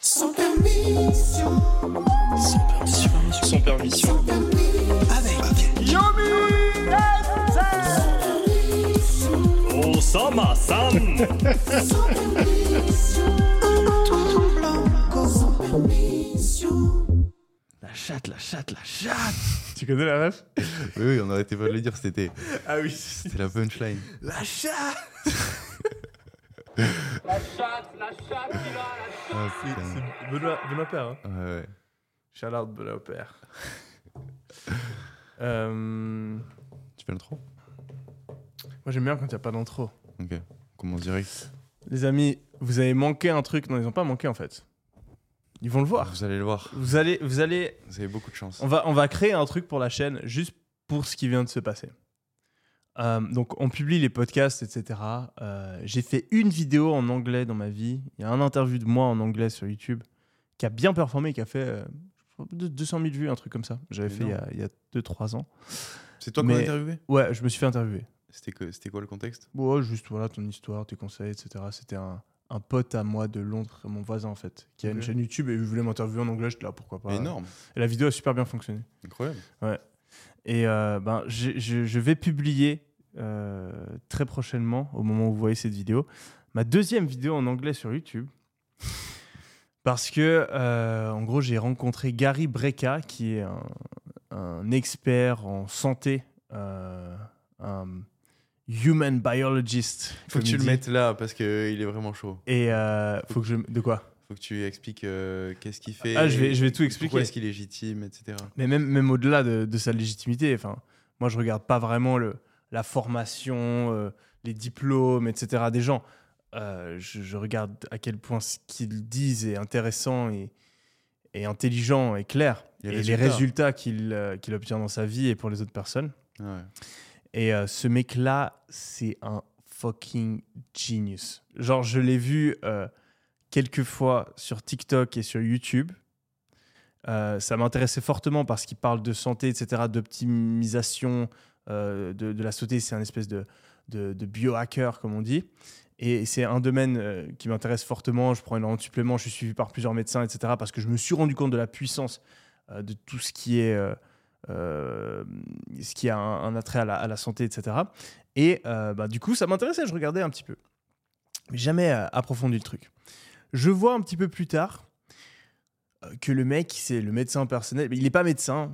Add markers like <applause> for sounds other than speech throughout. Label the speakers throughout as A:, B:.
A: Sans permission.
B: Sans permission. Sans permission.
A: Avec
B: Osama-san
A: Sans permission. Blanco. Sans permission.
C: La chatte, la chatte, la chatte Tu connais la ref?
D: Oui, oui, on arrêtait pas de le dire, c'était
C: Ah oui.
D: c'était la punchline.
C: La chatte <laughs>
D: Ah,
C: C'est
D: putain.
C: c'est Benoît, Benoît Père. Hein.
D: Ouais, ouais.
C: Shout out Benoît Père. <laughs> Euh,
D: Tu fais l'intro?
C: Moi j'aime bien quand il n'y a pas d'intro.
D: Ok, on commence direct.
C: Les amis, vous avez manqué un truc. Non, ils n'ont pas manqué en fait. Ils vont le voir.
D: Vous allez le voir,
C: Vous allez, vous allez,
D: vous avez beaucoup de chance.
C: on va, on va créer un truc pour la chaîne juste pour ce qui vient de se passer. Euh, donc on publie les podcasts, etc. Euh, J'ai fait une vidéo en anglais dans ma vie. Il y a un interview de moi en anglais sur YouTube qui a bien performé, qui a fait euh, je crois, de- 200 000 vues, un truc comme ça. J'avais fait il y a- il y a 2-3 ans.
D: C'est toi qui
C: mais-
D: as interviewé?
C: Ouais, je me suis fait interviewer.
D: C'était quoi le contexte?
C: Ouais, juste voilà ton histoire, tes conseils, etc. C'était un, un pote à moi de Londres, mon voisin en fait, qui a une chaîne YouTube et il voulait m'interviewer en anglais. J'étais là, pourquoi pas.
D: Énorme,
C: Et la vidéo a super bien fonctionné.
D: incroyable.
C: Et euh, ben, je, je vais publier très prochainement, au moment où vous voyez cette vidéo, ma deuxième vidéo en anglais sur YouTube. Parce que, euh, en gros, j'ai rencontré Gary Breca, qui est un, un expert en santé, euh, un human biologist.
D: Faut que tu
C: il
D: le mettes là parce qu'il est vraiment chaud.
C: Et euh, faut que je. De quoi?
D: Faut que tu expliques euh, qu'est-ce qu'il fait.
C: Ah, je vais- je vais tout expliquer.
D: Pourquoi est-ce qu'il est légitime, etc.
C: Mais même, même au-delà de, de sa légitimité, enfin, moi je regarde pas vraiment le, la formation, euh, les diplômes, etc. des gens. Euh, je, je regarde à quel point ce qu'ils disent est intéressant et, et intelligent et clair. Et les
D: résultats.
C: qu'il euh, qu'il obtient dans sa vie et pour les autres personnes.
D: Ouais.
C: Et euh, ce mec-là, c'est un fucking genius. Genre, je l'ai vu euh, quelques fois sur TikTok et sur YouTube. Euh, ça m'intéressait fortement parce qu'il parle de santé, etc., d'optimisation de, de la santé. C'est un espèce de, de, biohacker, comme on dit. Et c'est un domaine euh, qui m'intéresse fortement. Je prends énormément de suppléments, je suis suivi par plusieurs médecins, etc., parce que je me suis rendu compte de la puissance euh, de tout ce qui est... euh, euh, ce qui a un, attrait à la, santé, etc. Et euh, bah, du coup, ça m'intéressait, je regardais un petit peu. Mais jamais euh, approfondi le truc. Je vois un petit peu plus tard euh, que le mec, c'est le médecin personnel. Il n'est pas médecin.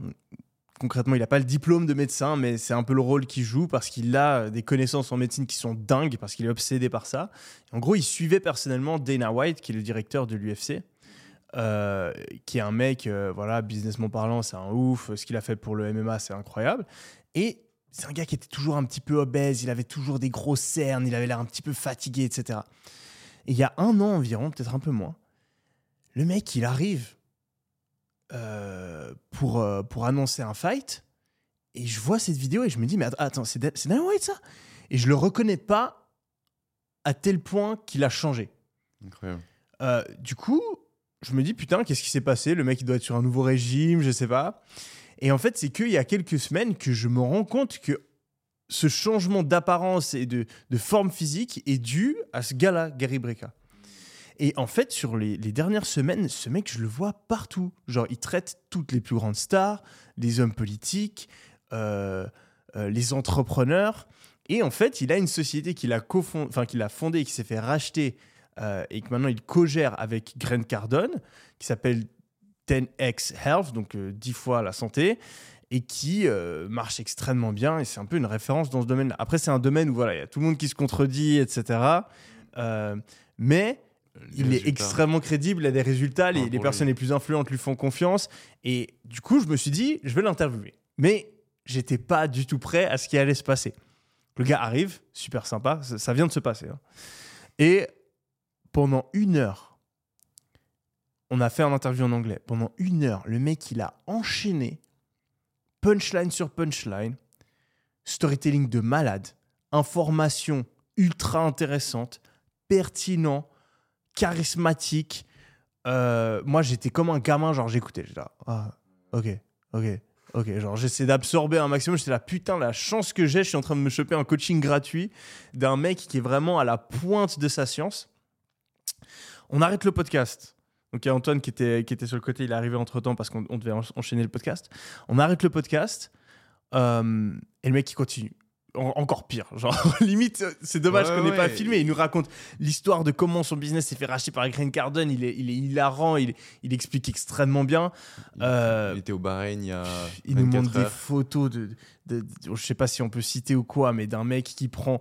C: Concrètement, il n'a pas le diplôme de médecin, mais c'est un peu le rôle qu'il joue parce qu'il a euh, des connaissances en médecine qui sont dingues, parce qu'il est obsédé par ça. En gros, il suivait personnellement Dana White, qui est le directeur de l'UFC. euh, qui est un mec, euh, voilà, businessment parlant, c'est un ouf. Ce qu'il a fait pour le MMA, c'est incroyable. Et c'est un gars qui était toujours un petit peu obèse, il avait toujours des grosses cernes, il avait l'air un petit peu fatigué, etc. Et il y a un an environ, peut-être un peu moins, le mec, il arrive pour, euh, pour annoncer un fight, et je vois cette vidéo et je me dis, mais att- attends, c'est Dana White ça? Et je le reconnais pas à tel point qu'il a changé.
D: Incroyable.
C: Euh, du coup, je me dis, putain, qu'est-ce qui s'est passé? Le mec, il doit être sur un nouveau régime, je sais pas. Et en fait, c'est qu'il y a quelques semaines que je me rends compte que ce changement d'apparence et de, de forme physique est dû à ce gars-là, Gary Breca. Et en fait, sur les, dernières semaines, ce mec, je le vois partout. Genre, il traite toutes les plus grandes stars, les hommes politiques, euh, euh, les entrepreneurs. Et en fait, il a une société qu'il a, cofond- enfin, qu'il a fondée, qui s'est fait racheter euh, et que maintenant il co-gère avec Grant Cardone, qui s'appelle 10x Health, donc euh, 10 fois la santé, et qui marche extrêmement bien. Et c'est un peu une référence dans ce domaine-là. Après, c'est un domaine où voilà, il y a tout le monde qui se contredit, etc. Mais Il est extrêmement crédible, il a des résultats, les,
D: Ah,
C: les personnes
D: lui.
C: les plus influentes lui font confiance. Et du coup, je me suis dit, je vais l'interviewer. Mais j'étais pas du tout prêt à ce qui allait se passer. Le gars arrive, super sympa, ça, ça vient de se passer. hein. Et pendant une heure, on a fait un interview en anglais. Pendant une heure, le mec, il a enchaîné punchline sur punchline, storytelling de malade, information ultra intéressante, pertinent, charismatique. Euh, moi, j'étais comme un gamin, genre j'écoutais. J'étais là, ah, ok, ok, ok. Genre j'essaie d'absorber un maximum. J'étais là, putain, la chance que j'ai, je suis en train de me choper un coaching gratuit d'un mec qui est vraiment à la pointe de sa science. On arrête le podcast. Donc il y a Antoine qui était, qui était sur le côté, il est arrivé entre temps parce qu'on on devait en- enchaîner le podcast. On arrête le podcast euh, et le mec il continue. En- encore pire, genre <laughs> limite, euh, c'est dommage
D: Ouais,
C: qu'on n'ait pas filmé. Il nous raconte l'histoire de comment son business s'est fait racheter par Green Cardone. Il est, il est hilarant, il, il explique extrêmement bien. Euh,
D: Il était au Bahreïn il y a
C: il nous
D: 24
C: montre des photos de, de- de- je sais pas si on peut citer ou quoi, mais d'un mec qui prend,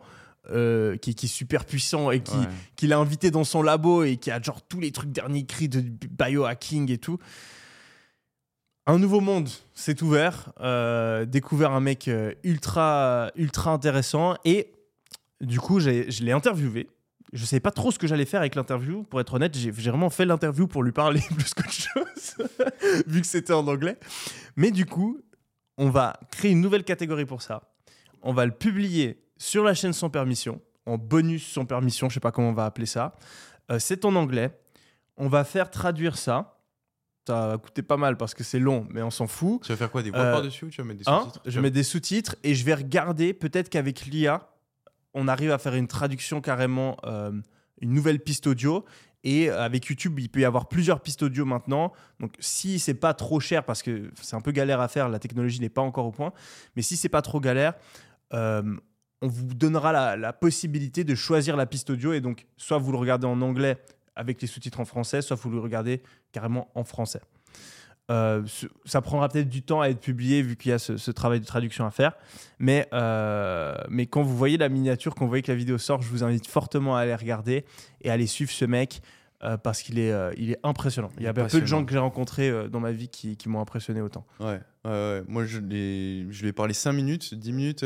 C: euh, qui, qui est super puissant et qui,
D: Ouais.
C: qu'il a invité dans son labo et qui a genre tous les trucs derniers cris de biohacking et tout. Un nouveau monde s'est ouvert, euh, découvert un mec euh, ultra, ultra intéressant et du coup, je l'ai interviewé. Je savais pas trop ce que j'allais faire avec l'interview. Pour être honnête, j'ai vraiment fait l'interview pour lui parler <laughs> plus qu'autre chose, <laughs> vu que c'était en anglais. Mais du coup, on va créer une nouvelle catégorie pour ça. On va le publier sur la chaîne sans permission, en bonus sans permission, je sais pas comment on va appeler ça. Euh, c'est en anglais. On va faire traduire ça. Ça va coûter pas mal parce que c'est long, mais on s'en fout.
D: Tu vas faire quoi Des voix
C: Euh,
D: par-dessus ou tu vas mettre des
C: Hein,
D: sous-titres
C: je mets des sous-titres et je vais regarder peut-être qu'avec l'IA, on arrive à faire une traduction carrément, euh, une nouvelle piste audio. Et avec YouTube, il peut y avoir plusieurs pistes audio maintenant. Donc, si c'est pas trop cher, parce que c'est un peu galère à faire, la technologie n'est pas encore au point. Mais si c'est pas trop galère, euh, on vous donnera la, la possibilité de choisir la piste audio. Et donc, soit vous le regardez en anglais avec les sous-titres en français, soit vous le regardez carrément en français. Euh, ça prendra peut-être du temps à être publié vu qu'il y a ce, ce travail de traduction à faire. Mais, euh, mais quand vous voyez la miniature, quand vous voyez que la vidéo sort, je vous invite fortement à aller regarder et à aller suivre ce mec euh, parce qu'il est, il est impressionnant. Il y a peu de gens que j'ai rencontrés dans ma vie qui, qui m'ont impressionné autant.
D: Ouais, moi je, lui ai parlé 5 minutes, 10 minutes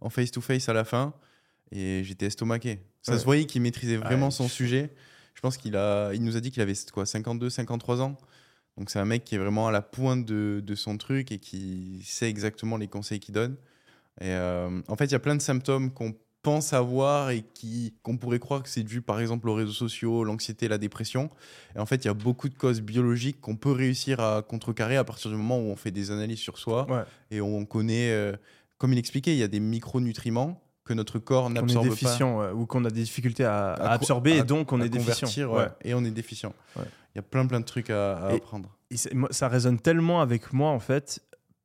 D: en face-to-face à la fin, et j'étais estomaqué. Ça
C: Ouais.
D: se voyait qu'il maîtrisait vraiment
C: Ouais.
D: son sujet. Je pense qu'il a, il nous a dit qu'il avait quoi, 52, 53 ans. Donc c'est un mec qui est vraiment à la pointe de, de son truc et qui sait exactement les conseils qu'il donne. Et euh, en fait, il y a plein de symptômes qu'on pense avoir et qui qu'on pourrait croire que c'est dû par exemple aux réseaux sociaux, l'anxiété, la dépression. Et en fait, il y a beaucoup de causes biologiques qu'on peut réussir à contrecarrer à partir du moment où on fait des analyses sur soi
C: Ouais.
D: et on connaît, euh, comme il expliquait, il y a des micronutriments que notre corps n'absorbe pas.
C: déficient euh, ou qu'on a des difficultés à, à
D: à co-
C: absorber et donc on est déficient. Ouais.
D: ouais, et on est déficient.
C: Ouais.
D: Il y a plein plein de trucs à,
C: Et-
D: apprendre.
C: Et ça résonne tellement avec moi en fait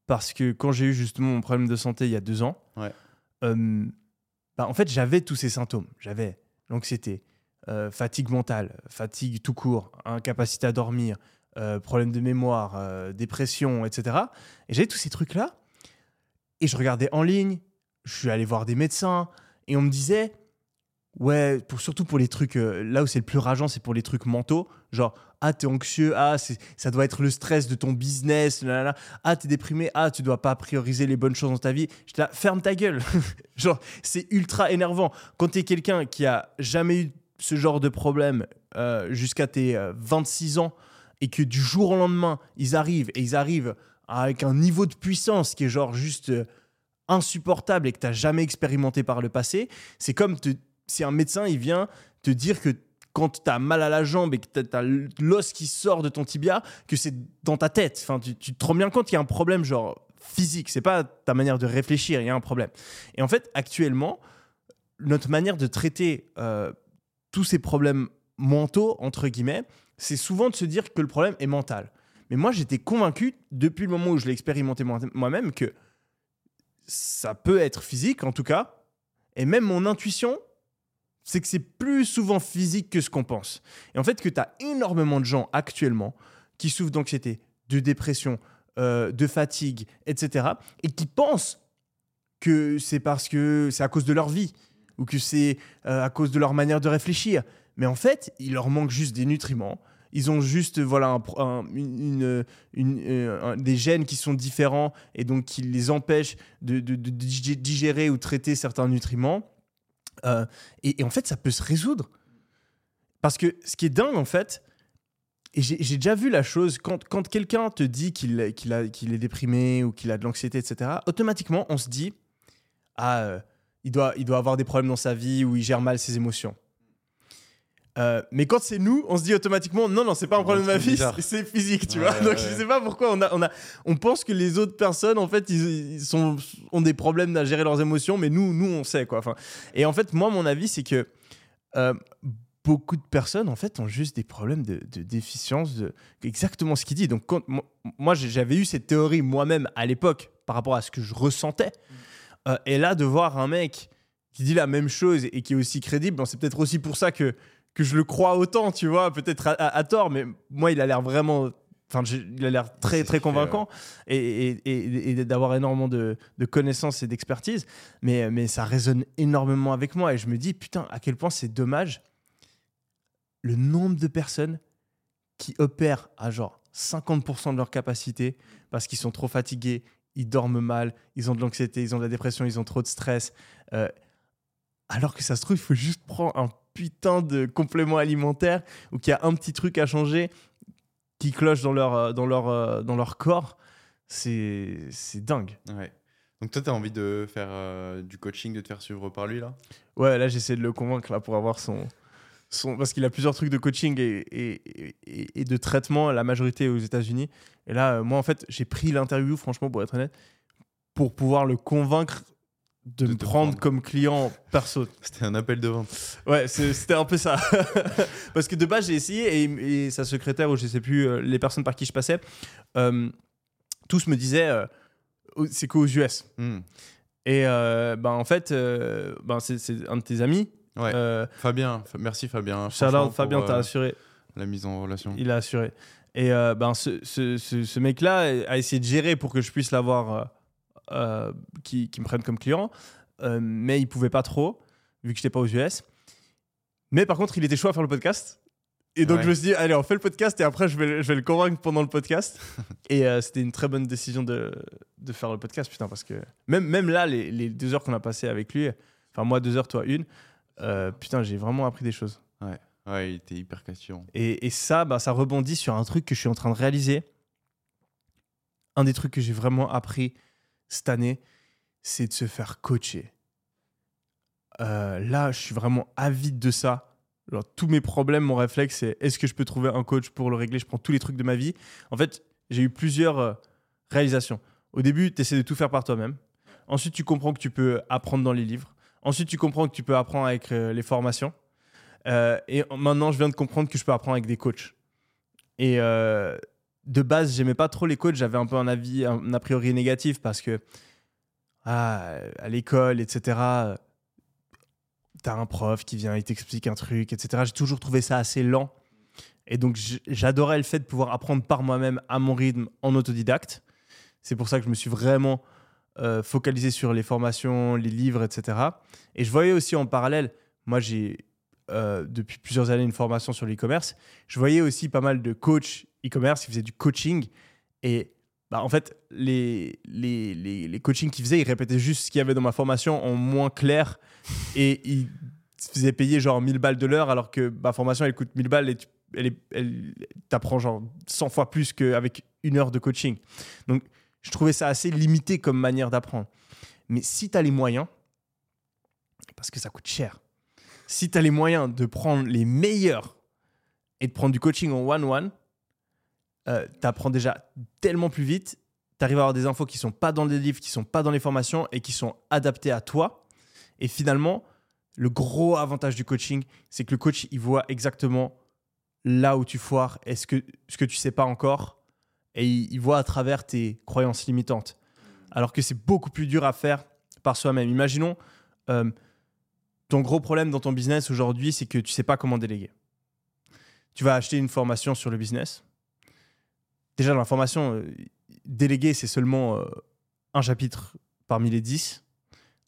C: parce que quand j'ai eu justement mon problème de santé il y a deux ans,
D: Ouais.
C: euh, bah, en fait j'avais tous ces symptômes. J'avais l'anxiété, euh, fatigue mentale, fatigue tout court, incapacité à dormir, euh, problème de mémoire, euh, dépression, etc. Et j'avais tous ces trucs là et je regardais en ligne, je suis allé voir des médecins et on me disait Ouais, pour, surtout pour les trucs, euh, là où c'est le plus rageant, c'est pour les trucs mentaux. Genre, ah, t'es anxieux, ah, ça doit être le stress de ton business, là, là, ah, t'es déprimé, ah, tu dois pas prioriser les bonnes choses dans ta vie. J'étais là, ferme ta gueule. <laughs> genre, c'est ultra énervant. Quand t'es quelqu'un qui a jamais eu ce genre de problème euh, jusqu'à tes euh, 26 ans et que du jour au lendemain, ils arrivent et ils arrivent avec un niveau de puissance qui est genre juste euh, insupportable et que t'as jamais expérimenté par le passé, c'est comme si un médecin il vient te dire que quand tu as mal à la jambe et que tu as, l'os qui sort de ton tibia, que c'est dans ta tête. Enfin, tu, tu te rends bien compte qu'il y a un problème genre physique. C'est pas ta manière de réfléchir, il y a un problème. Et en fait, actuellement, notre manière de traiter euh, tous ces problèmes mentaux, entre guillemets, c'est souvent de se dire que le problème est mental. Mais moi, j'étais convaincu, depuis le moment où je l'ai expérimenté moi- moi-même, que ça peut être physique, en tout cas. Et même mon intuition, c'est que c'est plus souvent physique que ce qu'on pense. Et en fait, que tu as énormément de gens actuellement qui souffrent d'anxiété, de dépression, euh, de fatigue, etc. Et qui pensent que c'est parce que c'est à cause de leur vie ou que c'est euh, à cause de leur manière de réfléchir. Mais en fait, il leur manque juste des nutriments. Ils ont juste voilà euh, un- des gènes qui sont différents et donc qui les empêchent de, de- de digé- digérer ou traiter certains nutriments. Euh, et, en fait, ça peut se résoudre. Parce que ce qui est dingue, en fait, et j'ai déjà vu la chose, quand, quand quelqu'un te dit qu'il est déprimé ou qu'il a de l'anxiété, etc., automatiquement, on se dit, ah, euh, il, doit, il doit avoir des problèmes dans sa vie ou il gère mal ses émotions. Euh, mais quand c'est nous, on se dit automatiquement non non c'est pas un problème de ma vie, <laughs> c'est- physique tu
D: Ouais,
C: vois. Donc
D: ouais.
C: je sais pas pourquoi on a, on a on pense que les autres personnes en fait ils, ils sont ont des problèmes à gérer leurs émotions mais nous nous on sait quoi. Enfin et en fait moi mon avis c'est que euh, beaucoup de personnes, en fait, ont juste des problèmes de, de déficience, de exactement ce qu'il dit. Donc, quand, moi- j'avais eu cette théorie moi-même à l'époque par rapport à ce que je ressentais. Euh, et là, de voir un mec qui dit la même chose et qui est aussi crédible, bon, c'est peut-être aussi pour ça que, que je le crois autant, tu vois, peut-être à, à- à tort, mais moi, il a l'air vraiment. Enfin, il a l'air très,
D: C'est
C: très
D: clair,
C: convaincant et, et- et- et d'avoir énormément de, de connaissances et d'expertise. Mais, mais ça résonne énormément avec moi et je me dis, putain, à quel point c'est dommage le nombre de personnes qui opèrent à genre 50% de leur capacité parce qu'ils sont trop fatigués, ils dorment mal, ils ont de l'anxiété, ils ont de la dépression, ils ont trop de stress. Euh, alors que ça se trouve, il faut juste prendre un putain de complément alimentaire ou qu'il y a un petit truc à changer qui cloche dans leur, euh, dans leur, euh, dans leur corps. C'est c'est dingue.
D: Ouais. Donc toi, tu as envie de faire euh, du coaching, de te faire suivre par lui, là?
C: Ouais, là, j'essaie de le convaincre là, pour avoir son. son parce qu'il a plusieurs trucs de coaching et, et, et- et de traitement, la majorité aux États-Unis. Et là, euh, moi, en fait, j'ai pris l'interview, franchement, pour être honnête, pour pouvoir le convaincre de,
D: De
C: me prendre,
D: prendre.
C: comme client perso. <laughs>
D: C'était un appel de vente.
C: Ouais, c'était un peu ça. <laughs> Parce que de base, j'ai essayé et, et sa secrétaire, ou je sais plus, euh, les personnes par qui je passais, euh, tous me disaient euh, c'est qu'aux US.
D: Hmm.
C: Et euh, ben, en fait, ben, c'est un de tes amis.
D: Ouais. Fabien, Fa- merci Fabien.
C: shout
D: franchement,
C: out, Fabien, t'as assuré.
D: la mise en relation.
C: Il a assuré. Et ben, ce, ce, ce- ce mec-là a essayé de gérer pour que je puisse l'avoir, qui, qui me prenne comme client. Euh, mais il pouvait pas trop, vu que j'étais pas aux US. Mais par contre, il était chaud à faire le podcast. Et donc,
D: Ouais.
C: je me suis dit, allez, on fait le podcast et après, je vais, je vais le convaincre pendant le podcast. <laughs> et euh, c'était une très bonne décision de, de faire le podcast, putain, parce que même, même là, les, les deux heures qu'on a passées avec lui, enfin, moi, deux heures, toi, une, euh, putain, j'ai vraiment appris des choses.
D: Ouais, il était hyper question.
C: Et, et ça, bah, ça rebondit sur un truc que je suis en train de réaliser. Un des trucs que j'ai vraiment appris cette année, c'est de se faire coacher. Euh, là, je suis vraiment avide de ça. Genre, tous mes problèmes, mon réflexe, c'est est-ce que je peux trouver un coach pour le régler? Je prends tous les trucs de ma vie. En fait, j'ai eu plusieurs euh, réalisations. Au début, tu essaies de tout faire par toi-même. Ensuite, tu comprends que tu peux apprendre dans les livres. Ensuite, tu comprends que tu peux apprendre avec euh, les formations. Et maintenant, je viens de comprendre que je peux apprendre avec des coachs. Et de base, j'aimais pas trop les coachs. J'avais un peu un avis, un a priori négatif parce que ah, à l'école, etc., t'as un prof qui vient, il t'explique un truc, etc. J'ai toujours trouvé ça assez lent. Et donc, j'adorais le fait de pouvoir apprendre par moi-même à mon rythme en autodidacte. C'est pour ça que je me suis vraiment euh, focalisé sur les formations, les livres, etc. Et je voyais aussi en parallèle, moi j'ai euh, depuis plusieurs années une formation sur l'e-commerce, je voyais aussi pas mal de coachs e-commerce qui faisaient du coaching. Et bah, en fait, les, les, les, les coachings qu'ils faisaient, ils répétaient juste ce qu'il y avait dans ma formation en moins clair. Et ils se faisaient payer genre 1000 balles de l'heure alors que ma formation elle coûte 1000 balles et tu elle, elle t'apprends genre 100 fois plus qu'avec une heure de coaching. Donc, je trouvais ça assez limité comme manière d'apprendre. Mais si tu as les moyens, parce que ça coûte cher, si tu as les moyens de prendre les meilleurs et de prendre du coaching en one-one, euh, tu apprends déjà tellement plus vite. Tu arrives à avoir des infos qui sont pas dans les livres, qui sont pas dans les formations et qui sont adaptées à toi. Et finalement, le gros avantage du coaching, c'est que le coach, il voit exactement là où tu foires et ce que, ce que tu sais pas encore. Et il, voit à travers tes croyances limitantes. Alors que c'est beaucoup plus dur à faire par soi-même. Imaginons, euh, ton gros problème dans ton business aujourd'hui, c'est que tu sais pas comment déléguer. Tu vas acheter une formation sur le business. Déjà, dans la formation, euh, déléguer, c'est seulement euh, un chapitre parmi les 10.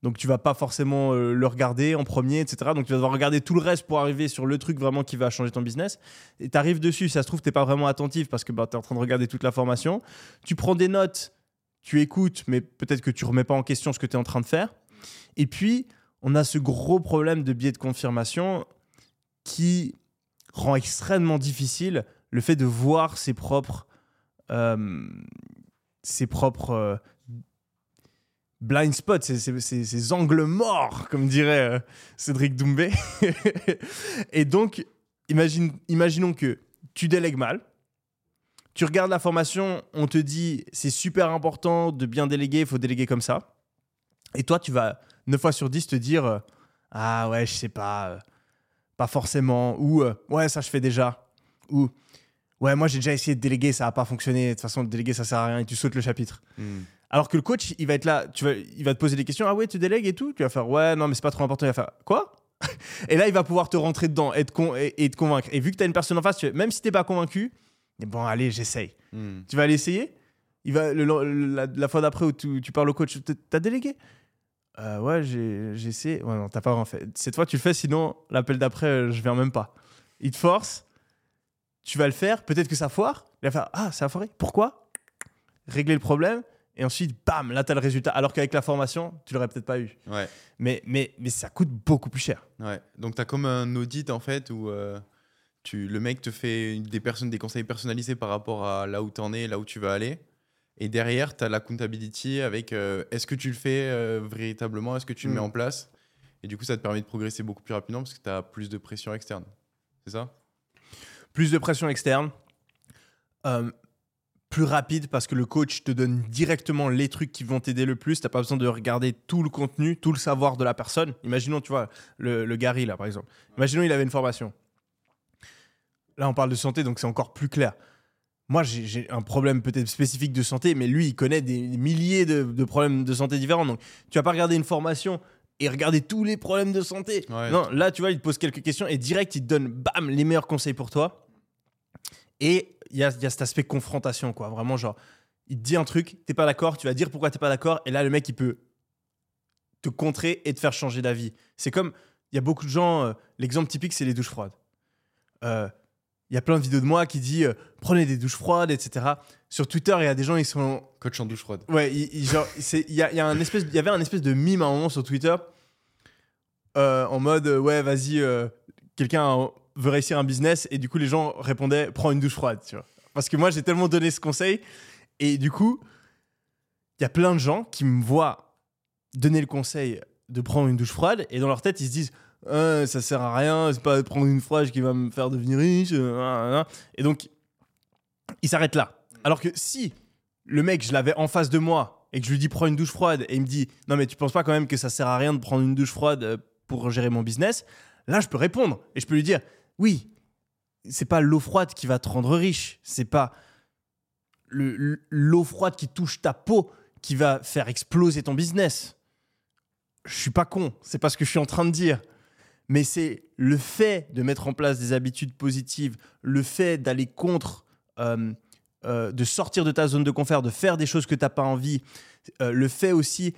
C: Donc, tu vas pas forcément euh, le regarder en premier, etc. Donc, tu vas devoir regarder tout le reste pour arriver sur le truc vraiment qui va changer ton business. Et tu arrives dessus, ça se trouve, tu pas vraiment attentif parce que bah, tu es en train de regarder toute la formation. Tu prends des notes, tu écoutes, mais peut-être que tu remets pas en question ce que tu es en train de faire. Et puis, on a ce gros problème de biais de confirmation qui rend extrêmement difficile le fait de voir ses propres, ses propres euh, blind spots, ces angles morts, comme dirait euh, Cédric Doumbé. <laughs> Et donc, imaginons que tu délègues mal. Tu regardes la formation, on te dit c'est super important de bien déléguer, il faut déléguer comme ça. Et toi, tu vas 9 fois sur 10 te dire euh, Ah ouais, je sais pas. euh, pas forcément, ou euh, ouais, ça je fais déjà, ou ouais, moi j'ai déjà essayé de déléguer, ça n'a pas fonctionné, de toute façon, déléguer ça sert à rien et tu sautes le chapitre.
D: Hmm.
C: Alors que le coach, il va être là, tu vas, il va te poser des questions. Ah ouais, tu délègues et tout? Tu vas faire ouais, non, mais c'est pas trop important. Il va faire quoi? <laughs> Et là, il va pouvoir te rentrer dedans et te, con- et, et te convaincre. Et vu que tu as une personne en face, tu même si t'es pas convaincu, eh bon, allez, j'essaye.
D: Hmm.
C: Tu vas aller essayer il va, le- le- la, la fois d'après où tu, tu parles au coach, t- t'as délégué? Euh, Ouais, j'ai j'ai essayé. Ouais, non, t'as pas vraiment fait. Cette fois, tu le fais, sinon, l'appel d'après, euh, je viens même pas. Il te force, tu vas le faire, peut-être que ça foire. Il va faire Ah, ça a foiré. Pourquoi? Régler le problème, et ensuite, bam, là, t'as le résultat. Alors qu'avec la formation, tu l'aurais peut-être pas eu.
D: Ouais.
C: Mais, mais, mais ça coûte beaucoup plus cher.
D: Ouais. Donc, tu as comme un audit en fait où euh, tu, le mec te fait des, personnes, des conseils personnalisés par rapport à là où tu en es, là où tu vas aller. Et derrière, tu as la accountability avec euh, est-ce que tu le fais euh, véritablement, est-ce que tu le
C: Mm.
D: mets en place? Et du coup, ça te permet de progresser beaucoup plus rapidement parce que tu as plus de pression externe. C'est ça?
C: Plus de pression externe. Euh, plus rapide parce que le coach te donne directement les trucs qui vont t'aider le plus. T'as pas besoin de regarder tout le contenu, tout le savoir de la personne. Imaginons, tu vois, le, le Gary là, par exemple. Imaginons, il avait une formation. Là, on parle de santé, donc c'est encore plus clair. Moi, j'ai j'ai un problème peut-être spécifique de santé, mais lui, il connaît des milliers de, de problèmes de santé différents. Donc, tu vas pas regarder une formation et regarder tous les problèmes de santé.
D: Ouais.
C: non, là, tu vois, il te pose quelques questions et direct, il te donne, bam, les meilleurs conseils pour toi. Et il y a, il y a cet aspect confrontation, quoi. Vraiment, genre, il te dit un truc, t'es pas d'accord, tu vas dire pourquoi t'es pas d'accord, et là, le mec, il peut te contrer et te faire changer d'avis. C'est comme, il y a beaucoup de gens, euh, l'exemple typique, c'est les douches froides. Euh, Il y a plein de vidéos de moi qui dit euh, prenez des douches froides, etc. Sur Twitter, il y a des gens, ils sont
D: Coach en douche froide.
C: Ouais, il, y, a, y a un espèce, il y avait un espèce de mime à un moment sur Twitter en mode ouais, vas-y, quelqu'un veut réussir un business et du coup les gens répondaient prends une douche froide, tu vois. Parce que moi j'ai tellement donné ce conseil et du coup il y a plein de gens qui me voient donner le conseil de prendre une douche froide et dans leur tête ils se disent Ah, ça sert à rien, c'est pas prendre une froide qui va me faire devenir riche, euh, et donc ils s'arrêtent là. Alors que si le mec, je l'avais en face de moi et que je lui dis prends une douche froide et il me dit non mais tu penses pas quand même que ça sert à rien de prendre une douche froide euh, pour gérer mon business, là je peux répondre et je peux lui dire oui, c'est pas l'eau froide qui va te rendre riche, c'est pas le- l'eau froide qui touche ta peau qui va faire exploser ton business. Je suis pas con, c'est pas ce que je suis en train de dire. Mais c'est le fait de mettre en place des habitudes positives, le fait d'aller contre euh, euh, de sortir de ta zone de confort, de faire des choses que tu n'as pas envie, euh, le fait aussi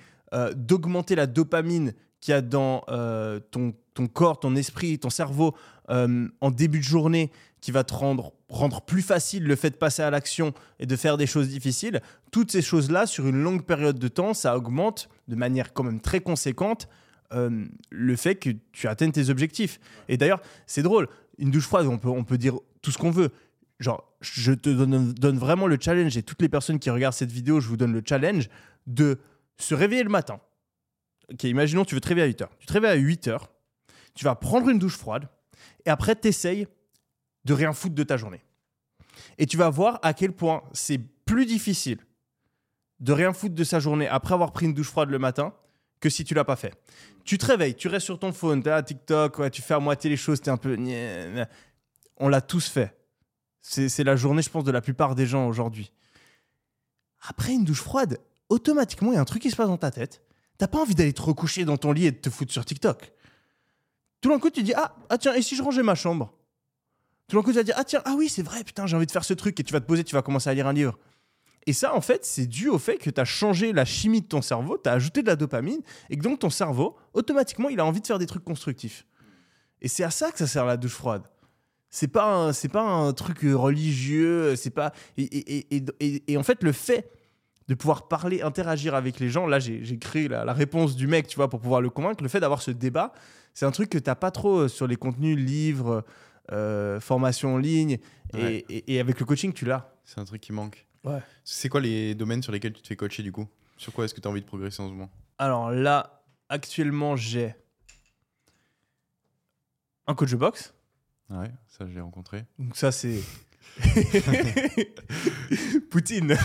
C: d'augmenter la dopamine qu'il y a dans euh, ton, ton corps, ton esprit, ton cerveau euh, en début de journée, qui va te rendre, rendre plus facile le fait de passer à l'action et de faire des choses difficiles, toutes ces choses-là, sur une longue période de temps, ça augmente de manière quand même très conséquente euh, le fait que tu atteignes tes objectifs. Et d'ailleurs, c'est drôle, une douche froide, on peut, on peut dire tout ce qu'on veut. Genre, je te donne, donne vraiment le challenge, et toutes les personnes qui regardent cette vidéo, je vous donne le challenge de se réveiller le matin. Ok, imaginons, tu veux te réveiller à 8 heures. Tu te réveilles à 8 heures, tu vas prendre une douche froide, et après, tu essayes de rien foutre de ta journée. Et tu vas voir à quel point c'est plus difficile de rien foutre de sa journée après avoir pris une douche froide le matin que si tu l'as pas fait. Tu te réveilles, tu restes sur ton phone, tu à TikTok, tu fais à moitié les choses, tu es un peu... On l'a tous fait. C'est la journée, je pense, de la plupart des gens aujourd'hui. Après une douche froide, automatiquement, il y a un truc qui se passe dans ta tête. T'as pas envie d'aller te recoucher dans ton lit et de te foutre sur TikTok. Tout d'un coup, tu dis ah, ah tiens, et si je rangeais ma chambre? Tout d'un coup, tu vas dire ah tiens, ah oui, c'est vrai, putain, j'ai envie de faire ce truc et tu vas te poser, tu vas commencer à lire un livre. Et ça, en fait, c'est dû au fait que tu as changé la chimie de ton cerveau, tu as ajouté de la dopamine et que donc ton cerveau, automatiquement, il a envie de faire des trucs constructifs. Et c'est à ça que ça sert la douche froide. C'est pas c'est pas un truc euh, religieux, c'est pas et- et- et- et en fait le fait de pouvoir parler, interagir avec les gens, là j'ai créé la, la réponse du mec, tu vois, pour pouvoir le convaincre. Le fait d'avoir ce débat, c'est un truc que t'as pas trop euh, sur les contenus, livres, euh, formations en ligne, et-
D: Ouais.
C: et, et avec le coaching tu l'as.
D: C'est un truc qui manque.
C: Ouais.
D: C'est quoi les domaines sur lesquels tu te fais coacher du coup? Sur quoi est-ce que tu as envie de progresser en ce moment?
C: Alors là, actuellement j'ai un coach de boxe.
D: Ouais, ça j'ai rencontré.
C: Donc ça c'est <laughs> <laughs> Poutine.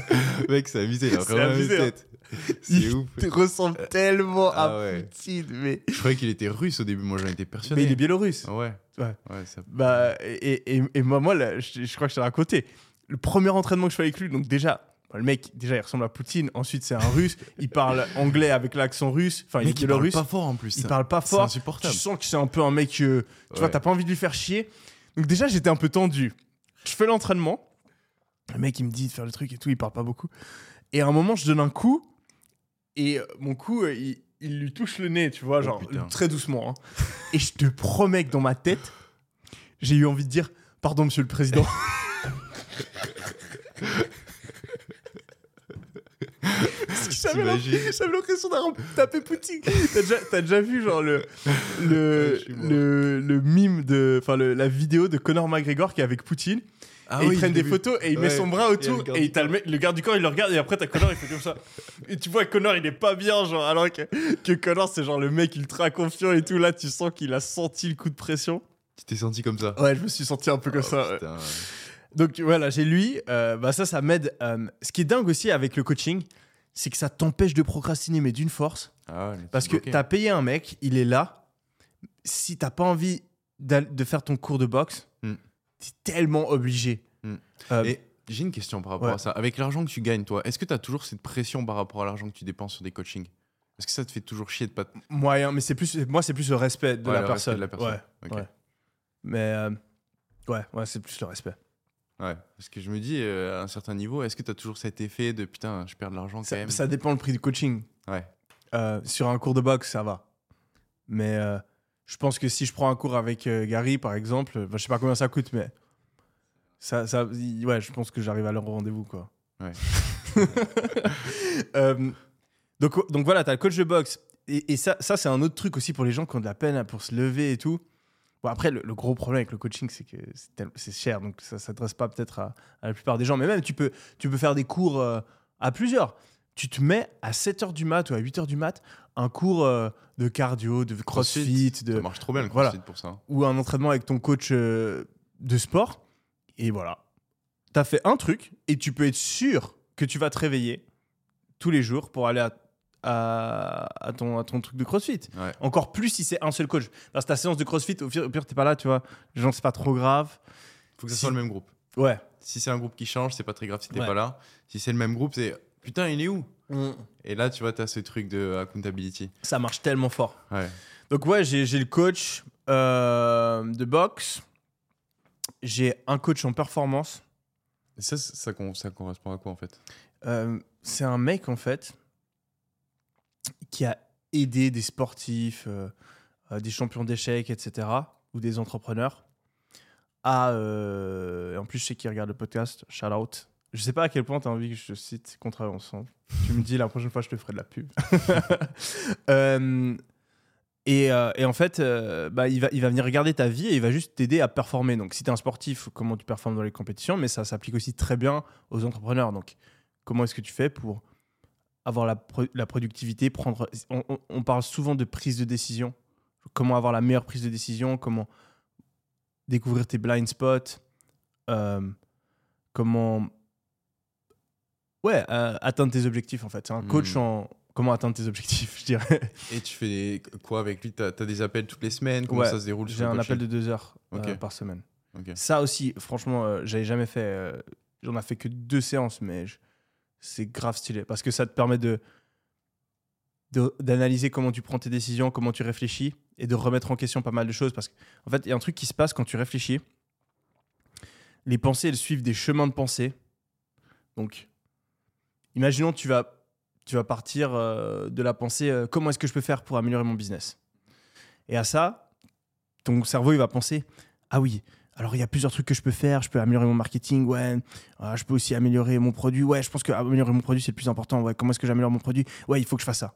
C: <laughs>
D: Mec, c'est amusé, il a
C: C'est
D: vraiment
C: abusé,
D: une
C: hein.
D: tête. <laughs> C'est
C: Il
D: ouf.
C: te ressemble tellement
D: Ah
C: à
D: ouais.
C: Poutine, mais...
D: Je croyais qu'il était russe au début, moi j'en étais persuadé.
C: mais il est biélorusse.
D: Ouais.
C: Ouais.
D: Ouais, ça...
C: Bah, et, et, et moi, moi là, je, je crois que je t'ai raconté. Le premier entraînement que je fais avec lui, donc déjà, le mec, déjà, il ressemble à Poutine. Ensuite, c'est un russe. Il parle <laughs> anglais avec l'accent russe. Enfin, il est
D: Mec, il parle
C: biélorusse.
D: pas fort en plus.
C: Il
D: ça.
C: parle pas
D: C'est
C: fort. Tu
D: insupportable.
C: sens que c'est un peu un mec. euh, tu vois, t'as pas envie de lui faire chier. Donc, déjà, j'étais un peu tendu. Je fais l'entraînement. Le mec, il me dit de faire le truc et tout. Il parle pas beaucoup. Et à un moment, je donne un coup. Et euh, mon coup, euh, il, il lui touche le nez, tu vois,
D: Oh,
C: genre
D: putain.
C: très doucement. hein. Et je te promets que dans ma tête, j'ai eu envie de dire Pardon, monsieur le président. <laughs> <laughs> Parce que j'avais l'impression d'avoir tapé Poutine. T'as déjà, vu genre le le,
D: mort.
C: le, le mime de enfin la vidéo de Conor McGregor qui est avec Poutine
D: Ah
C: et
D: oui,
C: ils prennent des
D: vu.
C: photos et il met son bras autour et, il le, le garde du corps il le regarde et après t'as Connor il fait comme ça. Et tu vois que Connor il est pas bien genre alors que, que Connor c'est genre le mec ultra confiant et tout. Là tu sens qu'il a senti le coup de pression.
D: Tu t'es senti comme ça.
C: Ouais je me suis senti un peu comme
D: Oh,
C: ça ouais. donc voilà j'ai lui euh, bah ça ça m'aide euh, ce qui est dingue aussi avec le coaching c'est que ça t'empêche de procrastiner mais d'une force.
D: Ah ouais, mais
C: parce que t'as payé un mec il est là. Si t'as pas envie de faire ton cours de boxe. T'es tellement obligé
D: Hmm.
C: Euh,
D: Et j'ai une question par rapport
C: Ouais.
D: à ça. Avec l'argent que tu gagnes, toi, est-ce que tu as toujours cette pression par rapport à l'argent que tu dépenses sur des coachings? Est-ce que ça te fait toujours chier de pas.
C: Moyen, mais c'est plus, moi, c'est plus le respect de,
D: Ouais,
C: la,
D: le respect
C: personne.
D: de la personne.
C: Ouais,
D: Ok.
C: ouais. Mais euh, ouais, ouais, c'est plus le respect.
D: Ouais, parce que je me dis, euh, à un certain niveau, est-ce que tu as toujours cet effet de putain, je perds de l'argent quand
C: Ça,
D: même?
C: ça dépend le prix du coaching.
D: Ouais.
C: Euh, sur un cours de boxe, ça va. Mais je pense que si je prends un cours avec euh, Gary, par exemple, enfin, je sais pas combien ça coûte, mais ça, ouais, je pense que j'arrive à leur rendez-vous, quoi.
D: Ouais. <laughs>
C: Euh, donc, donc voilà, t'as le coach de boxe. Et, et ça, ça c'est un autre truc aussi pour les gens qui ont de la peine pour se lever et tout. Bon, après, le, le gros problème avec le coaching, c'est que c'est cher, donc ça s'adresse pas peut-être à, à la plupart des gens. Mais même, tu peux, tu peux faire des cours euh, à plusieurs. Tu te mets à 7h du mat ou à 8h du mat un cours euh, de cardio, de crossfit, de,
D: Ça marche trop bien le
C: Voilà.
D: crossfit pour ça.
C: ou un entraînement avec ton coach euh, de sport. Et voilà. Tu as fait un truc et tu peux être sûr que tu vas te réveiller tous les jours pour aller à, à, à ton, à ton truc de crossfit.
D: Ouais.
C: Encore plus si c'est un seul coach. Parce que ta séance de crossfit, au pire, pire t'es pas là, tu vois. Les gens, c'est pas trop grave.
D: Faut que ce
C: Si-
D: soit le même groupe.
C: Ouais.
D: Si c'est un groupe qui change, c'est pas très grave si t'es
C: Ouais.
D: pas là. Si c'est le même groupe, c'est putain, il est où Et là, tu vois, t'as ce truc de accountability.
C: Ça marche tellement fort.
D: Ouais.
C: Donc ouais, j'ai le coach euh, de boxe. J'ai un coach en performance.
D: Et ça, ça, ça con- ça correspond à quoi en fait?
C: Euh, c'est un mec en fait qui a aidé des sportifs, euh, des champions d'échecs, etc., ou des entrepreneurs à. et en plus, je sais qu'il regarde le podcast. Shout out. Je sais pas à quel point tu as envie que je te cite travaille ensemble. tu me dis la prochaine fois, je te ferai de la pub. <laughs> Euh, et, euh, et en fait, euh, bah, il, va, il va venir regarder ta vie et il va juste t'aider à performer. Donc, si tu es un sportif, comment tu performes dans les compétitions, mais ça s'applique aussi très bien aux entrepreneurs. Donc, comment est-ce que tu fais pour avoir la, la productivité, prendre. On, parle souvent de prise de décision. Comment avoir la meilleure prise de décision, comment découvrir tes blind spots, comment. Ouais, euh, atteindre tes objectifs en fait. C'est un coach
D: Hmm.
C: en. Comment atteindre tes objectifs, <laughs> je dirais.
D: Et tu fais des- quoi avec lui? T'as as des appels toutes les semaines? Comment
C: Ouais,
D: ça se déroule
C: J'ai un appel de deux heures euh, par semaine. Ça aussi, franchement, euh, j'avais jamais fait. euh, J'en ai fait que deux séances, mais je- c'est grave stylé parce que ça te permet de- d'analyser comment tu prends tes décisions, comment tu réfléchis et de remettre en question pas mal de choses. Parce qu'en fait, il y a un truc qui se passe quand tu réfléchis. Les pensées, elles suivent des chemins de pensée. Donc, imaginons tu vas tu vas partir euh, de la pensée euh, comment est-ce que je peux faire pour améliorer mon business? Et à ça, ton cerveau il va penser ah oui alors il y a plusieurs trucs que je peux faire je peux améliorer mon marketing ouais Ah, je peux aussi améliorer mon produit ouais je pense que améliorer mon produit c'est le plus important ouais comment est-ce que j'améliore mon produit? Ouais il faut que je fasse ça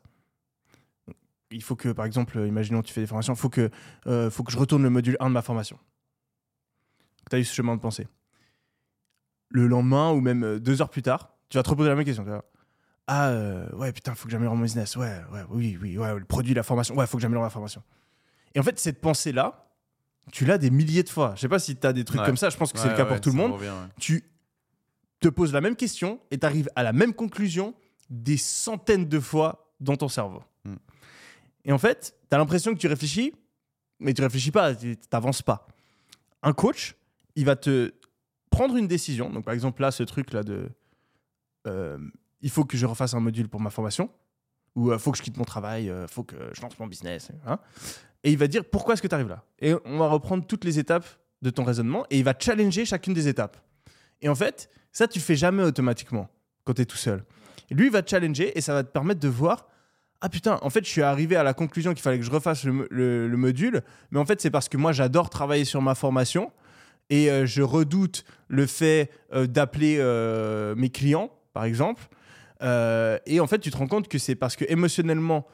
C: il faut que par exemple euh, imaginons tu fais des formations il faut que euh, faut que je retourne le module 1 de ma formation. Tu as eu ce chemin de pensée. Le lendemain ou même euh, deux heures plus tard tu vas te reposer la même question tu vois. ah euh, ouais putain faut que j'améliore mon business ouais ouais oui oui ouais le produit la formation ouais faut que j'améliore ma formation et en fait cette pensée là tu l'as des milliers de fois. Je sais pas si tu as des trucs
D: Ouais.
C: comme ça, je pense que c'est
D: Ouais,
C: le cas
D: ouais,
C: pour tout le monde. Tu te poses la même question et tu arrives à la même conclusion des centaines de fois dans ton cerveau.
D: Mm.
C: Et en fait, tu as l'impression que tu réfléchis, mais tu réfléchis pas, tu n'avances pas. Un coach, il va te prendre une décision. Donc, par exemple, là, ce truc-là de euh, il faut que je refasse un module pour ma formation, ou il faut que je quitte mon travail, il faut que je lance mon business. hein. Et il va dire pourquoi est-ce que tu arrives là? Et on va reprendre toutes les étapes de ton raisonnement et il va challenger chacune des étapes. Et en fait, ça, tu le fais jamais automatiquement quand tu es tout seul. Lui, il va challenger et ça va te permettre de voir ah putain, en fait, je suis arrivé à la conclusion qu'il fallait que je refasse le, mo- le- le module, mais en fait, c'est parce que moi, j'adore travailler sur ma formation et euh, je redoute le fait euh, d'appeler euh, mes clients, par exemple. Euh, et en fait, tu te rends compte que c'est parce que émotionnellement,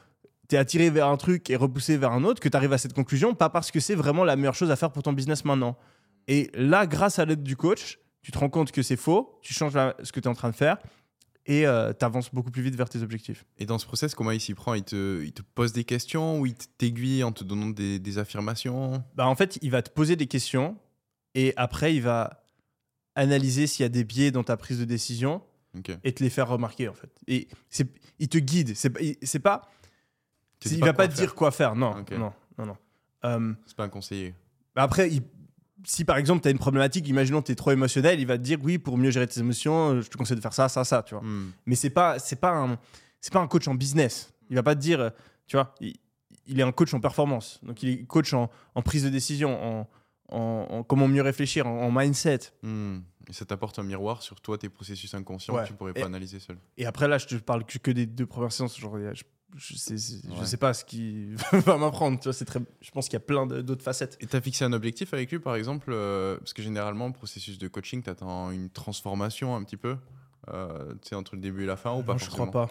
C: tu es attiré vers un truc et repoussé vers un autre que tu arrives à cette conclusion, pas parce que c'est vraiment la meilleure chose à faire pour ton business maintenant. Et là, grâce à l'aide du coach, tu te rends compte que c'est faux, tu changes la- ce que tu es en train de faire et tu avances beaucoup plus vite vers tes objectifs.
D: Et dans ce process, comment il s'y prend? Il te, il te pose des questions ou il t'aiguille en te donnant des, des affirmations?
C: Bah, en fait, il va te poser des questions et après, il va analyser s'il y a des biais dans ta prise de décision Et te les faire remarquer, en fait. Et il te guide. C'est pas- il- il
D: pas
C: va pas te
D: faire.
C: dire quoi faire. Non,
D: Ok.
C: non, non, non. Euh,
D: C'est pas un conseiller.
C: bah après, il- si par exemple, tu as une problématique, imaginons que tu es trop émotionnel, il va te dire oui, pour mieux gérer tes émotions, euh, je te conseille de faire ça, ça, ça, tu vois.
D: Hmm.
C: Mais c'est pas, c'est pas un, c'est pas un coach en business. Il va pas te dire, tu vois, il, il est un coach en performance. Donc il est coach en, en prise de décision, en, en- en comment mieux réfléchir, en, mindset.
D: Hmm. Et ça t'apporte un miroir sur toi, tes processus inconscients
C: Ouais.
D: que tu pourrais
C: Et-
D: pas analyser seul.
C: Et après là, je te parle que, des deux premières séances. Genre, je, je, sais, je sais pas ce qui <laughs> va m'apprendre. Tu vois, très. Je pense qu'il y a plein d'autres facettes.
D: Et t'as fixé un objectif avec lui, par exemple euh, Parce que généralement, le processus de coaching, t'attends une transformation un petit peu euh, Tu sais, entre le début et la fin ou pas
C: Non, je crois pas.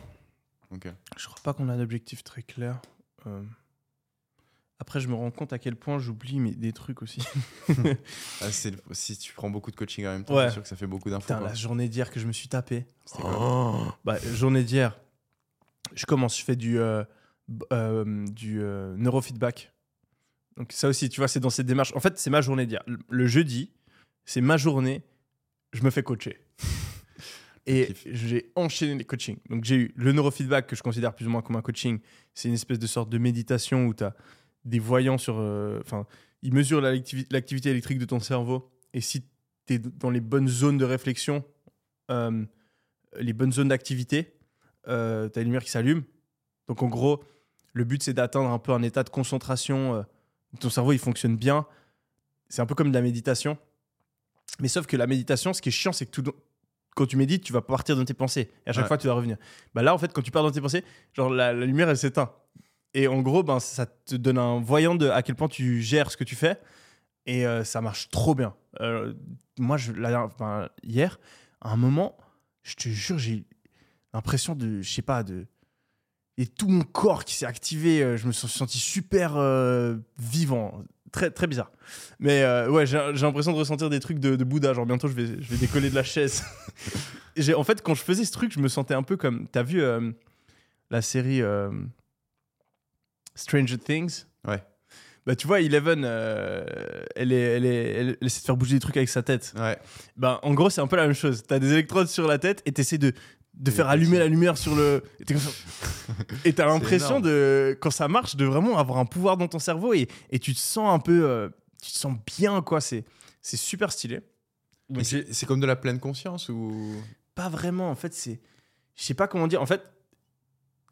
D: Ok.
C: Je crois pas qu'on a un objectif très clair. Euh, Après, je me rends compte à quel point j'oublie mais des trucs aussi. <laughs>
D: Ah, Si tu prends beaucoup de coaching en même temps,
C: Ouais.
D: c'est sûr que ça fait beaucoup d'infos.
C: La journée d'hier que je me suis tapé.
D: Quoi
C: Bah, journée d'hier, je commence, je fais du, euh, euh, du euh, neurofeedback. Donc ça aussi, tu vois, c'est dans cette démarche. En fait, c'est ma journée d'hier. Le, le jeudi, c'est ma journée, je me fais coacher. <laughs> Et j'ai enchaîné les coachings. Donc j'ai eu le neurofeedback que je considère plus ou moins comme un coaching. C'est une espèce de sorte de méditation où tu as des voyants sur... euh, Enfin, ils mesurent la- l'activi- l'activité électrique de ton cerveau. Et si tu es dans les bonnes zones de réflexion, euh, les bonnes zones d'activité, euh, tu as les lumières qui s'allument. Donc en gros, le but c'est d'atteindre un peu un état de concentration. euh, ton cerveau il fonctionne bien. C'est un peu comme de la méditation. Mais sauf que la méditation, ce qui est chiant, c'est que tout, quand tu médites, tu vas partir dans tes pensées. Et à chaque
D: Ouais.
C: fois, tu dois revenir. Bah là, en fait, quand tu pars dans tes pensées, genre la, la lumière, elle s'éteint. Et en gros, ben, ça te donne un voyant de à quel point tu gères ce que tu fais. Et euh, ça marche trop bien. Euh, moi, je, enfin, hier, à un moment, je te jure, j'ai l'impression de, je sais pas, de. Et tout mon corps qui s'est activé, euh, je me suis senti super vivant. Très, très bizarre. Mais ouais, j'ai l'impression de ressentir des trucs de, Bouddha. Genre, bientôt, je vais, je vais décoller de la chaise. <laughs> En fait, quand je faisais ce truc, je me sentais un peu comme. T'as vu la série Stranger Things
D: Ouais.
C: Bah, tu vois, Eleven, euh, elle, est, elle, est, elle, elle essaie de faire bouger des trucs avec sa tête.
D: Ouais.
C: Ben, en gros, c'est un peu la même chose. T'as des électrodes sur la tête et t'essaies de, de faire allumer la lumière sur le. Et <laughs> t'as l'impression de, quand ça marche, de vraiment avoir un pouvoir dans ton cerveau et, et tu te sens un peu. euh, tu te sens bien, quoi. C'est, super stylé.
D: C'est c'est comme de la pleine conscience ou?
C: Pas vraiment, en fait, c'est. Je sais pas comment dire. En fait,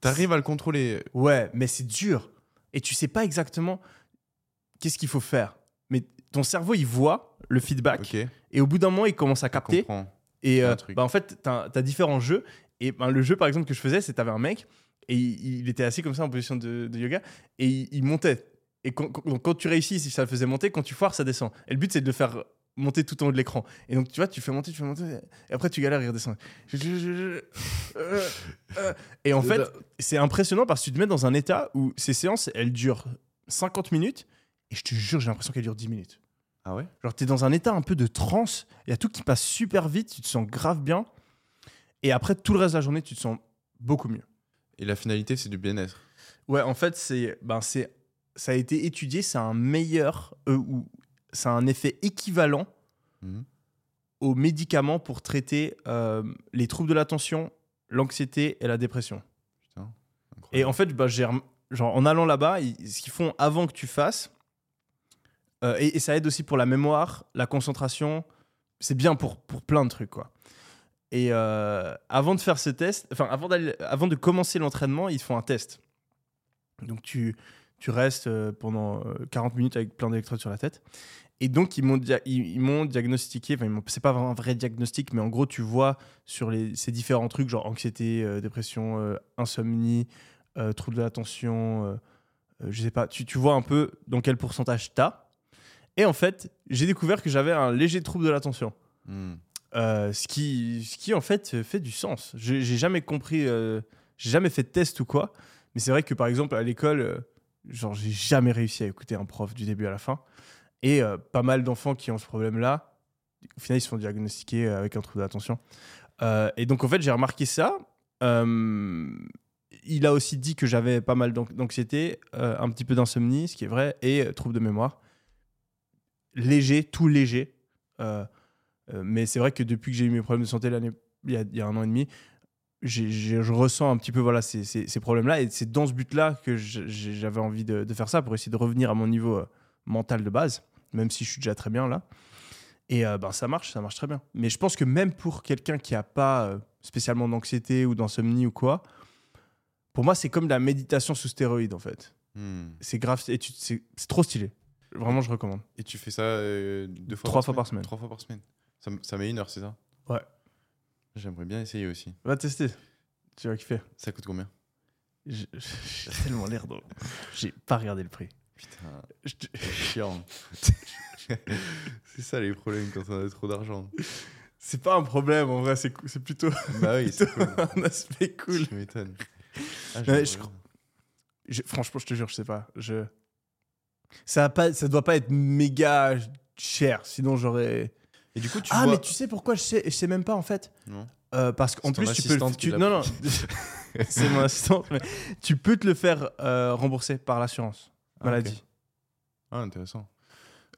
D: t'arrives à le contrôler
C: ouais, mais c'est dur. Et tu sais pas exactement qu'est-ce qu'il faut faire. Mais ton cerveau, il voit le feedback. Et au bout d'un moment, il commence à capter. Et euh, bah, en fait, tu as, différents jeux. Et ben, le jeu, par exemple, que je faisais, c'est t'avais un mec et il, il était assis comme ça en position de, de yoga et il, il montait. Et quand, quand- tu réussis, si ça le faisait monter, quand tu foires, ça descend. Et le but, c'est de le faire monter tout en haut de l'écran. Et donc, tu vois, tu fais monter, tu fais monter, et après, tu galères, il redescend. Je- je- je- je- euh, euh. Et en fait, c'est impressionnant parce que tu te mets dans un état où ces séances, elles durent 50 minutes et je te jure, j'ai l'impression qu'elles durent 10 minutes.
D: Ah ouais?
C: Genre, t'es dans un état un peu de transe, il y a tout qui passe super vite, tu te sens grave bien. Et après, tout le reste de la journée, tu te sens beaucoup mieux.
D: Et la finalité, c'est du bien-être?
C: Ouais, en fait, c'est, ben, c'est, ça a été étudié, c'est un meilleur, euh, ou c'est un effet équivalent
D: Mhm.
C: aux médicaments pour traiter euh, les troubles de l'attention l'anxiété et la dépression.
D: Putain,
C: Et en fait, bah, genre, en allant là-bas, ce qu'ils font avant que tu fasses, euh, et, et ça aide aussi pour la mémoire, la concentration, c'est bien pour, pour plein de trucs, quoi. Et euh, avant de faire ce test, enfin, avant, avant de commencer l'entraînement, ils font un test. Donc, tu, tu restes pendant euh, 40 minutes avec plein d'électrodes sur la tête. Et donc, ils m'ont dia- ils, ils m'ont diagnostiqué, enfin, c'est pas vraiment un vrai diagnostic, mais en gros, tu vois sur les, ces différents trucs, genre anxiété, euh, dépression, euh, insomnie, euh, trouble de l'attention, je sais pas, tu, tu vois un peu dans quel pourcentage t'as. Et en fait, j'ai découvert que j'avais un léger trouble de l'attention.
D: Hmm.
C: Ce, qui, ce qui en fait fait du sens. J'ai jamais compris, j'ai jamais fait de test ou quoi, mais c'est vrai que par exemple à l'école, genre j'ai jamais réussi à écouter un prof du début à la fin. Et euh, pas mal d'enfants qui ont ce problème-là, au final ils se font diagnostiquer euh, avec un trouble d'attention. Euh, et donc en fait j'ai remarqué ça. Il a aussi dit que j'avais pas mal d'anx- d'anxiété, un petit peu d'insomnie, ce qui est vrai, et trouble de mémoire. Léger, tout léger. Mais c'est vrai que depuis que j'ai eu mes problèmes de santé l'année, il y a, un an et demi, je ressens un petit peu voilà, ces, ces- problèmes-là. Et c'est dans ce but-là que j'avais envie de, faire ça pour essayer de revenir à mon niveau mental de base, même si je suis déjà très bien là. Et euh, ben, ça marche, ça marche très bien. Mais je pense que même pour quelqu'un qui n'a pas euh, spécialement d'anxiété ou d'insomnie ou quoi, pour moi, c'est comme la méditation sous stéroïde en fait.
D: Hmm.
C: C'est grave, et tu- c'est c'est trop stylé. Vraiment, je recommande.
D: Et tu fais ça euh, deux fois
C: Trois
D: par
C: fois
D: semaine
C: par semaine.
D: Trois fois par semaine. Ça, met une heure, c'est ça?
C: Ouais.
D: J'aimerais bien essayer aussi.
C: Va tester. Tu vas kiffer.
D: Ça coûte combien?
C: J'ai j'ai tellement l'air de. J'ai pas regardé le prix.
D: Putain, chiant. <laughs> c'est ça les problèmes quand on a trop d'argent.
C: C'est pas un problème en vrai, c'est plutôt
D: Bah oui, cool. <laughs>
C: un aspect cool.
D: Tu m'étonnes. Ah,
C: je. Je- franchement, je te jure, je sais pas. Je... Ça, a pas, ça doit pas être méga cher, sinon j'aurais.
D: Et du coup, tu
C: ah,
D: vois...
C: mais tu sais pourquoi je sais, je sais même pas en fait.
D: Non.
C: Euh, parce qu'en plus, tu peux. le- tu- non, non, <laughs> c'est mon assistante, mais tu peux te le faire euh, rembourser par l'assurance
D: Ah,
C: maladie.
D: Ah, intéressant.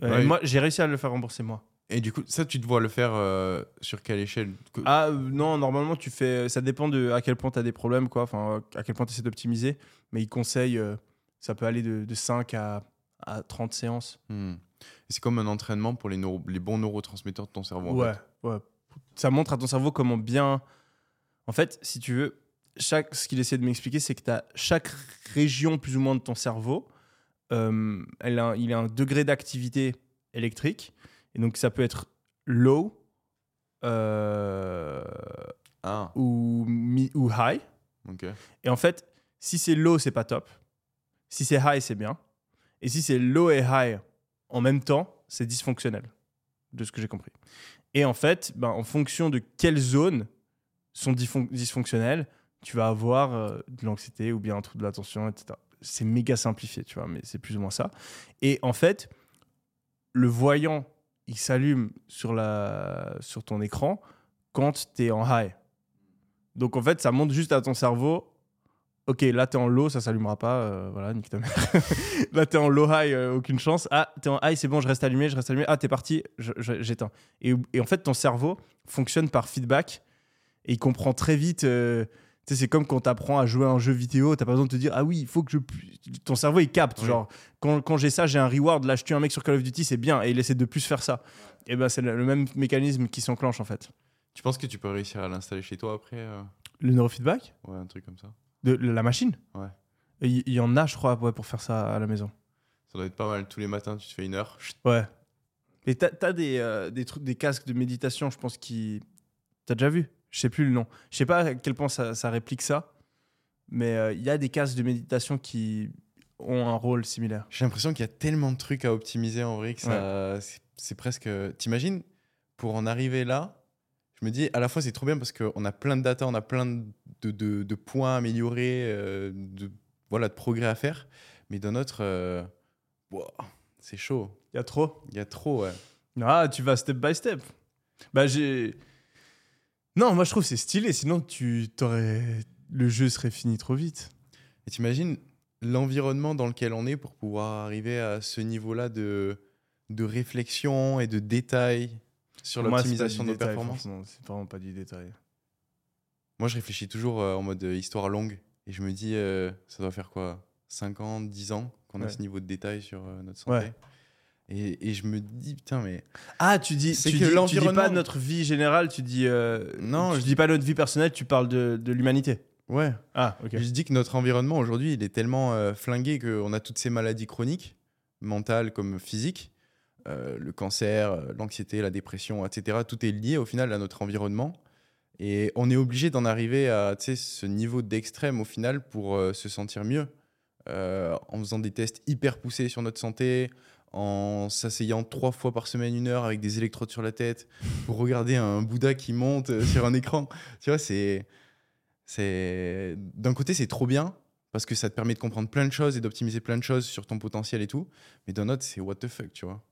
C: Euh,
D: Ouais.
C: Moi, j'ai réussi à le faire rembourser moi.
D: Et du coup, ça, tu te vois le faire euh, sur quelle échelle
C: Ah euh, non, normalement tu fais, ça dépend de à quel point tu as des problèmes, quoi. Enfin, à quel point tu essaies d'optimiser. Mais ils conseillent, euh, ça peut aller de, de 5 à, à 30 séances.
D: Hmm. C'est comme un entraînement pour les, neuro- les bons neurotransmetteurs de ton cerveau. en
C: ouais,
D: fait.
C: ouais. Ça montre à ton cerveau comment bien. En fait, si tu veux, chaque, ce qu'il essaie de m'expliquer, c'est que tu as chaque région plus ou moins de ton cerveau, euh, elle a, il a un degré d'activité électrique. Et donc ça peut être low euh,
D: Ah,
C: ou, mi- ou high. Et en fait, si c'est low, c'est pas top. Si c'est high, c'est bien. Et si c'est low et high en même temps, c'est dysfonctionnel, de ce que j'ai compris. Et en fait, ben, en fonction de quelles zones sont dysfonctionnelles, tu vas avoir euh, de l'anxiété ou bien un trouble de l'attention, etc. C'est méga simplifié, tu vois, mais c'est plus ou moins ça. Et en fait, le voyant, il s'allume sur, la... sur ton écran quand tu es en high. Donc en fait, ça montre juste à ton cerveau, ok, là t'es en low, ça s'allumera pas, euh, voilà, nique ta mère. <laughs> là t'es en low high, euh, aucune chance. Ah, t'es en high, c'est bon, je reste allumé, je reste allumé. Ah, t'es parti, j'éteins. Et, et en fait, ton cerveau fonctionne par feedback et il comprend très vite. euh, tu sais, c'est comme quand t'apprends à jouer à un jeu vidéo, t'as pas besoin de te dire, ah oui, il faut que je. Ton cerveau il capte,
D: Oui.
C: genre, quand, quand j'ai ça, j'ai un reward, là je tue un mec sur Call of Duty, c'est bien, et il essaie de plus faire ça. Et ben c'est le, le même mécanisme qui s'enclenche en fait.
D: Tu penses que tu peux réussir à l'installer chez toi après euh,
C: Le neurofeedback?
D: Ouais, un truc comme ça.
C: de la machine?
D: Ouais.
C: Il y, en a, je crois, ouais, pour faire ça à la maison.
D: Ça doit être pas mal. Tous les matins, tu te fais une heure.
C: Ouais. Et t'as as des, euh, des, trucs, des casques de méditation, je pense, qui. T'as déjà vu? Je sais plus le nom. Je sais pas à quel point ça, ça réplique ça, mais euh, il y a des casques de méditation qui ont un rôle similaire.
D: J'ai l'impression qu'il y a tellement de trucs à optimiser en vrai que ça, c'est- c'est presque. T'imagines, pour en arriver là, je me dis à la fois c'est trop bien parce qu'on a plein de data, on a plein de, de, de points à améliorer, euh, de, voilà, de progrès à faire, mais d'un autre, euh, wow, c'est chaud.
C: Il y a trop
D: Il y a trop, ouais.
C: Ah, tu vas step by step. Bah, j'ai. Non, moi je trouve c'est stylé, sinon tu t'aurais. Le jeu serait fini trop vite.
D: Et t'imagines l'environnement dans lequel on est pour pouvoir arriver à ce niveau-là de, de réflexion et de détail sur l'optimisation de nos performances?
C: franchement, C'est vraiment pas du détail.
D: Moi, je réfléchis toujours euh, en mode euh, histoire longue. Et je me dis, euh, ça doit faire quoi? 5 ans, 10 ans qu'on a ce niveau de détail sur notre santé?
C: Ouais.
D: Et, et je me dis, putain, mais.
C: Ah, tu dis,
D: C'est
C: tu
D: que
C: dis, tu dis
D: l'environnement-
C: pas notre vie générale, tu dis. euh,
D: Non,
C: tu
D: je-
C: dis pas notre vie personnelle, tu parles de, de l'humanité.
D: Ouais.
C: Ah, ok.
D: Je dis que notre environnement aujourd'hui, il est tellement euh, flingué qu'on a toutes ces maladies chroniques, mentales comme physiques, euh, le cancer, l'anxiété, la dépression, etc. Tout est lié au final à notre environnement. Et on est obligé d'en arriver à ce niveau d'extrême au final pour se sentir mieux. En faisant des tests hyper poussés sur notre santé, en s'asseyant trois fois par semaine, une heure avec des électrodes sur la tête pour regarder un Bouddha qui monte euh, sur un écran. Tu vois, c'est. c'est D'un côté, c'est trop bien parce que ça te permet de comprendre plein de choses et d'optimiser plein de choses sur ton potentiel et tout. Mais d'un autre, c'est what the fuck, tu vois.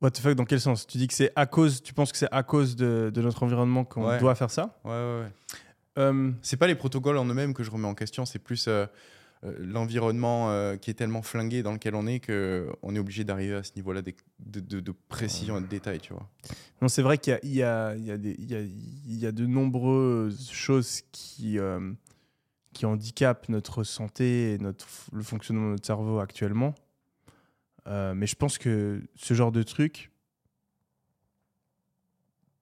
C: What the fuck, dans quel sens? Tu dis que c'est à cause, tu penses que c'est à cause de, de notre environnement qu'on
D: Ouais.
C: doit faire ça?
D: Ouais, ouais, ouais.
C: Euh,
D: C'est pas les protocoles en eux-mêmes que je remets en question, c'est plus euh, l'environnement euh, qui est tellement flingué dans lequel on est que on est obligé d'arriver à ce niveau-là de, de- de- de précision et de détail, tu vois.
C: Non, c'est vrai qu'il y y, y, y, a, il y a de nombreuses choses qui, euh, qui handicapent notre santé et notre, le fonctionnement de notre cerveau actuellement. Euh, mais je pense que ce genre de truc,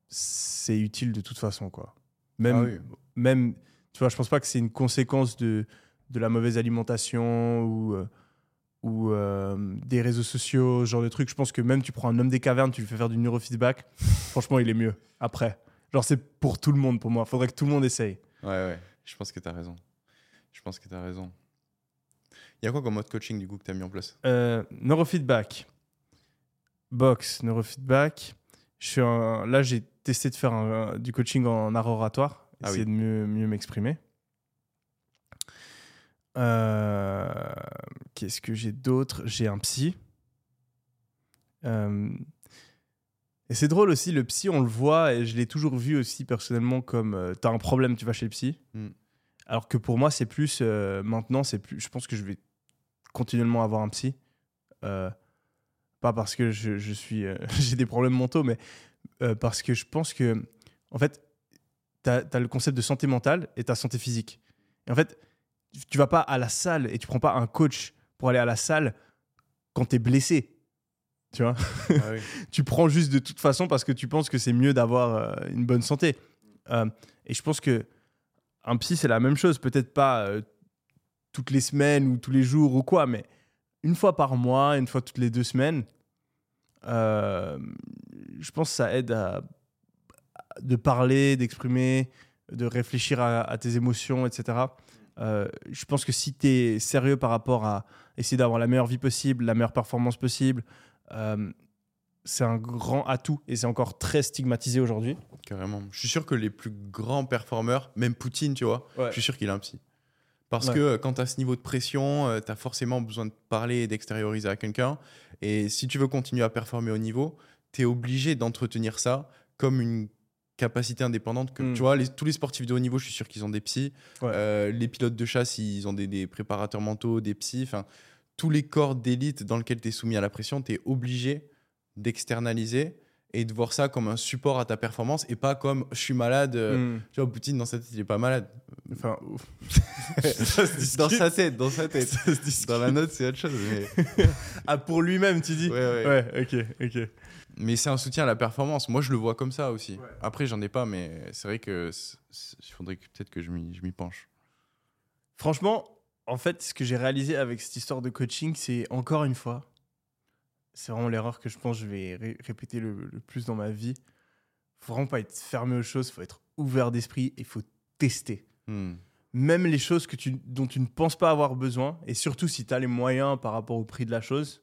C: c'est utile de toute façon. Quoi. Même,
D: Ah oui.
C: même, tu vois, je pense pas que c'est une conséquence de, de la mauvaise alimentation ou, euh, ou euh, des réseaux sociaux, ce genre de trucs. Je pense que même tu prends un homme des cavernes, tu lui fais faire du neurofeedback, franchement, il est mieux après. Genre, c'est pour tout le monde pour moi. Faudrait que tout le monde essaye.
D: Ouais, ouais, je pense que tu as raison. Je pense que tu as raison. Il y a quoi comme mode coaching du coup que tu as mis en place?
C: Euh, neurofeedback, box, neurofeedback. Je suis un- Là, j'ai testé de faire un- du coaching en art oratoire,
D: Ah
C: essayer
D: oui.
C: de mieux, mieux m'exprimer. Euh, Qu'est-ce que j'ai d'autre? J'ai un psy. Euh, Et c'est drôle aussi, le psy, on le voit, et je l'ai toujours vu aussi personnellement comme euh, t'as un problème, tu vas chez le psy.
D: Mm.
C: Alors que pour moi, c'est plus. maintenant, c'est plus. Je pense que je vais continuellement avoir un psy. Pas parce que je, je suis, <laughs> j'ai des problèmes mentaux, mais parce que je pense que, en fait, tu as, le concept de santé mentale et ta santé physique. Et en fait, tu- vas pas à la salle et tu prends pas un coach pour aller à la salle quand tu es blessé. Tu vois?
D: Ah oui. <laughs>
C: tu prends juste de toute façon parce que tu penses que c'est mieux d'avoir euh, une bonne santé. Euh, et je pense que un psy, c'est la même chose. Peut-être pas euh, toutes les semaines ou tous les jours ou quoi, mais une fois par mois, une fois toutes les deux semaines, euh, je pense que ça aide à de parler, d'exprimer, de réfléchir à, à tes émotions, etc. Euh, je pense que si tu es sérieux par rapport à essayer d'avoir la meilleure vie possible, la meilleure performance possible, euh, c'est un grand atout et c'est encore très stigmatisé aujourd'hui.
D: Carrément. Je suis sûr que les plus grands performeurs, même Poutine, tu vois,
C: Ouais.
D: je suis sûr qu'il a un psy. Parce
C: Ouais.
D: que euh, quand tu as ce niveau de pression, tu as forcément besoin de parler et d'extérioriser à quelqu'un. Et si tu veux continuer à performer au niveau, tu es obligé d'entretenir ça comme une capacité indépendante. Que,
C: Mm.
D: Tu vois, les- tous les sportifs de haut niveau, je suis sûr qu'ils ont des psys.
C: Ouais.
D: Euh, les pilotes de chasse, ils ont des, des préparateurs mentaux, des psys. Enfin, tous les corps d'élite dans lesquels tu es soumis à la pression, tu es obligé d'externaliser et de voir ça comme un support à ta performance et pas comme je suis malade. euh,
C: Mm.
D: Tu vois, Poutine, dans sa tête, il est pas malade.
C: Enfin, <laughs> ouf.
D: dans sa tête, dans sa tête. dans la note, c'est autre chose. Mais, <laughs>
C: ah, pour lui-même, tu dis
D: Ouais, ouais.
C: Ouais, ok, ok.
D: Mais c'est un soutien à la performance. Moi, je le vois comme ça aussi.
C: Ouais.
D: Après, j'en ai pas, mais c'est vrai que il faudrait peut-être que je m'y je m'y penche.
C: Franchement, en fait, ce que j'ai réalisé avec cette histoire de coaching, c'est encore une fois, c'est vraiment l'erreur que je pense que je vais ré- répéter le, le plus dans ma vie. faut vraiment pas être fermé aux choses, faut être ouvert d'esprit et faut tester.
D: Hmm.
C: même les choses que tu, dont tu ne penses pas avoir besoin, et surtout si tu as les moyens par rapport au prix de la chose,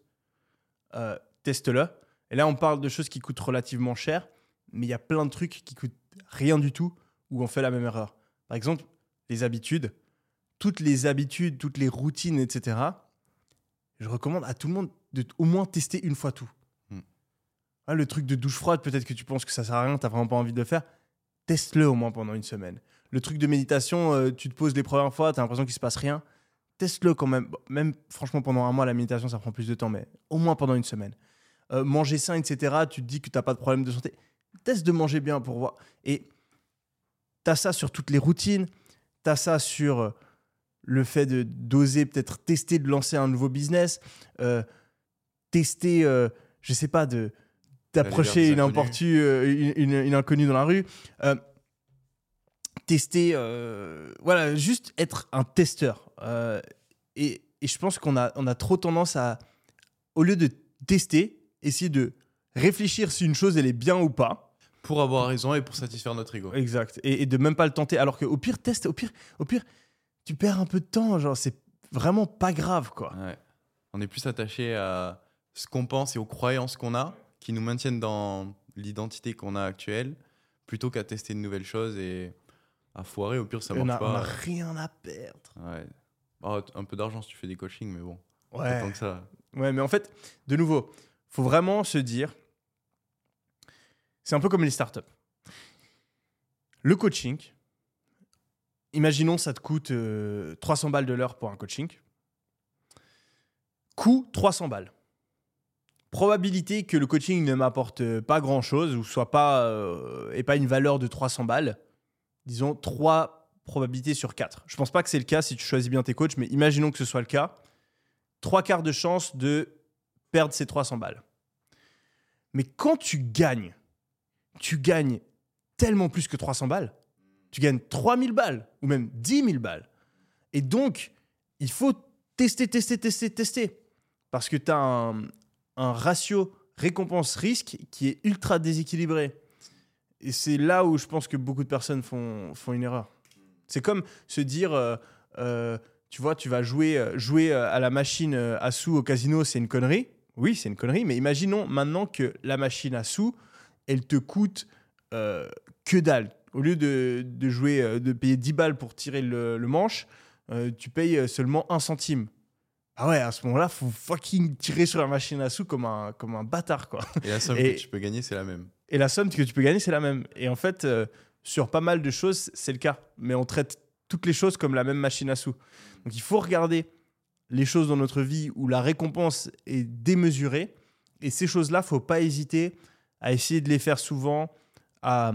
C: euh, teste-le. Et là, on parle de choses qui coûtent relativement cher, mais il y a plein de trucs qui coûtent rien du tout, où on fait la même erreur. Par exemple, les habitudes. Toutes les habitudes, toutes les routines, etc. Je recommande à tout le monde de au moins tester une fois tout.
D: Hmm.
C: Ah, le truc de douche froide, peut-être que tu penses que ça sert à rien, tu vraiment pas envie de le faire. Teste-le au moins pendant une semaine. Le truc de méditation, euh, tu te poses les premières fois, tu as l'impression qu'il se passe rien. Teste-le quand même. Bon, Même franchement, pendant un mois, la méditation, ça prend plus de temps, mais au moins pendant une semaine. Euh, manger sain, etc., tu te dis que tu n'as pas de problème de santé. Teste de manger bien pour voir. Et as ça sur toutes les routines, tu as ça sur euh, le fait de d'oser peut-être tester de lancer un nouveau business, euh, tester, euh, je sais pas, de d'approcher une, importue, une, une- une inconnue dans la rue. Tester, voilà, juste être un testeur. Et, et je pense qu'on a, on a trop tendance à, au lieu de tester, essayer de réfléchir si une chose elle est bien ou pas.
D: Pour avoir raison et pour satisfaire notre ego.
C: Exact. Et, et de même pas le tenter. Alors qu'au pire, teste, au pire, au pire, tu perds un peu de temps. Genre, c'est vraiment pas grave, quoi.
D: Ouais. On est plus attaché à ce qu'on pense et aux croyances qu'on a qui nous maintiennent dans l'identité qu'on a actuelle plutôt qu'à tester de nouvelles choses et à foirer. Au pire, ça
C: on,
D: marche
C: a, on a
D: pas.
C: rien à perdre.
D: Ouais. Oh, un peu d'argent si tu fais des coachings, mais bon,
C: Ouais.
D: tant que ça.
C: Ouais, mais en fait, de nouveau, faut vraiment se dire, c'est un peu comme les startups. Le coaching, imaginons ça te coûte euh, 300 balles de l'heure pour un coaching. Coût 300 balles. Probabilité que le coaching ne m'apporte pas grand chose ou soit pas euh, et pas une valeur de 300 balles. Disons 3 probabilités sur 4. Je pense pas que c'est le cas si tu choisis bien tes coachs, mais imaginons que ce soit le cas. Trois quarts de chance de perdre ces 300 balles. Mais quand tu gagnes, tu gagnes tellement plus que 300 balles. Tu gagnes 3000 balles ou même 10 000 balles. Et donc, il faut tester, tester, tester, tester. Parce que tu as un, ratio récompense-risque qui est ultra déséquilibré. Et c'est là où je pense que beaucoup de personnes font, font une erreur. C'est comme se dire, euh, euh, tu vois, tu vas jouer, euh, jouer à la machine à sous au casino, c'est une connerie. Oui, c'est une connerie, mais imaginons maintenant que la machine à sous, elle te coûte euh, que dalle. Au lieu de, de jouer, euh, de payer 10 balles pour tirer le, le manche, euh, tu payes seulement 1 centime. Ah ouais, à ce moment-là, faut fucking tirer sur la machine à sous comme un, comme un bâtard, quoi.
D: Et la somme
C: Et-
D: que tu peux gagner, c'est la même.
C: Et la somme que tu peux gagner, c'est la même. Et en fait, euh, sur pas mal de choses, c'est le cas. Mais on traite toutes les choses comme la même machine à sous. Donc il faut regarder les choses dans notre vie où la récompense est démesurée. Et ces choses-là, faut pas hésiter à essayer de les faire souvent à,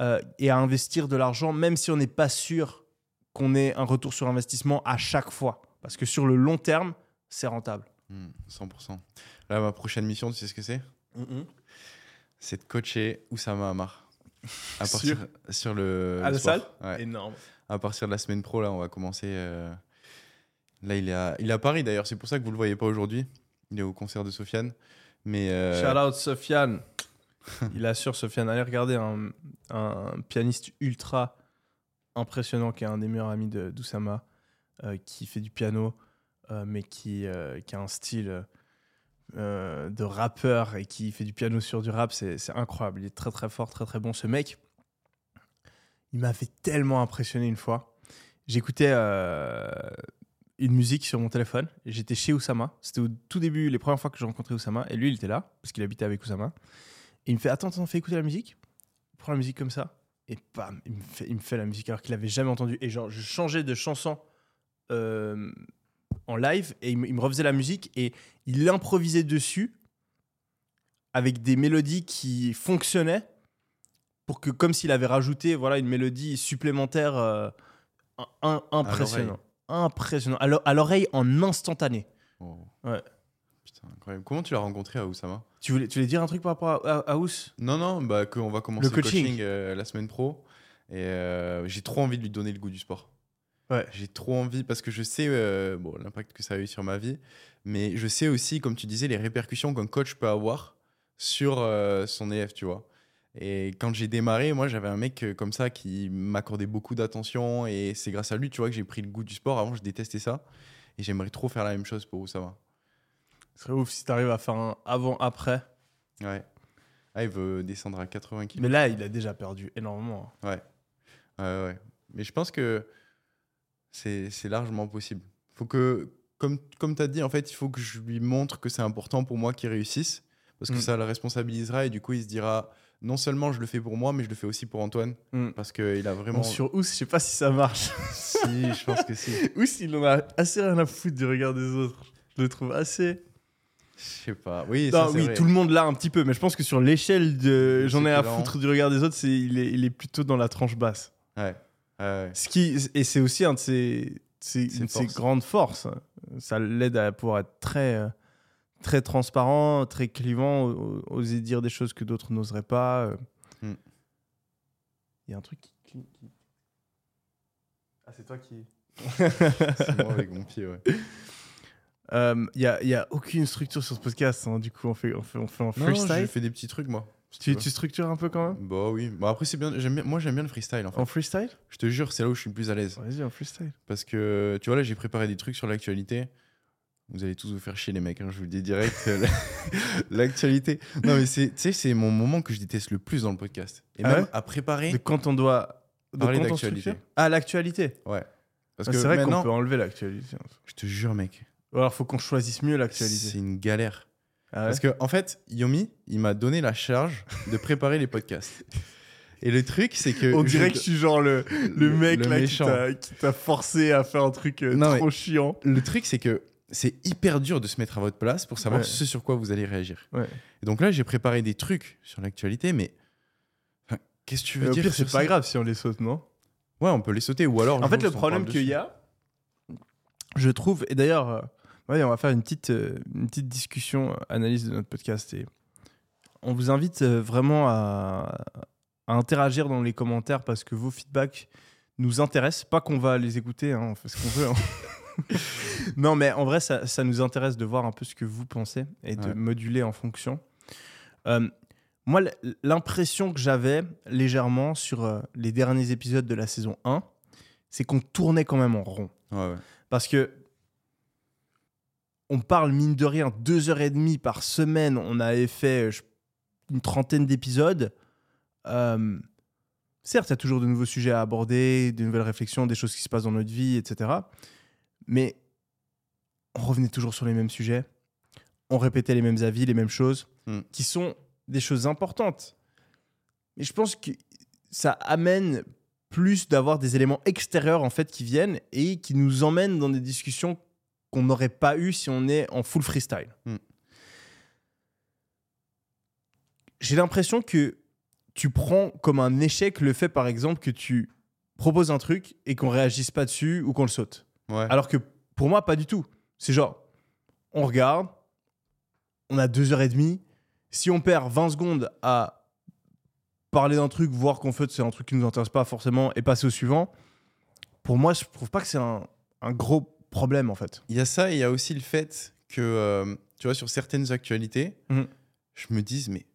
C: euh, et à investir de l'argent, même si on n'est pas sûr qu'on ait un retour sur investissement à chaque fois. Parce que sur le long terme, c'est rentable.
D: Hmm, 100%. Là, ma prochaine mission, tu sais ce que c'est? C'est de coacher Oussama Amar. À <laughs> partir, sur le.
C: À
D: le
C: la salle?
D: Ouais.
C: Énorme.
D: À partir de la semaine pro, là, on va commencer. euh, Là, il est, à... Paris d'ailleurs, c'est pour ça que vous le voyez pas aujourd'hui. Il est au concert de Sofiane. Mais. euh,
C: Shout out Sofiane. Il assure Sofiane. Allez regarder un, pianiste ultra impressionnant qui est un des meilleurs amis de d'Oussama, euh, qui fait du piano, euh, mais qui, qui a un style de rappeur et qui fait du piano sur du rap. C'est incroyable. Il est très très fort, très très bon. Ce mec, il m'a fait tellement impressionner une fois. J'écoutais une musique sur mon téléphone. J'étais chez Oussama. C'était au tout début, les premières fois que j'ai rencontré Oussama. Et lui, il était là, parce qu'il habitait avec Oussama. Et il me fait Attends, attends, fais écouter la musique. Il prend la musique comme ça. Et bam, il me fait, il me fait la musique alors qu'il avait jamais entendu. Et genre, je changeais de chanson euh, en live et il me, il me refaisait la musique et il improvisait dessus avec des mélodies qui fonctionnaient pour que, comme s'il avait rajouté voilà, une mélodie supplémentaire euh, un- un- impressionnant. Impressionnant. À l'o- À l'oreille en instantané.
D: oh.
C: Ouais.
D: Putain, incroyable. Comment tu l'as rencontré à Oussama?
C: Tu voulais, tu voulais dire un truc par rapport à, à, à Ous?
D: Non, non, bah, qu'on va commencer
C: Le
D: le
C: coaching.
D: euh, la semaine pro. Et euh, j'ai trop envie de lui donner le goût du sport.
C: Ouais.
D: J'ai trop envie parce que je sais euh, bon, l'impact que ça a eu sur ma vie, mais je sais aussi, comme tu disais, les répercussions qu'un coach peut avoir sur son élève, tu vois. Et quand j'ai démarré, moi, j'avais un mec euh, comme ça qui m'accordait beaucoup d'attention et c'est grâce à lui, tu vois, que j'ai pris le goût du sport. Avant, je détestais ça et j'aimerais trop faire la même chose pour Oussama.
C: Ce serait ouf si tu arrives à faire un avant-après.
D: Ouais. Ah, il veut descendre à 80 kg.
C: Mais là, il a déjà perdu énormément.
D: Ouais. Ouais, ouais. Mais je pense que c'est c'est largement possible. Faut que, comme, comme tu as dit, en fait, il faut que je lui montre que c'est important pour moi qu'il réussisse. Parce que
C: Mm.
D: ça le responsabilisera et du coup, il se dira non seulement je le fais pour moi, mais je le fais aussi pour Antoine.
C: Mm.
D: Parce qu'il a vraiment.
C: Bon, sur Ous, je sais pas si ça marche. <laughs>
D: Si, je pense que si. <laughs>
C: Ous, il en a assez rien à foutre du regard des autres. Je le trouve assez.
D: Je sais pas. Oui,
C: Non,
D: ça, c'est
C: oui,
D: vrai.
C: tout le monde l'a un petit peu, mais je pense que sur l'échelle de j'en ai à foutre du regard des autres, c'est il est, il est plutôt dans la tranche basse.
D: Ouais.
C: Ce qui, et c'est aussi un de ses, ses-
D: Ses
C: une de ses grandes forces. Ça l'aide à pouvoir être très, euh, très transparent, très clivant, oser dire des choses que d'autres n'oseraient pas. euh.
D: Hmm.
C: Il y a un truc qui. qui- qui- Ah, c'est toi qui. <laughs> <laughs>
D: C'est moi avec mon pied, ouais.
C: Euh, Il n'y a, il y a aucune structure sur ce podcast. hein. Du coup, on fait, on fait, on fait en
D: Non,
C: freestyle.
D: j'ai fait des petits trucs, moi. si
C: tu, tu structures un peu quand même?
D: Bah oui. Bah après, c'est bien. J'aime bien... Moi, j'aime bien le freestyle, en fait.
C: En freestyle?
D: Je te jure, c'est là où je suis le plus à l'aise.
C: Vas-y, en freestyle.
D: Parce que, tu vois, là, j'ai préparé des trucs sur l'actualité. Vous allez tous vous faire chier, les mecs, hein, je vous le dis direct. euh, <laughs> l'actualité. Non, mais c'est, tu sais, c'est mon moment que je déteste le plus dans le podcast. Et
C: Ah
D: même
C: ouais
D: à préparer.
C: De quand on doit. De
D: Parler d'actualité.
C: Ah, l'actualité.
D: Ouais. Parce
C: Ah,
D: que
C: c'est vrai qu'on peut enlever l'actualité.
D: je te jure, mec,
C: Ou alors, faut qu'on choisisse mieux
D: c'est
C: l'actualité.
D: une galère.
C: Ah ouais
D: Parce que, en fait, Yomi, il m'a donné la charge de préparer les podcasts. <laughs> Et le truc, c'est que.
C: On
D: je-
C: dirait que je suis genre le, le mec
D: le
C: là qui
D: méchant.
C: t'a- qui t'a forcé à faire un truc euh,
D: Non,
C: trop chiant.
D: Le truc, c'est que c'est hyper dur de se mettre à votre place pour savoir
C: Ouais.
D: ce sur quoi vous allez réagir.
C: Ouais.
D: Et donc là, j'ai préparé des trucs sur l'actualité, mais. enfin, Qu'est-ce que tu veux
C: Mais au
D: dire
C: pire, c'est pas grave si on les saute, non?
D: Ouais, on peut les sauter ou alors.
C: En fait, le problème qu'il y a, je trouve, et d'ailleurs, euh, ouais, on va faire une petite, euh, une petite discussion, euh, analyse de notre podcast. Et on vous invite vraiment à, à interagir dans les commentaires parce que vos feedbacks nous intéressent. Pas qu'on va les écouter, hein, on fait ce qu'on veut. hein. <laughs> <laughs> non, mais en vrai, ça, ça nous intéresse de voir un peu ce que vous pensez et de
D: Ouais.
C: moduler en fonction. Euh, moi, l'impression que j'avais légèrement sur euh, les derniers épisodes de la saison 1, c'est qu'on tournait quand même en rond.
D: Ouais, ouais.
C: Parce que on parle, mine de rien, deux heures et demie par semaine. On avait fait euh, je- une trentaine d'épisodes. Euh, certes, il y a toujours de nouveaux sujets à aborder, de nouvelles réflexions, des choses qui se passent dans notre vie, etc. Mais on revenait toujours sur les mêmes sujets. On répétait les mêmes avis, les mêmes choses,
D: Mm.
C: qui sont des choses importantes. Mais je pense que ça amène plus d'avoir des éléments extérieurs en fait qui viennent et qui nous emmènent dans des discussions qu'on n'aurait pas eues si on est en full freestyle.
D: Mm.
C: J'ai l'impression que tu prends comme un échec le fait par exemple que tu proposes un truc et qu'on réagisse pas dessus ou qu'on le saute.
D: Ouais.
C: Alors que pour moi, pas du tout. C'est genre, on regarde, on a deux heures et demie. Si on perd 20 secondes à parler d'un truc, voir qu'en fait c'est un truc qui nous intéresse pas forcément et passer au suivant, pour moi, je trouve pas que c'est un, un gros problème en fait.
D: Il y a ça et il y a aussi le fait que, euh, tu vois, sur certaines actualités,
C: Mhm.
D: je me dise, mais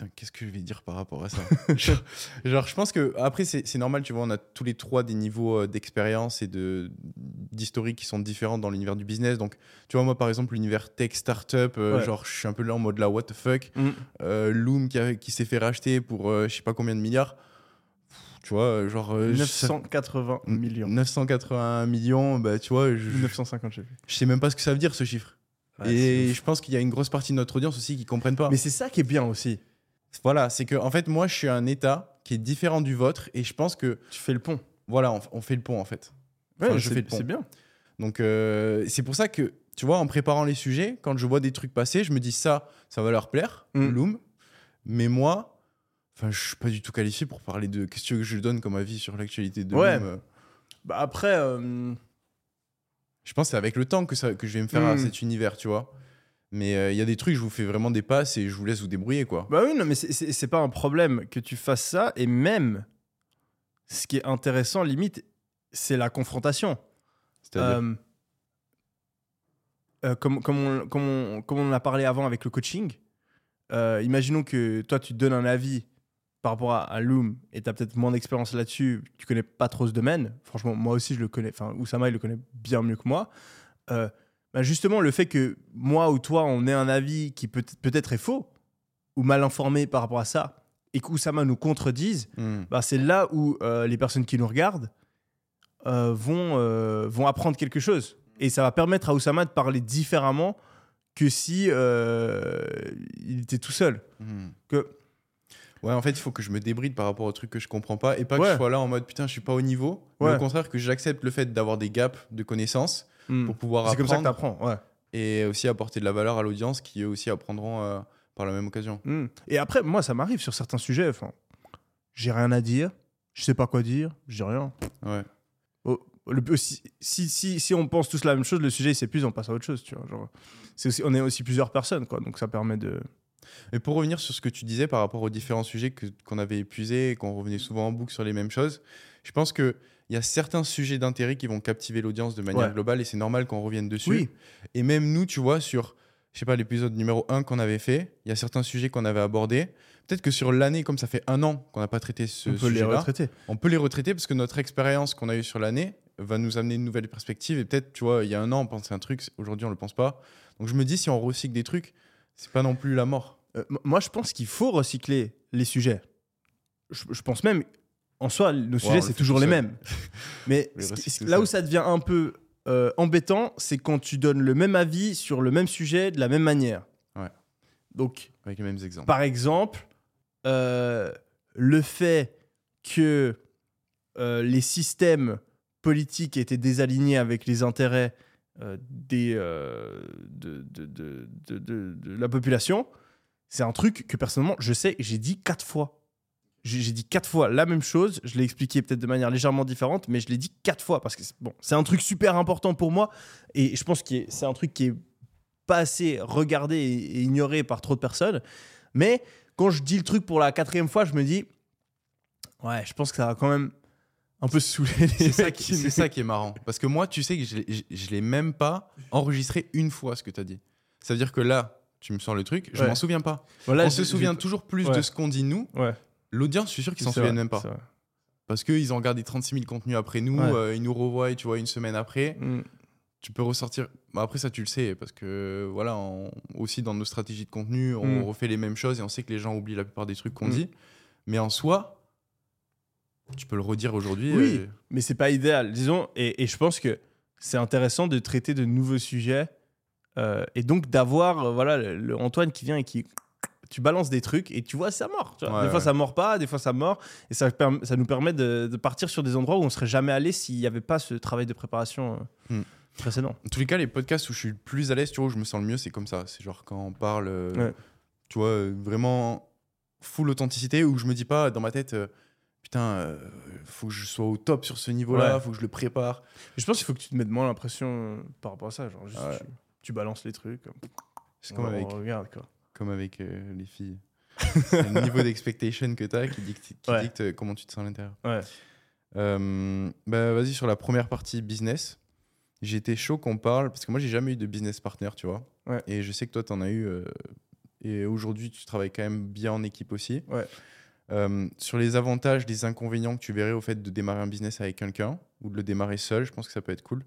D: putain, qu'est-ce que je vais dire par rapport à ça <laughs> genre, genre, je pense que, après, c'est normal, tu vois, on a tous les trois des niveaux euh, d'expérience et de- d'historique qui sont différents dans l'univers du business. Donc, tu vois, moi, par exemple, l'univers tech, startup, euh,
C: Ouais.
D: genre, je suis un peu là en mode là, what the fuck
C: Mm.
D: euh, Loom qui, s'est fait racheter pour euh, je sais pas combien de milliards. Tu vois, genre. euh, je-
C: 980 millions.
D: 981 millions, bah, tu vois, je,
C: 950, j'ai vu.
D: je sais même pas ce que ça veut dire ce chiffre. et je pense qu'il y a une grosse partie de notre audience aussi qui comprennent pas.
C: Mais c'est ça qui est bien aussi.
D: Voilà, c'est que en fait, moi, je suis un état qui est différent du vôtre et je pense que
C: Tu fais le pont.
D: voilà, on, on fait le pont en fait. Enfin,
C: Ouais,
D: je fais le pont.
C: C'est bien.
D: Donc euh, c'est pour ça que tu vois, en préparant les sujets, quand je vois des trucs passer, je me dis ça, ça va leur plaire,
C: Mm.
D: Loom. Mais moi, enfin, je suis pas du tout qualifié pour parler de qu'est-ce que je donne comme avis sur l'actualité de
C: Ouais.
D: Loom. euh.
C: Bah après, euh,
D: Je pense que c'est avec le temps que, ça, que je vais me faire à
C: Mm.
D: cet univers, tu vois. Mais euh, il y a des trucs, je vous fais vraiment des passes et je vous laisse vous débrouiller, quoi.
C: Bah oui, non, mais c'est- pas un problème que tu fasses ça. Et même, ce qui est intéressant, limite, c'est la confrontation.
D: C'est-à-dire.
C: Euh, euh, comme, comme, on, comme, on, comme on en a parlé avant avec le coaching, euh, imaginons que toi, tu donnes un avis par rapport à, à Loom et tu as peut-être moins d'expérience là-dessus, tu connais pas trop ce domaine. Franchement, moi aussi, je le connais. Enfin, Oussama, il le connaît bien mieux que moi. Bah justement, le fait que moi ou toi, on ait un avis qui peut- peut-être est faux ou mal informé par rapport à ça et qu'Oussama nous contredise,
D: Mm.
C: bah, c'est là où euh, les personnes qui nous regardent euh, vont, euh, vont apprendre quelque chose. Et ça va permettre à Oussama de parler différemment que si il était tout seul.
D: Mm.
C: Que,
D: Ouais, en fait, il faut que je me débride par rapport aux trucs que je comprends pas et pas que je sois là en mode putain, je suis pas au niveau. Mais au contraire, que j'accepte le fait d'avoir des gaps de connaissances
C: hmm,
D: pour pouvoir
C: c'est comme ça que tu apprends. Ouais.
D: et aussi apporter de la valeur à l'audience qui eux aussi apprendront euh, par la même occasion.
C: Hmm. Et après, moi, ça m'arrive sur certains sujets. Enfin, j'ai rien à dire. je sais pas quoi dire, je dis rien.
D: Ouais.
C: Oh, le- si, si, si, si on pense tous la même chose, le sujet il s'épuise, on passe à autre chose, tu vois. Genre, c'est aussi, on est aussi plusieurs personnes, quoi, donc ça permet de.
D: Mais pour revenir sur ce que tu disais par rapport aux différents sujets qu'on avait épuisés et qu'on revenait souvent en boucle sur les mêmes choses, je pense qu'il y a certains sujets d'intérêt qui vont captiver l'audience de manière
C: Ouais.
D: globale et c'est normal qu'on revienne dessus.
C: Oui.
D: Et même nous, tu vois, sur, je sais pas, l'épisode numéro 1 qu'on avait fait, il y a certains sujets qu'on avait abordés. Peut-être que sur l'année, comme ça fait un an qu'on n'a pas traité ce
C: on peut les
D: sujet-là,
C: retraiter.
D: on peut les retraiter parce que notre expérience qu'on a eue sur l'année va nous amener une nouvelle perspective. Et peut-être, tu vois, il y a un an, on pensait un truc, aujourd'hui, on le pense pas. Donc je me dis, si on recycle des trucs, c'est pas non plus la mort.
C: Euh, moi, je pense qu'il faut recycler les sujets. Je, je pense même, en soi, nos sujets,
D: le
C: c'est toujours les mêmes. <laughs> Mais là où ça devient un peu euh, embêtant, c'est quand tu donnes le même avis sur le même sujet de la même manière.
D: Ouais.
C: Donc,
D: Avec les mêmes exemples.
C: par exemple, euh, le fait que euh, les systèmes politiques étaient désalignés avec les intérêts des, de, de- de- de- de- de la population, c'est un truc que personnellement, je sais, j'ai dit quatre fois. J'ai dit quatre fois la même chose. Je l'ai expliqué peut-être de manière légèrement différente, mais je l'ai dit quatre fois parce que c'est- bon, c'est un truc super important pour moi et je pense que c'est un truc qui est pas assez regardé et, ignoré par trop de personnes. Mais quand je dis le truc pour la quatrième fois, je me dis, ouais, je pense que ça va quand même un peu saouler les
D: C'est ça, qui- c'est ça qui est marrant. Parce que moi, tu sais que je je je l'ai même pas enregistré une fois ce que tu as dit. Ça veut dire que là, tu me sors le truc, je
C: Ouais.
D: m'en souviens pas.
C: Voilà,
D: On se souvient toujours plus
C: Ouais.
D: de ce qu'on dit nous.
C: Ouais,
D: L'audience, je suis sûr qu'ils s'en souviennent même pas. Parce qu'ils ont regardé 36 000 contenus après nous,
C: Ouais.
D: euh, ils nous revoient, tu vois, une semaine après.
C: Mm.
D: Tu peux ressortir. Bah, après, ça, tu le sais, parce que voilà, on- aussi dans nos stratégies de contenu, on
C: Mm.
D: refait les mêmes choses et on sait que les gens oublient la plupart des trucs qu'on
C: Mm.
D: dit. Mais en soi, tu peux le redire aujourd'hui.
C: Oui.
D: euh,
C: mais c'est pas idéal, disons. Et, et je pense que c'est intéressant de traiter de nouveaux sujets euh, et donc d'avoir euh, voilà le, le Antoine qui vient et qui tu balances des trucs et tu vois ça mord. tu vois.
D: Ouais,
C: des fois
D: ouais.
C: ça mord pas, des fois ça mord et ça, ça nous permet de, de partir sur des endroits où on serait jamais allé s'il n'y avait pas ce travail de préparation euh,
D: Hmm.
C: précédent.
D: En tous les cas, les podcasts où je suis le plus à l'aise, tu vois, où je me sens le mieux, c'est comme ça. C'est genre quand on parle, euh,
C: Ouais.
D: tu vois, euh, vraiment full authenticité, où je me dis pas dans ma tête, euh, putain, faut que je sois au top sur ce niveau-là,
C: Ouais.
D: faut que je le prépare.
C: Je pense qu'il faut que tu te mettes moins l'impression par rapport à ça, genre juste
D: Ouais.
C: tu, tu balances les trucs.
D: C'est comme
C: on
D: avec,
C: regarde quoi.
D: Comme avec euh, les filles. <laughs> Le niveau d'expectation que tu as qui dicte, qui
C: Ouais.
D: dicte, euh, comment tu te sens à l'intérieur.
C: Ouais.
D: Euh, bah, vas-y, sur la première partie business, j'étais chaud qu'on parle, parce que moi, j'ai jamais eu de business partner, tu vois.
C: Ouais.
D: Et je sais que toi, tu en as eu. euh, et aujourd'hui, tu travailles quand même bien en équipe aussi.
C: Ouais.
D: Euh, sur les avantages, les inconvénients que tu verrais au fait de démarrer un business avec quelqu'un ou de le démarrer seul, je pense que ça peut être cool.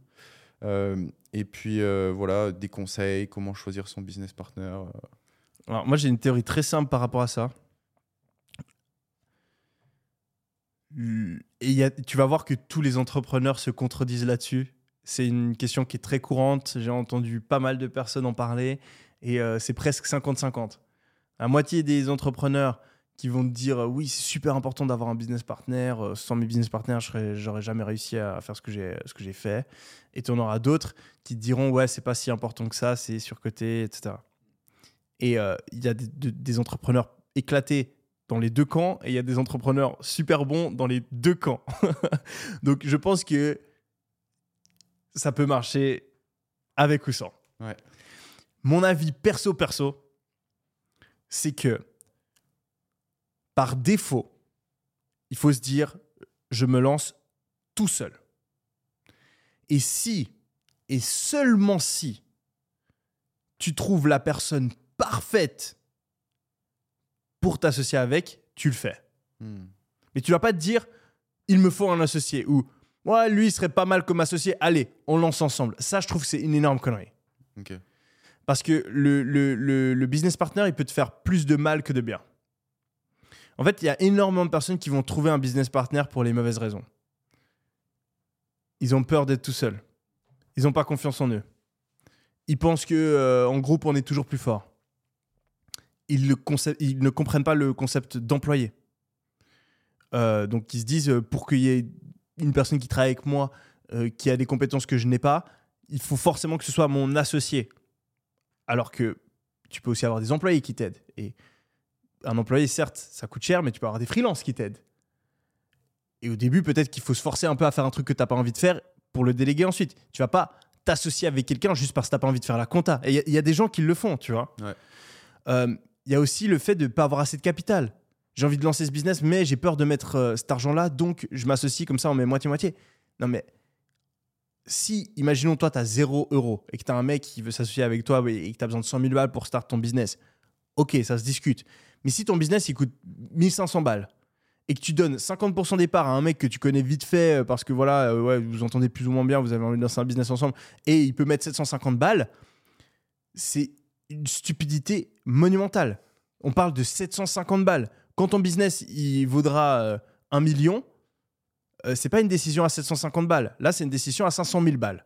D: Et puis voilà, des conseils, comment choisir son business partner.
C: Alors, moi, j'ai une théorie très simple par rapport à ça. Et tu vas voir que tous les entrepreneurs se contredisent là-dessus. C'est une question qui est très courante. J'ai entendu pas mal de personnes en parler. Et euh, c'est presque 50-50. La moitié des entrepreneurs qui vont te dire oui, c'est super important d'avoir un business partner. euh, Sans mes business partners, j'aurais jamais réussi à faire ce que j'ai fait. Et tu en auras d'autres qui te diront ouais, c'est pas si important que ça, c'est surcoté, etc. Et euh, il y a des, de- des entrepreneurs éclatés dans les deux camps et il y a des entrepreneurs super bons dans les deux camps. <laughs> Donc je pense que ça peut marcher avec ou sans.
D: Ouais.
C: Mon avis perso-perso, c'est que par défaut, il faut se dire je me lance tout seul. Et si, et seulement si, tu trouves la personne parfaite pour t'associer avec, tu le fais.
D: Hmm.
C: Mais tu vas pas te dire, il me faut un associé ou ouais, lui il serait pas mal comme associé, allez, on lance ensemble. Ça, je trouve que c'est une énorme connerie. Parce que le, le- le- le business partner, il peut te faire plus de mal que de bien. En fait, il y a énormément de personnes qui vont trouver un business partner pour les mauvaises raisons. Ils ont peur d'être tout seuls. Ils n'ont pas confiance en eux. Ils pensent que euh, en groupe, on est toujours plus fort. Ils, le concept- ils ne comprennent pas le concept d'employé. Euh, donc, ils se disent, euh, pour qu'il y ait une personne qui travaille avec moi, euh, qui a des compétences que je n'ai pas, il faut forcément que ce soit mon associé. Alors que tu peux aussi avoir des employés qui t'aident. Et un employé, certes, ça coûte cher, mais tu peux avoir des freelances qui t'aident. Et au début, peut-être qu'il faut se forcer un peu à faire un truc que tu n'as pas envie de faire pour le déléguer ensuite. Tu vas pas t'associer avec quelqu'un juste parce que tu n'as pas envie de faire la compta. Et il y a- il y, a des gens qui le font, tu vois.
D: Ouais.
C: Euh, Il y a aussi le fait de ne pas avoir assez de capital. J'ai envie de lancer ce business, mais j'ai peur de mettre euh, cet argent-là, donc je m'associe comme ça, on met moitié-moitié. Non, mais si, imaginons, toi, tu as 0 euro et que tu as un mec qui veut s'associer avec toi et que tu as besoin de 100 000 balles pour start ton business, ok, ça se discute. Mais si ton business, il coûte 1500 balles et que tu donnes 50% des parts à un mec que tu connais vite fait euh, parce que voilà, euh, ouais, vous entendez plus ou moins bien, vous avez envie de lancer un business ensemble et il peut mettre 750 balles, c'est une stupidité monumentale. On parle de 750 balles. Quand ton business, il vaudra euh, 1 million, euh, c'est pas une décision à 750 balles. Là, c'est une décision à 500 000 balles.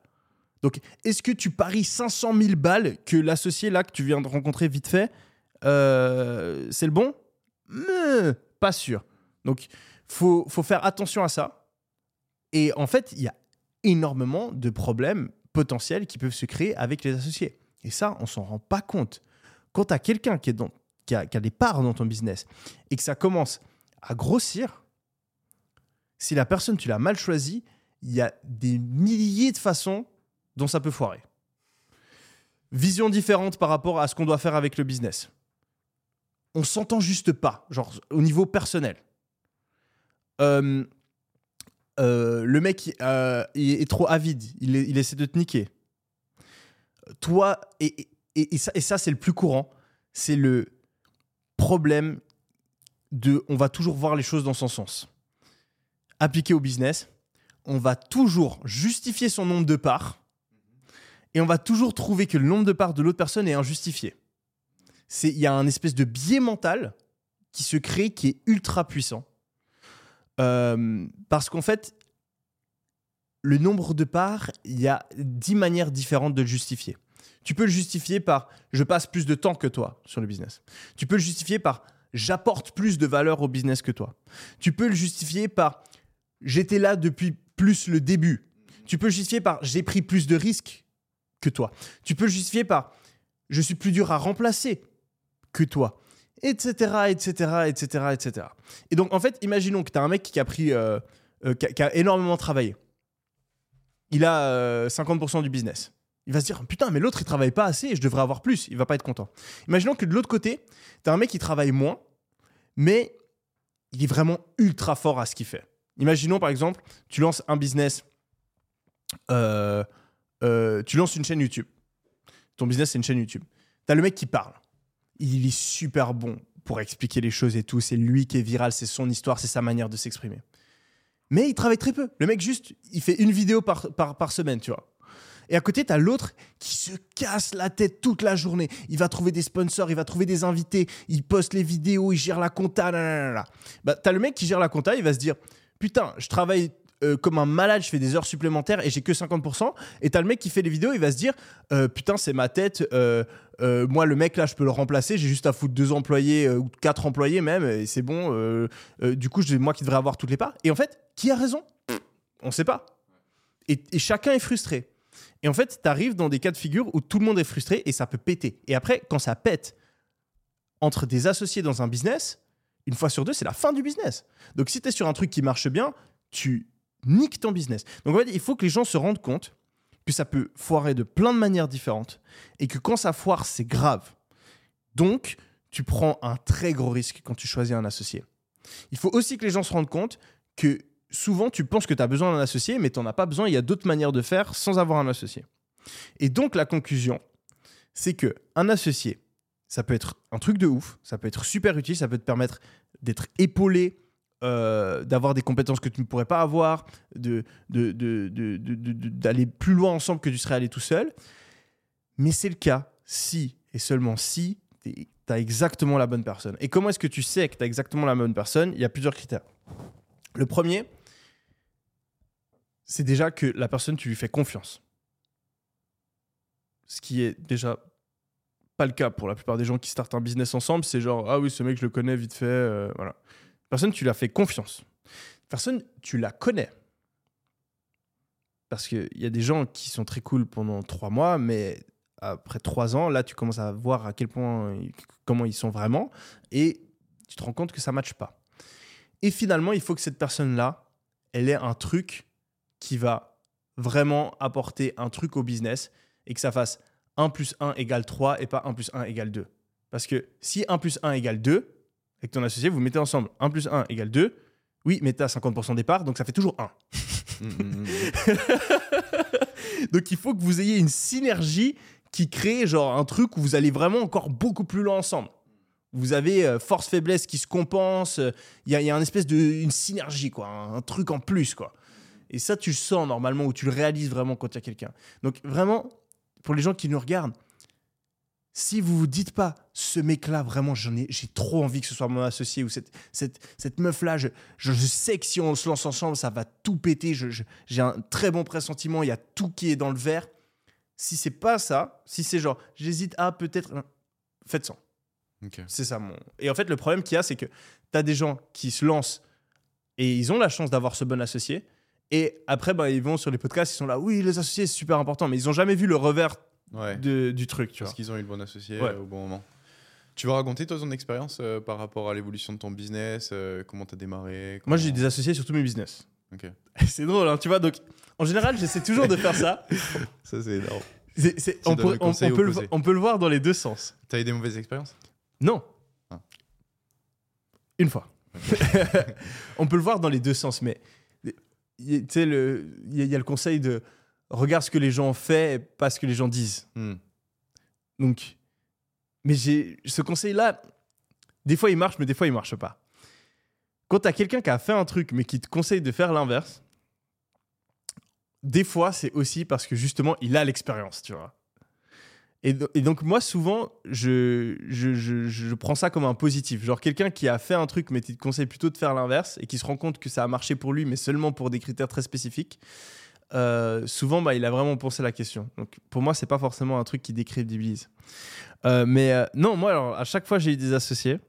C: Donc, est-ce que tu paries 500 000 balles que l'associé là que tu viens de rencontrer vite fait, euh, c'est le bon? Mais, Pas sûr. Donc, faut, faut faire attention à ça. Et en fait, il y a énormément de problèmes potentiels qui peuvent se créer avec les associés. Et ça, on s'en rend pas compte. Quand tu as quelqu'un qui, est qui, a, des parts dans ton business et que ça commence à grossir, si la personne, tu l'as mal choisie, il y a des milliers de façons dont ça peut foirer. Vision différente par rapport à ce qu'on doit faire avec le business. On s'entend juste pas, genre au niveau personnel. Euh, euh, le mec euh, il est trop avide, il, il essaie de te niquer. Toi, et, et- ça, c'est le plus courant, c'est le problème de on va toujours voir les choses dans son sens. Appliqué au business, on va toujours justifier son nombre de parts et on va toujours trouver que le nombre de parts de l'autre personne est injustifié. Il y a un espèce de biais mental qui se crée qui est ultra puissant. Euh, parce qu'en fait, le nombre de parts, il y a dix manières différentes de le justifier. Tu peux le justifier par je passe plus de temps que toi sur le business. Tu peux le justifier par j'apporte plus de valeur au business que toi. Tu peux le justifier par j'étais là depuis plus le début. Tu peux le justifier par j'ai pris plus de risques que toi. Tu peux le justifier par je suis plus dur à remplacer que toi. Etc, etc, etc, etc. Et donc, en fait, imaginons que tu as un mec qui a pris, euh, euh, qui, a, qui a énormément travaillé. Il a euh, 50% du business. Il va se dire, putain, mais l'autre, il travaille pas assez et je devrais avoir plus. Il va pas être content. Imaginons que de l'autre côté, tu as un mec qui travaille moins, mais il est vraiment ultra fort à ce qu'il fait. Imaginons, par exemple, tu lances un business, euh, euh, tu lances une chaîne YouTube. Ton business, c'est une chaîne YouTube. Tu as le mec qui parle. Il est super bon pour expliquer les choses et tout. C'est lui qui est viral, c'est son histoire, c'est sa manière de s'exprimer. Mais il travaille très peu. Le mec, juste, il fait une vidéo par, semaine, tu vois. Et à côté, tu as l'autre qui se casse la tête toute la journée. Il va trouver des sponsors, il va trouver des invités, il poste les vidéos, il gère la compta. nanana. Bah, tu le mec qui gère la compta, il va se dire Putain, je travaille euh, comme un malade, je fais des heures supplémentaires et j'ai que 50%. Et tu as le mec qui fait les vidéos, il va se dire Euh, Putain, c'est ma tête. euh, moi, le mec là, je peux le remplacer. J'ai juste à foutre deux employés ou quatre employés même, et c'est bon. du coup, c'est moi qui devrais avoir toutes les parts. Et en fait, qui a raison? On sait pas. Et, chacun est frustré. Et en fait, tu arrives dans des cas de figure où tout le monde est frustré et ça peut péter. Et après, quand ça pète entre des associés dans un business, une fois sur deux, c'est la fin du business. Donc si tu es sur un truc qui marche bien, tu niques ton business. Donc en il faut que les gens se rendent compte que ça peut foirer de plein de manières différentes et que quand ça foire, c'est grave. Donc, tu prends un très gros risque quand tu choisis un associé. Il faut aussi que les gens se rendent compte que souvent, tu penses que tu as besoin d'un associé, mais tu n'en as pas besoin. Il y a d'autres manières de faire sans avoir un associé. Et donc, la conclusion, c'est que un associé, ça peut être un truc de ouf, ça peut être super utile, ça peut te permettre d'être épaulé, euh, d'avoir des compétences que tu ne pourrais pas avoir, d'aller plus loin ensemble que tu serais allé tout seul. Mais c'est le cas si et seulement si tu as exactement la bonne personne. Et comment est-ce que tu sais que tu as exactement la bonne personne? Il y a plusieurs critères. Le premier, c'est déjà que la personne, tu lui fais confiance. Ce qui est déjà pas le cas pour la plupart des gens qui startent un business ensemble. C'est genre, ah oui, ce mec, je le connais vite fait. euh, voilà. Personne, tu l'as fait confiance. Personne, tu la connais. Parce qu'il y a des gens qui sont très cool pendant trois mois, mais après trois ans, là, tu commences à voir à quel point, comment ils sont vraiment, et tu te rends compte que ça ne matche pas. Et finalement, il faut que cette personne-là, elle ait un truc qui va vraiment apporter un truc au business et que ça fasse 1 plus 1 égale 3 et pas 1 plus 1 égale 2. Parce que si 1 plus 1 égale 2, avec ton associé, vous mettez ensemble 1 plus 1 égale 2, oui, mais tu as 50% des parts, donc ça fait toujours 1. <laughs>
D: Mm, mm, mm. <laughs>
C: Donc il faut que vous ayez une synergie qui crée genre un truc où vous allez vraiment encore beaucoup plus loin ensemble. Vous avez euh, force-faiblesse qui se compense, euh, il y, a- il y a une espèce de une synergie, quoi, un, un truc en plus. quoi. Et ça, tu le sens normalement, ou tu le réalises vraiment quand il y a quelqu'un. Donc vraiment, pour les gens qui nous regardent, si vous vous dites pas, ce mec-là, vraiment, j'en ai, j'ai trop envie que ce soit mon associé, ou cette, cette, cette meuf-là, je, je, je sais que si on se lance ensemble, ça va tout péter, je- j'ai un très bon pressentiment, il y a tout qui est dans le verre. Si c'est pas ça, si c'est genre, j'hésite à peut-être... Faites ça.
D: Ok.
C: C'est ça mon. Et en fait, le problème qu'il y a, c'est que tu as des gens qui se lancent et ils ont la chance d'avoir ce bon associé. Et après, bah, ils vont sur les podcasts, ils sont là, oui, les associés, c'est super important, mais ils ont jamais vu le revers
D: Ouais.
C: de- du truc, tu
D: Parce
C: vois.
D: qu'ils ont eu le bon associé
C: Ouais.
D: euh, au bon moment. Tu vas raconter toi ton expérience euh, par rapport à l'évolution de ton business, euh, comment t'as démarré
C: Moi, j'ai des associés sur tous mes business. <laughs> C'est drôle, hein, tu vois. Donc, en général, j'essaie toujours de faire ça. <laughs>
D: Ça c'est énorme. Tu
C: on, peut,
D: le
C: on- peut le,
D: opposé.
C: on peut le voir dans les deux sens.
D: T'as eu des mauvaises expériences?
C: Non.
D: Ah.
C: Une fois. <laughs> On peut le voir dans les deux sens, mais tu sais, y, il y a le conseil de regarde ce que les gens ont fait, et pas ce que les gens disent.
D: Hmm.
C: Donc, mais j'ai ce conseil-là, des fois il marche, mais des fois il marche pas. Quand tu as quelqu'un qui a fait un truc, mais qui te conseille de faire l'inverse, des fois c'est aussi parce que justement il a l'expérience, tu vois. Et, do- et donc moi souvent je, je, je- je prends ça comme un positif. Genre quelqu'un qui a fait un truc mais qui te conseille plutôt de faire l'inverse et qui se rend compte que ça a marché pour lui mais seulement pour des critères très spécifiques. Euh, souvent bah, il a vraiment pensé la question. Donc pour moi c'est pas forcément un truc qui décrédibilise. Euh, mais euh, non moi alors à chaque fois j'ai eu des associés.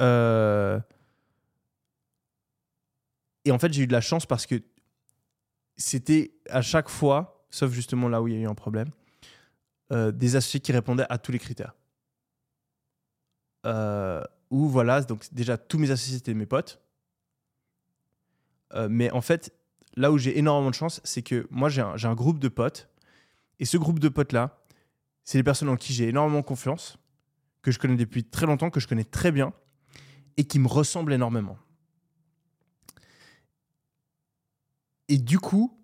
C: Euh, et en fait j'ai eu de la chance parce que c'était à chaque fois, sauf justement là où il y a eu un problème, des associés qui répondaient à tous les critères. Ou voilà, donc déjà tous mes associés étaient mes potes. Mais en fait, là où j'ai énormément de chance, c'est que moi j'ai un, groupe de potes. Et ce groupe de potes-là, c'est les personnes en qui j'ai énormément confiance, que je connais depuis très longtemps, que je connais très bien, et qui me ressemblent énormément. Et du coup,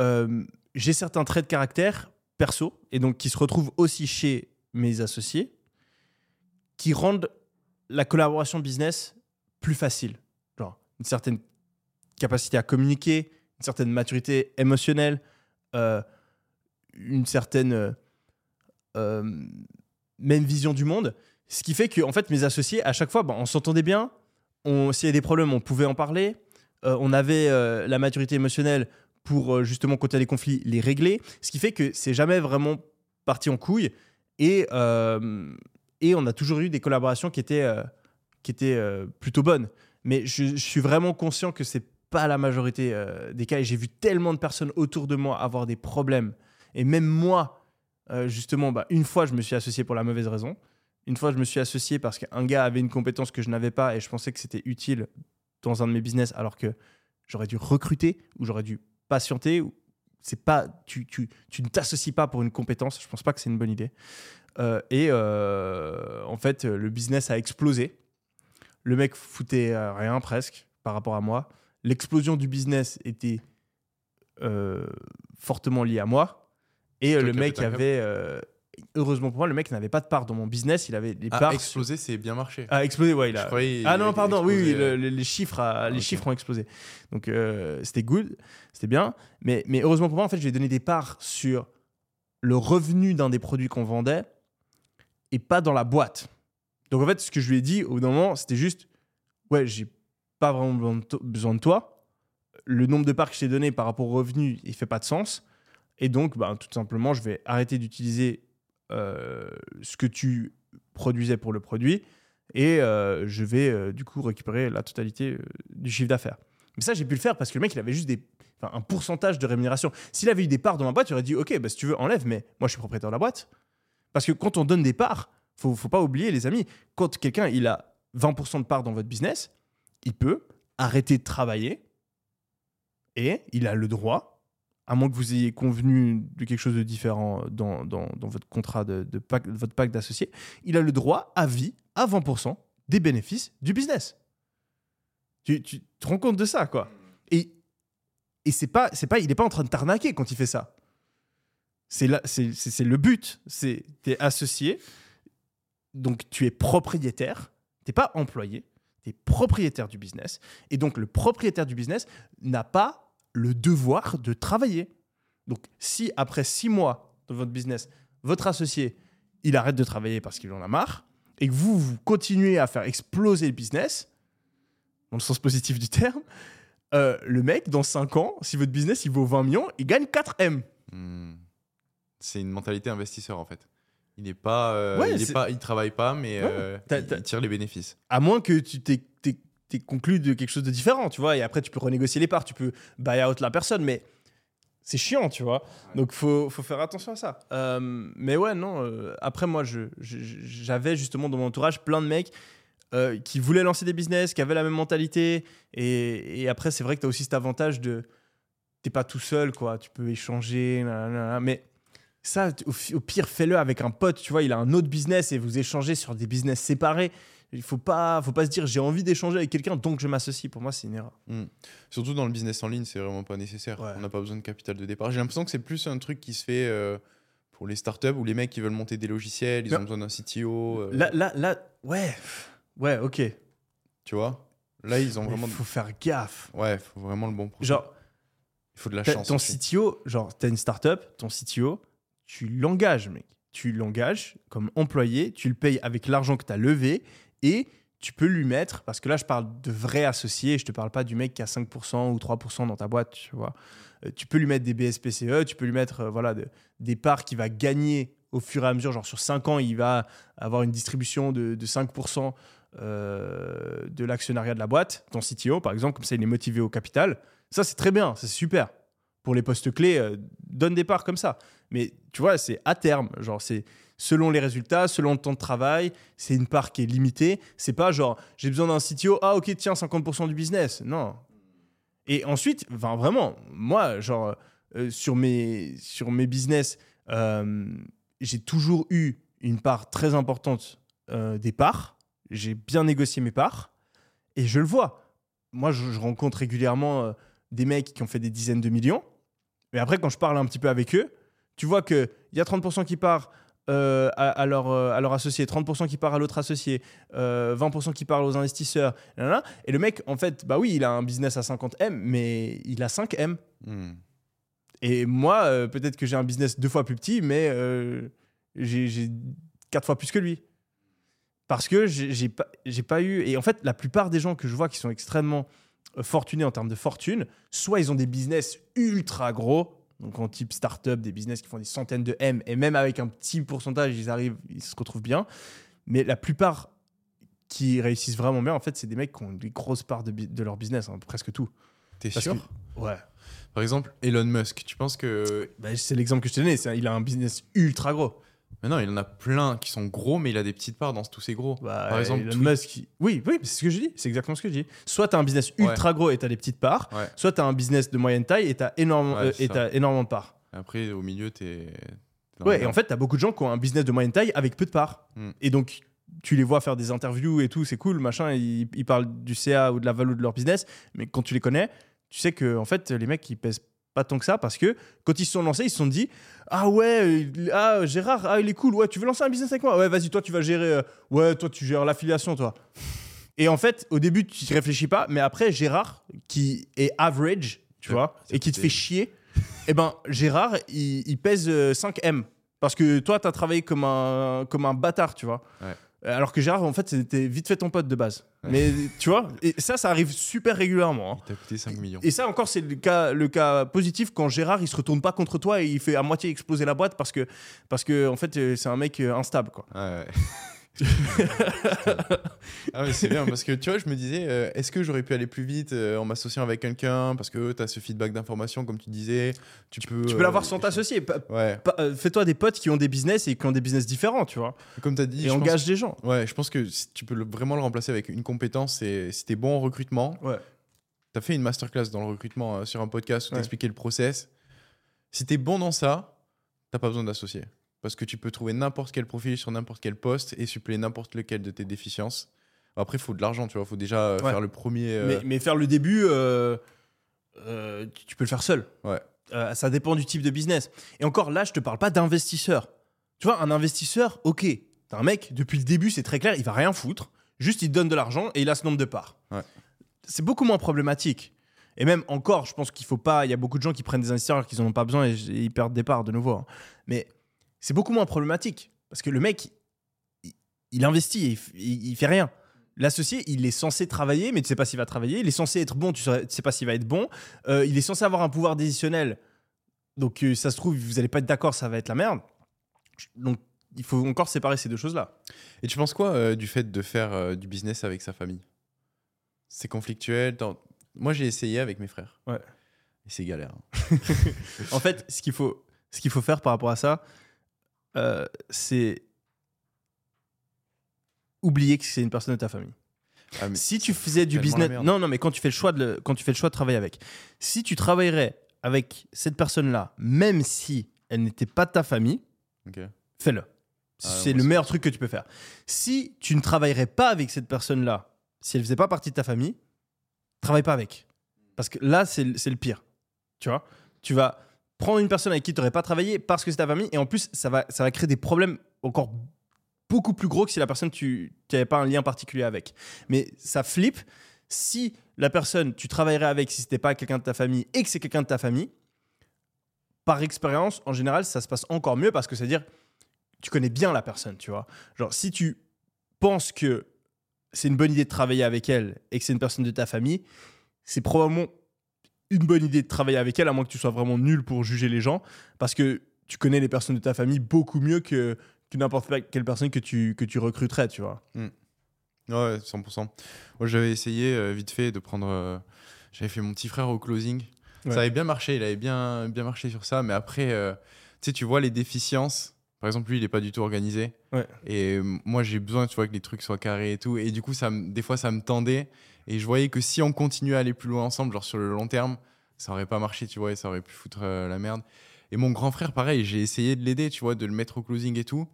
C: euh, j'ai certains traits de caractère perso, et donc qui se retrouvent aussi chez mes associés, qui rendent la collaboration business plus facile. Genre, une certaine capacité à communiquer, une certaine maturité émotionnelle, euh, une certaine euh, euh, même vision du monde. Ce qui fait que, en fait, mes associés, à chaque fois, bon, on s'entendait bien. S'il y a des problèmes, on pouvait en parler. On avait la maturité émotionnelle pour justement, quand il y a des conflits, les régler. Ce qui fait que c'est jamais vraiment parti en couille. Et, et on a toujours eu des collaborations qui étaient, qui étaient plutôt bonnes. Mais je suis vraiment conscient que c'est pas la majorité euh, des cas. Et j'ai vu tellement de personnes autour de moi avoir des problèmes. Et même moi, euh, justement, bah, une fois, je me suis associé pour la mauvaise raison. Une fois, je me suis associé parce qu'un gars avait une compétence que je n'avais pas et je pensais que c'était utile dans un de mes business alors que j'aurais dû recruter ou j'aurais dû patienter. ou- C'est pas, tu, tu, tu ne t'associes pas pour une compétence. Je pense pas que c'est une bonne idée. Euh, et en fait, le business a explosé. Le mec foutait rien presque par rapport à moi. L'explosion du business était euh, fortement liée à moi. Et euh, le mec avait, euh, heureusement pour moi, le mec n'avait pas de part dans mon business. Il avait des
D: Ah,
C: parts.
D: exploser, c'est bien marché.
C: Ah, explosé, ouais. Il a... Ah non, pardon, oui, oui,
D: explosé,
C: le- le- les, chiffres, a- les chiffres ont explosé. Donc c'était good, c'était bien. Mais, mais heureusement pour moi, en fait, je lui ai donné des parts sur le revenu d'un des produits qu'on vendait et pas dans la boîte. Donc en fait, ce que je lui ai dit au bout d'un moment, c'était juste Ouais, j'ai pas vraiment besoin de toi. Le nombre de parts que je t'ai donné par rapport au revenu, il fait pas de sens. Et donc, bah, tout simplement, je vais arrêter d'utiliser euh, ce que tu produisais pour le produit et euh, je vais euh, du coup récupérer la totalité du chiffre d'affaires. Mais ça, j'ai pu le faire parce que le mec, il avait juste des, un pourcentage de rémunération. S'il avait eu des parts dans ma boîte, j'aurais dit, ok, bah, si tu veux, enlève, mais moi, je suis propriétaire de la boîte. Parce que quand on donne des parts, faut, faut pas oublier, les amis, quand quelqu'un il a 20% de parts dans votre business, il peut arrêter de travailler Et il a le droit, à moins que vous ayez convenu de quelque chose de différent dans, dans- votre contrat de, de pacte- votre pacte d'associé, il a le droit à vie, à 20% des bénéfices du business. Tu, tu te rends compte de ça, quoi. Et, et c'est pas, c'est pas, il n'est pas en train de t'arnaquer quand il fait ça. C'est là- c'est c'est- c'est le but. C'est t'es associé, donc tu es propriétaire. T'es pas employé, propriétaire du business. Et donc le propriétaire du business n'a pas le devoir de travailler. Donc si après six mois de votre business, votre associé, il arrête de travailler parce qu'il en a marre, et que vous, vous continuez à faire exploser le business, dans le sens positif du terme, euh, le mec, dans 5 ans, si votre business il vaut 20 millions, il gagne 4 M.
D: Hmm. C'est une mentalité investisseur en fait. Il n'est pas, euh,
C: Ouais,
D: il est pas, il travaille pas, mais
C: Ouais,
D: euh, il, tire les bénéfices.
C: À moins que tu t'aies conclu de quelque chose de différent, tu vois, et après tu peux renégocier les parts, tu peux buy out la personne, mais c'est chiant, tu vois. Donc faut, faut faire attention à ça. Euh, mais ouais, non, après moi, je- je- j'avais justement dans mon entourage plein de mecs qui voulaient lancer des business, qui avaient la même mentalité, et, et après c'est vrai que tu as aussi cet avantage de... T'es pas tout seul, quoi, tu peux échanger, nanana, mais... Ça, au, pire, fais-le avec un pote, tu vois, il a un autre business et vous échangez sur des business séparés. Il faut pas, faut pas se dire j'ai envie d'échanger avec quelqu'un donc je m'associe. Pour moi, c'est une erreur.
D: Surtout dans le business en ligne, c'est vraiment pas nécessaire.
C: Ouais.
D: On n'a pas besoin de capital de départ. J'ai l'impression que c'est plus un truc qui se fait euh, pour les startups ou les mecs qui veulent monter des logiciels, ils
C: Non.
D: ont besoin d'un CTO. euh,
C: Là, là, là, ouais, ouais, ok.
D: Tu vois? Là, ils ont
C: Il
D: vraiment.
C: faut faire gaffe.
D: Ouais, faut vraiment le bon profil.
C: Genre,
D: il faut de la chance.
C: ton
D: aussi.
C: CTO, genre, t'as une startup, ton CTO, tu l'engages, mec. Tu l'engages comme employé, tu le payes avec l'argent que tu as levé et tu peux lui mettre, parce que là, je parle de vrais associés, je te parle pas du mec qui a 5% ou 3% dans ta boîte, tu vois. Euh, tu peux lui mettre des BSPCE, tu peux lui mettre euh, voilà, de- des parts qu'il va gagner au fur et à mesure. Genre, sur 5 ans, il va avoir une distribution de, de 5% euh, de l'actionnariat de la boîte, ton CTO, par exemple, comme ça, il est motivé au capital. Ça, c'est très bien, c'est super. Pour les postes clés, euh, donne des parts comme ça. Mais tu vois, c'est à terme. Genre, c'est selon les résultats, selon le temps de travail. C'est une part qui est limitée. C'est pas genre, j'ai besoin d'un CTO. Ah, ok, tiens, 50% du business. Non. Et ensuite, enfin, vraiment, moi, genre, euh, sur, mes, sur mes business, euh, j'ai toujours eu une part très importante des parts. J'ai bien négocié mes parts. Et je le vois. Moi, je, rencontre régulièrement des mecs qui ont fait des dizaines de millions. Mais après, quand je parle un petit peu avec eux, tu vois qu'il y a 30% qui part euh, à, à leur, euh, à leur associé, 30% qui part à l'autre associé, euh, 20% qui part aux investisseurs. Et le mec, en fait, bah oui, il a un business à 50M, mais il a 5M.
D: Hmm.
C: Et moi, euh, peut-être que j'ai un business deux fois plus petit, mais euh, j'ai quatre fois plus que lui. Parce que j'ai pas, pas eu. Et en fait, la plupart des gens que je vois qui sont extrêmement euh, fortunés en termes de fortune, soit ils ont des business ultra gros, donc en type startup, des business qui font des centaines de M, et même avec un petit pourcentage, ils arrivent, ils se retrouvent bien. Mais la plupart qui réussissent vraiment bien, en fait, c'est des mecs qui ont des grosses parts de, leur business, hein, presque tout.
D: T'es sûr
C: que- Ouais.
D: Par exemple, Elon Musk, tu penses que.
C: Bah, c'est l'exemple que je t'ai donné. c'est- Il a un business ultra gros.
D: Mais non, il en a plein qui sont gros, mais il a des petites parts dans tous ces gros.
C: Bah,
D: Par exemple,
C: Elon. Musk. il- Oui, oui, c'est ce que je dis. C'est exactement ce que je dis. Soit tu as un business ultra gros et tu as des petites parts,
D: Ouais.
C: soit tu as un business de moyenne taille et tu as énormément,
D: Ouais,
C: euh,
D: c'est
C: et
D: ça.
C: t'as énormément de parts.
D: Après, au milieu, t'es.
C: Ouais, et en fait, tu as beaucoup de gens qui ont un business de moyenne taille avec peu de parts.
D: Hmm.
C: Et donc, tu les vois faire des interviews et tout, c'est cool, machin. Ils, ils parlent du CA ou de la valeur de leur business, mais quand tu les connais, tu sais que en fait, les mecs, ils pèsent pas tant que ça parce que quand ils se sont lancés, ils se sont dit Ah ouais, euh, ah, Gérard, ah, il est cool, ouais, tu veux lancer un business avec moi? Ouais, vas-y, toi, tu vas gérer, euh, ouais, toi, tu gères l'affiliation, toi. Et en fait, au début, tu y réfléchis pas, mais après, Gérard, qui est average, tu
D: Ouais,
C: vois, et qui te fait chier, eh ben, Gérard, il, il pèse euh, 5M. Parce que toi, tu as travaillé comme un, comme un bâtard, tu vois.
D: Ouais.
C: Alors que Gérard, en fait, c'était vite fait ton pote de base.
D: Ouais.
C: Mais tu vois, et ça, ça arrive super régulièrement. hein.
D: Il t'a coûté 5 millions.
C: Et ça encore, c'est le cas, le cas positif quand Gérard, il se retourne pas contre toi et il fait à moitié exploser la boîte parce que, parce que en fait, euh, c'est un mec euh, instable, quoi.
D: Ouais, ouais. <laughs> ah mais c'est bien parce que tu vois je me disais euh, est-ce que j'aurais pu aller plus vite euh, en m'associant avec quelqu'un parce que tu as ce feedback d'information comme tu disais tu peux
C: Tu peux
D: euh,
C: l'avoir sans t'associer.
D: Ouais
C: euh, Fais-toi des potes qui ont des business et qui ont des business différents, tu vois.
D: comme tu as dit
C: Et
D: pense-
C: engage des gens.
D: ouais je pense que tu peux le- vraiment le remplacer avec une compétence c'est si t'es bon en recrutement
C: Ouais.
D: tu as fait une masterclass dans le recrutement euh, sur un podcast où
C: Ouais.
D: tu expliquais le process. Si tu es bon dans ça, t'as pas besoin d'associer. Parce que tu peux trouver n'importe quel profil sur n'importe quel poste et suppléer n'importe lequel de tes déficiences. Après, il faut de l'argent, tu vois. Il faut déjà euh,
C: Ouais.
D: faire le premier. euh,
C: Mais, mais faire le début, euh, tu peux le faire seul.
D: Ouais.
C: Ça dépend du type de business. Et encore là, je te parle pas d'investisseur. Tu vois, un investisseur, ok, t'as un mec, depuis le début, c'est très clair, il va rien foutre. Juste, il te donne de l'argent et il a ce nombre de parts.
D: Ouais.
C: C'est beaucoup moins problématique. Et même encore, je pense qu'il faut pas. Il y a beaucoup de gens qui prennent des investisseurs alors qu'ils en ont pas besoin et, et ils perdent des parts de nouveau. hein. Mais c'est beaucoup moins problématique parce que le mec, il, il investit il, il- fait rien. L'associé, il est censé travailler, mais tu sais pas s'il va travailler. Il est censé être bon, tu sais, tu sais pas s'il va être bon. Euh, il est censé avoir un pouvoir décisionnel. Donc, euh, ça se trouve, vous allez pas être d'accord, ça va être la merde. Donc, il faut encore séparer ces deux choses-là.
D: Et tu penses quoi euh, du fait de faire euh, du business avec sa famille? C'est conflictuel Moi, j'ai essayé avec mes frères.
C: Ouais.
D: Et c'est galère. hein. <laughs>
C: En fait, ce qu'il faut, ce qu'il faut faire par rapport à ça, euh, c'est oublier que c'est une personne de ta famille.
D: Ah,
C: si tu faisais du business, non, non, mais quand tu fais le choix de, le- quand tu fais le choix de travailler avec, si tu travaillerais avec cette personne-là, même si elle n'était pas de ta famille, fais-le.
D: Ah,
C: c'est le meilleur truc que tu peux faire. Si tu ne travaillerais pas avec cette personne-là, si elle faisait pas partie de ta famille, travaille pas avec. Parce que là, c'est le pire. Tu vois? Tu vas prendre une personne avec qui tu n'aurais pas travaillé parce que c'est ta famille, et en plus, ça va, ça va créer des problèmes encore beaucoup plus gros que si la personne, tu n'avais pas un lien particulier avec. Mais ça flippe si la personne, tu travaillerais avec, si c'était pas quelqu'un de ta famille, et que c'est quelqu'un de ta famille, par expérience, en général, ça se passe encore mieux parce que c'est-à-dire, tu connais bien la personne, tu vois. Genre, si tu penses que c'est une bonne idée de travailler avec elle et que c'est une personne de ta famille, c'est probablement une bonne idée de travailler avec elle, à moins que tu sois vraiment nul pour juger les gens, parce que tu connais les personnes de ta famille beaucoup mieux que, que n'importe quelle personne que tu, que tu recruterais, tu vois.
D: Ouais, 100%. Moi, j'avais essayé euh, vite fait de prendre. euh, j'avais fait mon petit frère au closing.
C: Ouais.
D: Ça avait bien marché, il avait bien, bien marché sur ça. Mais après, euh, tu sais, tu vois les déficiences. Par exemple, lui, il est pas du tout organisé.
C: Ouais.
D: Et moi, j'ai besoin, tu vois, que les trucs soient carrés et tout. Et du coup, ça, des fois, ça me tendait. Et je voyais que si on continuait à aller plus loin ensemble, genre sur le long terme, ça aurait pas marché, tu vois, et ça aurait pu foutre euh, la merde. Et mon grand frère, pareil, j'ai essayé de l'aider, tu vois, de le mettre au closing et tout.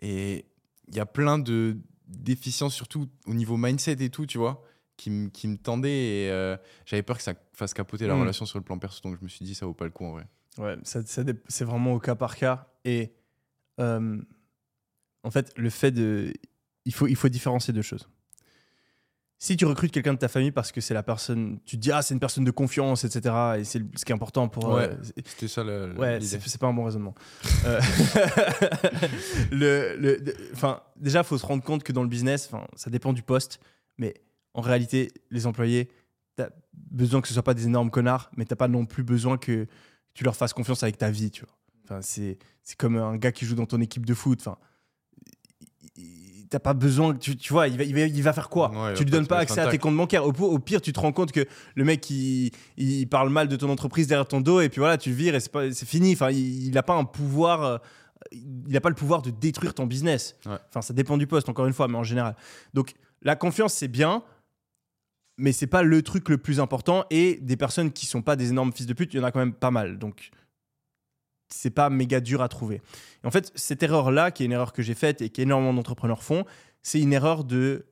D: Et il y a plein de déficiences, surtout au niveau mindset et tout, tu vois, qui, me- qui me tendaient. Et euh, j'avais peur que ça fasse capoter la
C: Mm.
D: relation sur le plan perso. Donc je me suis dit, ça vaut pas le coup en vrai.
C: Ouais, ça, c'est vraiment au cas par cas. Et euh, en fait, le fait de. Il faut, il faut différencier deux choses. Si tu recrutes quelqu'un de ta famille parce que c'est la personne. Tu te dis, ah, c'est une personne de confiance, etc. Et c'est ce qui est important pour.
D: Ouais.
C: euh,
D: C'était ça le,
C: Ouais, c'est pas un bon raisonnement. Euh, <laughs> le, le- de- enfin, déjà, il faut se rendre compte que dans le business, enfin, ça dépend du poste, mais en réalité, les employés, tu as besoin que ce soit pas des énormes connards, mais t'as pas non plus besoin que tu leur fasses confiance avec ta vie, tu vois. Enfin, c'est c'est comme un gars qui joue dans ton équipe de foot. Enfin, t'as pas besoin, tu, tu vois, il va, il, va, il va faire quoi?
D: Ouais,
C: Tu lui donnes pas accès à tes comptes bancaires. Au, au pire, tu te rends compte que le mec, il, il parle mal de ton entreprise derrière ton dos et puis voilà, tu le vires et c'est fini. Enfin, il n'a pas un pouvoir, euh, il n'a pas le pouvoir de détruire ton business.
D: Ouais.
C: Enfin, ça dépend du poste, encore une fois, mais en général. Donc, la confiance, c'est bien, mais c'est pas le truc le plus important. Et des personnes qui sont pas des énormes fils de pute, il y en a quand même pas mal. Donc, c'est pas méga dur à trouver. Et en fait, cette erreur-là, qui est une erreur que j'ai faite et qu'énormément d'entrepreneurs font, c'est une erreur de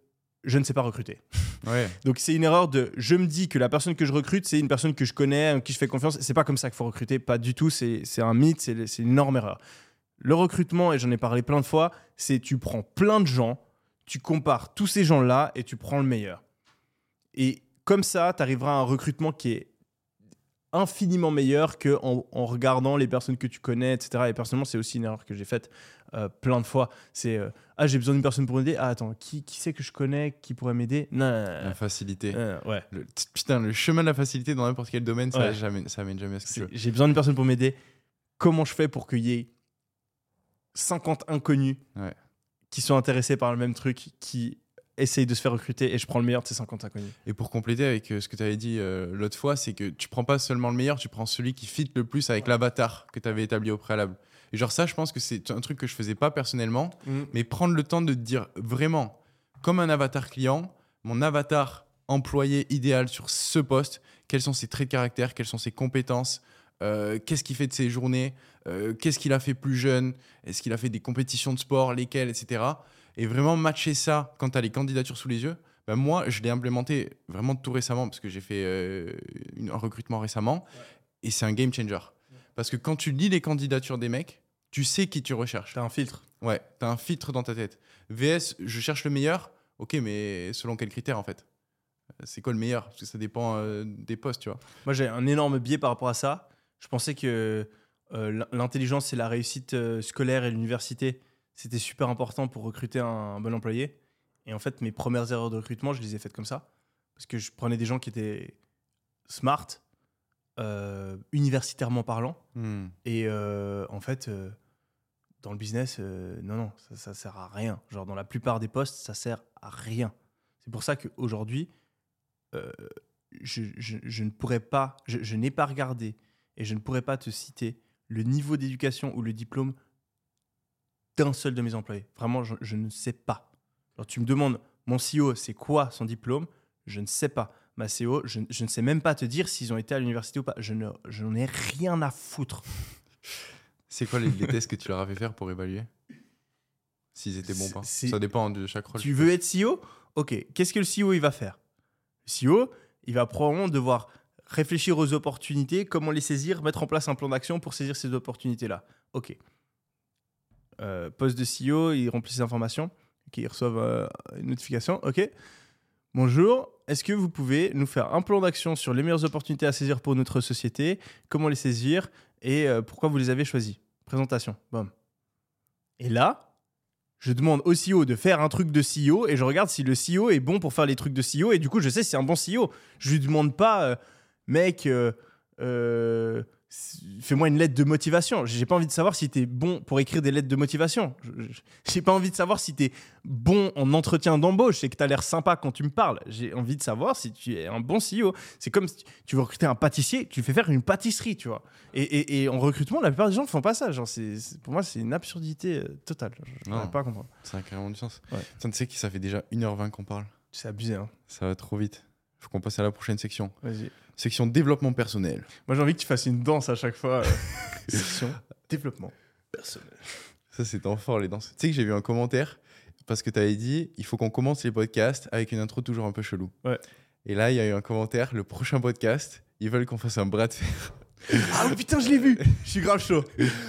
C: je ne sais pas recruter. <laughs>
D: Ouais.
C: Donc c'est une erreur de je me dis que la personne que je recrute, c'est une personne que je connais, en qui je fais confiance. C'est pas comme ça qu'il faut recruter, pas du tout. C'est un mythe, c'est c'est une énorme erreur. Le recrutement, et j'en ai parlé plein de fois, c'est tu prends plein de gens, tu compares tous ces gens-là et tu prends le meilleur. Et comme ça, tu arriveras à un recrutement qui est infiniment meilleur que en, en regardant les personnes que tu connais, etc. Et personnellement, c'est aussi une erreur que j'ai faite euh, plein de fois. C'est euh, ah j'ai besoin d'une personne pour m'aider. Ah attends, qui, qui c'est que je connais qui pourrait m'aider? Non, non, non, non.
D: La facilité.
C: Euh, ouais.
D: Le- putain, le chemin de la facilité dans n'importe quel domaine, ça,
C: Ouais.
D: jamais, ça amène jamais à ce que tu veux.
C: J'ai besoin d'une personne pour m'aider. Comment je fais pour qu'il y ait 50 inconnus
D: Ouais.
C: qui sont intéressés par le même truc, qui essayent de se faire recruter et je prends le meilleur de ces 50 inconnus
D: Et pour compléter avec euh, ce que tu avais dit euh, l'autre fois, c'est que tu prends pas seulement le meilleur, tu prends celui qui fit le plus avec l'avatar que tu avais établi au préalable. Et genre ça, je pense que c'est un truc que je faisais pas personnellement, mais prendre le temps de te dire vraiment, comme un avatar client, mon avatar employé idéal sur ce poste, quels sont ses traits de caractère, quelles sont ses compétences, euh, qu'est-ce qu'il fait de ses journées, euh, qu'est-ce qu'il a fait plus jeune, est-ce qu'il a fait des compétitions de sport, lesquelles, etc. Et vraiment matcher ça quand tu as les candidatures sous les yeux. Ben moi, je l'ai implémenté vraiment tout récemment parce que j'ai fait euh, une- un recrutement récemment et c'est un game changer. Parce que quand tu lis les candidatures des mecs, tu sais qui tu recherches.
C: T'as un filtre.
D: Ouais, t'as un filtre dans ta tête. VS, je cherche le meilleur. Ok, mais selon quels critères en fait? C'est quoi le meilleur? Parce que ça dépend euh, des postes, tu vois.
C: Moi, j'ai un énorme biais par rapport à ça. Je pensais que euh, l'in- l'intelligence et la réussite scolaire et l'université, c'était super important pour recruter un, un bon employé. Et en fait, mes premières erreurs de recrutement, je les ai faites comme ça. Parce que je prenais des gens qui étaient smart, euh, universitairement parlant.
D: Hmm.
C: Et euh, en fait, euh, dans le business, non, non, ça, ça sert à rien. Genre, dans la plupart des postes, ça sert à rien. C'est pour ça qu'aujourd'hui, je, je- je ne pourrais pas, je, je n'ai pas regardé et je ne pourrais pas te citer le niveau d'éducation ou le diplôme d'un seul de mes employés. Vraiment, je, je ne sais pas. Alors, tu me demandes, mon CEO, c'est quoi son diplôme? Je ne sais pas. Ma CEO, je, je ne sais même pas te dire s'ils ont été à l'université ou pas. Je ne- je n'en ai rien à foutre.
D: C'est quoi les, les tests que tu leur as fait faire pour évaluer? S'ils étaient bons ou pas? Ça dépend de chaque rôle.
C: Tu veux être CEO Ok. Qu'est-ce que le CEO il va faire? Le CEO, il va probablement devoir réfléchir aux opportunités, comment les saisir, mettre en place un plan d'action pour saisir ces opportunités-là. Ok. Euh, poste de CEO, il remplit ses informations. Ok, ils reçoivent euh, une notification. Ok. Bonjour. Est-ce que vous pouvez nous faire un plan d'action sur les meilleures opportunités à saisir pour notre société Comment les saisir Et euh, pourquoi vous les avez choisis Présentation. Bam. Et là, je demande au CEO de faire un truc de CEO et je regarde si le CEO est bon pour faire les trucs de CEO et du coup je sais si c'est un bon CEO. Je lui demande pas, mec, euh, fais-moi une lettre de motivation. J'ai pas envie de savoir si t'es bon pour écrire des lettres de motivation. J'ai pas envie de savoir si t'es bon en entretien d'embauche et que t'as l'air sympa quand tu me parles. J'ai envie de savoir si tu es un bon CEO. C'est comme si tu veux recruter un pâtissier, tu fais faire une pâtisserie, tu vois. Et, et- et en recrutement, la plupart des gens ne font pas ça. Genre, pour moi, c'est une absurdité euh, totale. Je ne pas à comprendre.
D: Ça a carrément du sens.
C: Ouais.
D: Tu sais que ça fait déjà 1h20 qu'on parle.
C: C'est abusé, hein.
D: Ça va trop vite. Faut qu'on passe à la prochaine section.
C: Vas-y.
D: Section développement personnel.
C: Moi, j'ai envie que tu fasses une danse à chaque fois. euh, <laughs> section développement personnel.
D: Ça, c'est fort, les danses. Tu sais que j'ai vu un commentaire parce que tu avais dit il faut qu'on commence les podcasts avec une intro toujours un peu chelou.
C: Ouais.
D: Et là, il y a eu un commentaire le prochain podcast, ils veulent qu'on fasse un bras de fer.
C: Ah oui, putain, je l'ai vu. Je suis grave chaud.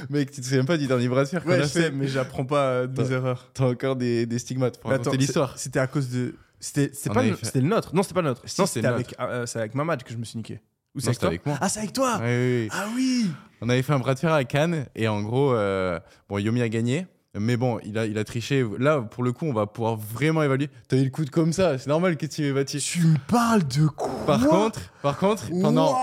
D: Mec, tu te souviens pas du dernier bras de fer qu'on
C: Ouais,
D: a
C: je sais,
D: fait
C: mais j'apprends pas euh, de mes erreurs.
D: T'as encore des, des stigmates raconter l'histoire.
C: C'était à cause de. C'était pas le-
D: fait-
C: le nôtre. Non, c'était pas le nôtre.
D: Si,
C: non,
D: c'était
C: avec, euh, c'est avec Mamad que je me suis niqué. Ou c'est
D: Non,
C: avec
D: moi.
C: Ah, c'est avec toi
D: ouais, ouais.
C: Ah oui
D: On avait fait un bras de fer à Cannes et en gros, euh, bon, Yomi a gagné. Mais bon, il a, il a triché. Là, pour le coup, on va pouvoir vraiment évaluer. T'as eu le coude comme ça, c'est normal que tu aies battu.
C: Tu me parles de quoi
D: Par contre, par contre, pendant,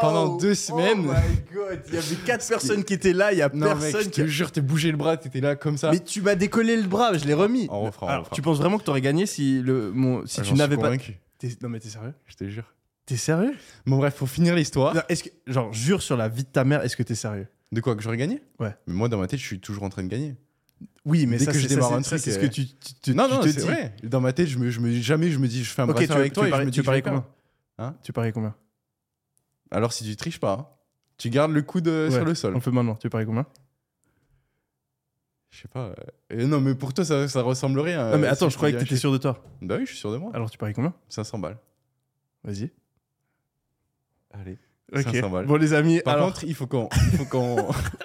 D: pendant deux semaines-
C: Oh my god, il y avait quatre personnes qui étaient là, il y a
D: non mec,
C: personne
D: je
C: qui.
D: te jure, t'es bougé le bras, t'étais là comme ça.
C: Mais tu m'as décollé le bras, je l'ai remis.
D: On refera, on
C: Alors,
D: refera.
C: tu penses vraiment que t'aurais gagné si le mon si
D: Ah,
C: tu n'avais pas Non mais t'es sérieux?
D: Je te jure.
C: T'es sérieux?
D: Bon bref, pour finir l'histoire.
C: Non, Est-ce que genre jure sur la vie de ta mère, est-ce que t'es sérieux?
D: De quoi que j'aurais gagné?
C: Ouais.
D: Mais moi, dans ma tête, je suis toujours en train de gagner.
C: Oui, mais
D: Dès
C: ça
D: que je démarre un truc,
C: c'est ce
D: euh,
C: que tu, tu, tu-
D: non,
C: tu
D: non,
C: te
D: c'est
C: dis.
D: vrai. Dans ma tête, je me, je me, jamais je me dis, je fais un
C: Ok,
D: bras de
C: tu,
D: fer avec toi et je
C: paries-
D: me dis
C: tu paries
D: vais
C: combien.
D: Hein?
C: Tu paries combien?
D: Alors si tu triches pas, hein, tu gardes le coude euh, sur
C: Ouais,
D: le sol.
C: On fait maintenant. Tu paries combien?
D: Je sais pas. euh, euh, non, mais pour toi, ça, ça ressemble rien.
C: Non mais
D: euh,
C: attends, je croyais que
D: te
C: t'étais
D: dis
C: sûr de toi.
D: un. Bah oui, je suis sûr de moi.
C: Alors tu paries combien?
D: 500 balles.
C: Vas-y.
D: Allez.
C: Ok.
D: 500 balles.
C: Bon les amis,
D: Par
C: alors
D: contre, il faut qu'on. il faut qu'on-
C: euh, <laughs>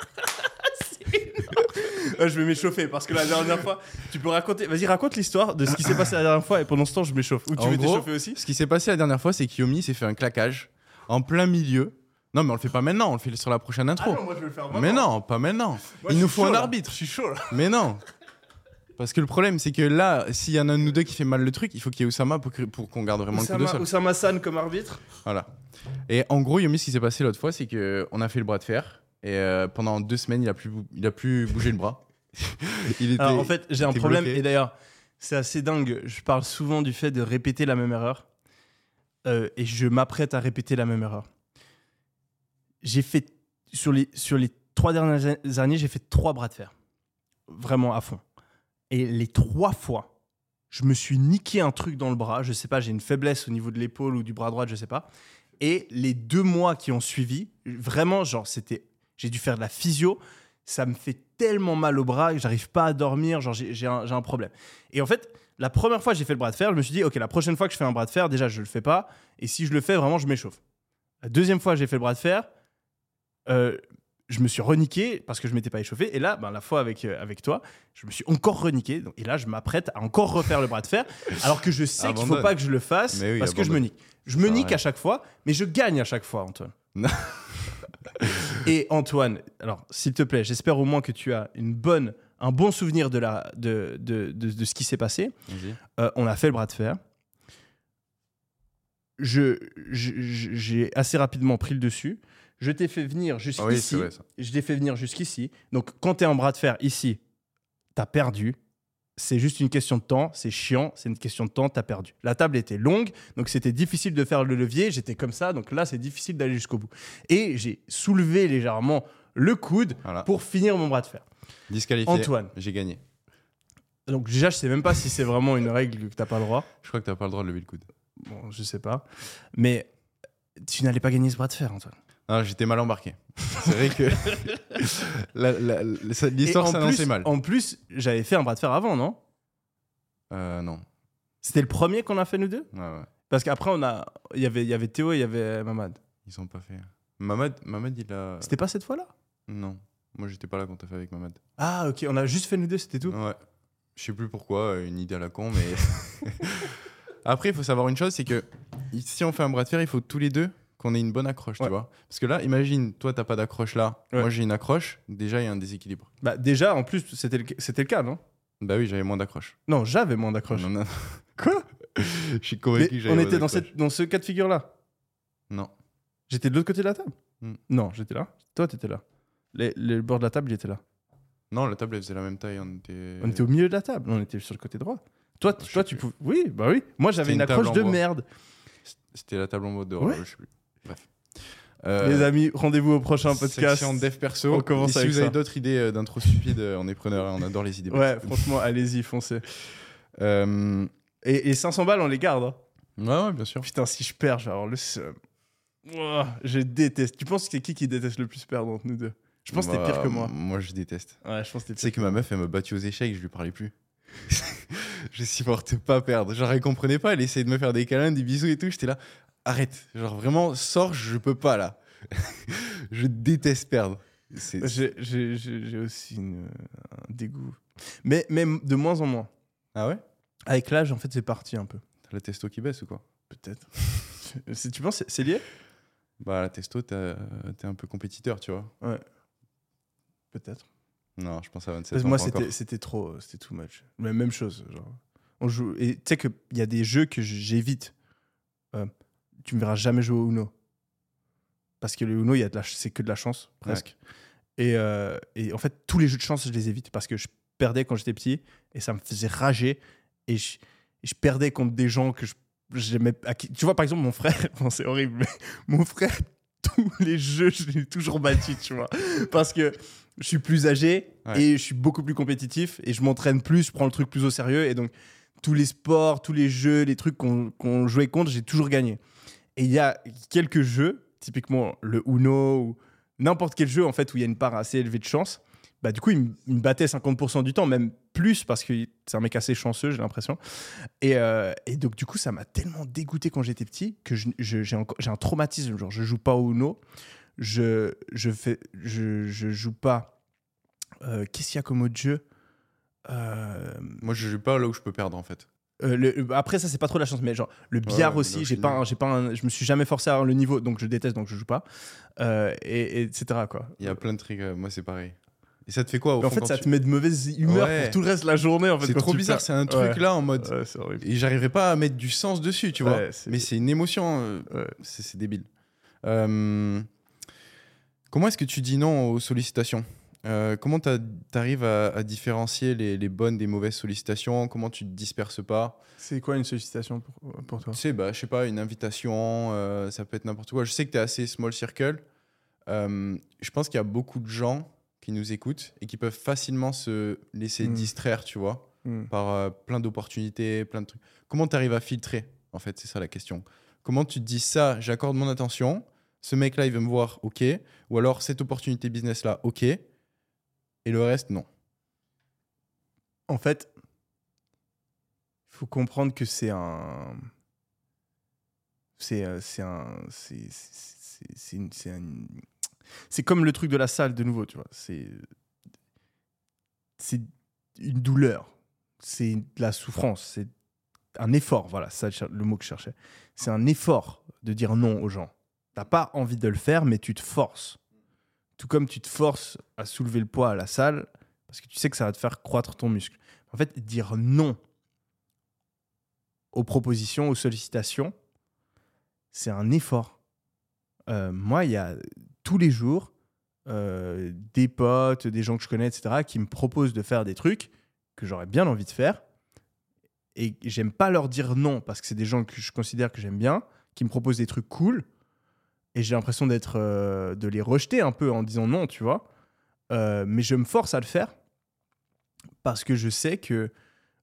C: <laughs> je vais m'échauffer parce que la dernière fois, tu peux raconter. Vas-y, raconte l'histoire de ce qui s'est passé la dernière fois et pendant ce temps, je m'échauffe. Ou tu
D: En
C: veux
D: gros,
C: t'échauffer aussi?
D: Ce qui s'est passé la dernière fois, c'est qu'Yomi s'est fait un claquage en plein milieu. Non, mais on le fait pas maintenant, on le fait sur la prochaine intro.
C: moi je vais le faire
D: mais non, pas maintenant.
C: Moi,
D: il nous faut
C: chaud,
D: un
C: là.
D: arbitre.
C: Je suis chaud là.
D: Mais non. Parce que le problème, c'est que là, s'il y en a un de nous deux qui fait mal le truc, il faut qu'il y ait Oussama pour, que- pour qu'on garde vraiment le coup de
C: Oussama,
D: sol.
C: Oussama San comme arbitre.
D: Voilà. Et en gros, Yomi, ce qui s'est passé l'autre fois, c'est qu'on a fait le bras de fer. Et euh, pendant deux semaines, il a plus, bou- il a plus bougé le bras. <laughs> il était,
C: Alors en fait, j'ai un
D: t'es
C: problème
D: bloqué.
C: et d'ailleurs, c'est assez dingue. Je parle souvent du fait de répéter la même erreur Euh, et je m'apprête à répéter la même erreur. J'ai fait sur les sur les trois dernières années, j'ai fait trois bras de fer, vraiment à fond. Et les trois fois, je me suis niqué un truc dans le bras. Je sais pas, j'ai une faiblesse au niveau de l'épaule ou du bras droit, je sais pas. Et les deux mois qui ont suivi, vraiment, genre, c'était. J'ai dû faire de la physio. Ça me fait tellement mal au bras que j'arrive pas à dormir. Genre, j'ai un problème. Et en fait, la première fois que j'ai fait le bras de fer, je me suis dit, OK, la prochaine fois que je fais un bras de fer, déjà, je le fais pas. Et si je le fais, vraiment, je m'échauffe. La deuxième fois que j'ai fait le bras de fer, euh, je me suis reniqué parce que je m'étais pas échauffé. Et là, ben, la fois avec, euh, avec toi, je me suis encore reniqué. Donc- Et là, je m'apprête à encore refaire le bras de fer. Alors que je sais qu'il faut
D: Abandonne.
C: pas que je le fasse
D: oui,
C: parce que je me nique. Je me nique à chaque fois, mais je gagne à chaque fois, Antoine. Et Antoine, alors, s'il te plaît, j'espère au moins que tu as une bonne, un bon souvenir de, la, de, de, de, de ce qui s'est passé. Euh, on a fait le bras de fer. Je, j'ai assez rapidement pris le dessus. Je t'ai fait venir
D: Ah
C: jusqu'ici.
D: ça.
C: je t'ai fait venir jusqu'ici. Donc, quand tu es en bras de fer ici, t'as perdu. C'est juste une question de temps. C'est chiant. C'est une question de temps. T'as perdu. La table était longue, donc c'était difficile de faire le levier. J'étais comme ça, donc là, c'est difficile d'aller jusqu'au bout. Et j'ai soulevé légèrement le coude
D: Voilà.
C: pour finir mon bras de fer.
D: Disqualifié.
C: Antoine.
D: J'ai gagné.
C: Donc déjà, je sais même pas si c'est vraiment une règle que t'as pas le droit.
D: Je crois que t'as pas le droit de lever le coude.
C: Bon, je sais pas. Mais tu n'allais pas gagner ce bras de fer, Antoine.
D: Non, j'étais mal embarqué. C'est vrai que <laughs> l'histoire s'annonçait mal.
C: En plus, j'avais fait un bras de fer avant, non?
D: Euh, non.
C: C'était le premier qu'on a fait nous deux?
D: Ouais, ouais.
C: Parce qu'après, on a, il y avait, il y avait Théo et il y avait Mamad.
D: Ils ont pas fait. Mamad, Mamad il a.
C: C'était pas cette fois-là?
D: Non. Moi, j'étais pas là quand t'as fait avec Mamad.
C: Ah, ok, on a juste fait nous deux, c'était tout?
D: Ouais. Je sais plus pourquoi, une idée à la con, mais. <laughs> Après, il faut savoir une chose c'est que si on fait un bras de fer, il faut tous les deux qu'on ait une bonne accroche,
C: Ouais.
D: tu vois? Parce que là, imagine, toi, t'as pas d'accroche là.
C: Ouais.
D: Moi, j'ai une accroche. Déjà, il y a un déséquilibre.
C: Bah, déjà, en plus, c'était le, c'était le cas, non?
D: Bah oui, j'avais moins d'accroche.
C: Non, j'avais moins d'accroche.
D: Non, non. <laughs>
C: Quoi?
D: Je suis
C: Mais
D: convaincu que j'avais
C: On était dans, cette, dans ce cas de figure-là?
D: Non.
C: J'étais de l'autre côté de la table?
D: Hmm.
C: Non, j'étais là. Toi, t'étais là. Les, le bord de la table, il était là.
D: Non, la table, elle faisait la même taille. On était.
C: On était au milieu de la table. On était sur le côté droit. Toi,
D: Je
C: toi tu pouvais. Oui, bah oui. Moi, j'avais une accroche de
D: bois.
C: merde.
D: C'était la table en mode de
C: Ouais.
D: je sais plus. Bref. Euh,
C: Les amis, rendez-vous au prochain podcast.
D: Section dev perso.
C: On commence
D: Et si
C: avec
D: vous avez d'autres idées euh, d'intro stupide, euh, on est preneur. On adore les idées.
C: Ouais, franchement, allez-y, foncez.
D: Euh,
C: Et, et 500 balles, on les garde. hein.
D: Ouais, ouais, bien sûr.
C: Putain, si je perds, je vais avoir le seum. Ouah, je déteste. Tu penses que c'est qui qui déteste le plus perdre entre nous deux? Je pense que t'es
D: Bah,
C: pire que moi.
D: Moi, je déteste.
C: Ouais, je pense que
D: Tu sais que ma meuf, elle m'a battu aux échecs, je lui parlais plus. <laughs> je supporte pas perdre. Genre, elle comprenait pas, elle essayait de me faire des câlins, des bisous et tout. J'étais là, arrête. Genre, vraiment, sors, je peux pas là. <laughs> je déteste perdre.
C: J'ai- aussi une- un dégoût. Mais, mais de moins en moins.
D: Ah ouais?
C: Avec l'âge, en fait, c'est parti un peu.
D: T'as la testo qui baisse ou quoi?
C: Peut-être. <laughs> Tu penses c'est- lié?
D: Bah, la testo, t'es un peu compétiteur, tu vois.
C: Peut-être.
D: Non, je pense à 27
C: Parce que
D: ans.
C: moi, c'était trop, c'était too much. La même chose. Genre. On joue. Et tu sais qu'il y a des jeux que j'évite. Euh, tu me verras jamais jouer au Uno. Parce que le Uno, il y a de la ch- c'est que de la chance, presque. Et, euh, et en fait, tous les jeux de chance, je les évite. Parce que je perdais quand j'étais petit. Et ça me faisait rager. Et je, et je perdais contre des gens que je j'aimais. Tu vois, par exemple, mon frère, <laughs> bon, c'est horrible, mais mon frère, <laughs> tous les jeux, je l'ai toujours battu, tu vois. Parce que je suis plus âgé
D: Ouais.
C: et je suis beaucoup plus compétitif et je m'entraîne plus, je prends le truc plus au sérieux. Et donc, tous les sports, tous les jeux, les trucs qu'on jouait contre, j'ai toujours gagné. Et il y a quelques jeux, typiquement le Uno ou n'importe quel jeu en fait où il y a une part assez élevée de chance. Bah, du coup, il me, il me battait 50% du temps, même plus, parce que c'est un mec assez chanceux, j'ai l'impression. Et, euh, et donc, du coup, ça m'a tellement dégoûté quand j'étais petit que j'ai un traumatisme. Genre, je joue pas au Uno, je, je, fais, je, je joue pas. euh, Qu'est-ce qu'il y a comme autre jeu Euh,
D: Moi, je joue pas là où je peux perdre, en fait.
C: euh, le- après ça c'est pas trop la chance mais genre le billard
D: ouais,
C: aussi j'ai
D: je
C: pas j'ai pas un- je me suis jamais forcé à avoir le niveau donc je déteste donc je joue pas Euh, et, et etc quoi
D: Il y a plein de trucs. moi, c'est pareil. Et ça te fait quoi au
C: Mais en
D: fond,
C: fait ça
D: tu-
C: te met de mauvaise humeur
D: Ouais.
C: pour tout le reste de la journée en fait
D: C'est trop bizarre. C'est un truc
C: Ouais.
D: là en mode. Et j'arriverai pas à mettre du sens dessus, tu vois. Mais c'est une émotion. euh, c'est débile. Comment est-ce que tu dis non aux sollicitations? Euh, Comment tu arrives à, à différencier les, les bonnes des mauvaises sollicitations? Comment tu te disperses pas?
C: C'est quoi une sollicitation pour, pour toi?
D: Sais, bah, je sais pas, une invitation, euh, ça peut être n'importe quoi. Je sais que tu es assez small circle. Euh, je pense qu'il y a beaucoup de gens qui nous écoutent et qui peuvent facilement se laisser
C: Mm.
D: distraire, tu vois
C: Hmm.
D: par plein d'opportunités, plein de trucs. Comment tu arrives à filtrer En fait, c'est ça la question. comment tu te dis ça, j'accorde mon attention, ce mec-là, il veut me voir, ok. Ou alors cette opportunité business-là, ok. Et le reste, non.
C: En fait, il faut comprendre que c'est un. C'est euh, un. C'est une- un- comme le truc de la salle, de nouveau, tu vois. C'est. C'est une douleur. C'est de la souffrance. C'est un effort. Voilà, ça le mot que je cherchais. C'est un effort de dire non aux gens. T'as pas envie de le faire, mais tu te forces. Tout comme tu te forces à soulever le poids à la salle, parce que tu sais que ça va te faire croître ton muscle. En fait, dire non aux propositions, aux sollicitations, c'est un effort. Euh, moi, il y a tous les jours euh, des potes, des gens que je connais, etc., qui me proposent de faire des trucs que j'aurais bien envie de faire. Et j'aime pas leur dire non parce que c'est des gens que je considère que j'aime bien, qui me proposent des trucs cool. Et j'ai l'impression d'être, euh, de les rejeter un peu en disant non, tu vois. Euh, mais je me force à le faire parce que je sais que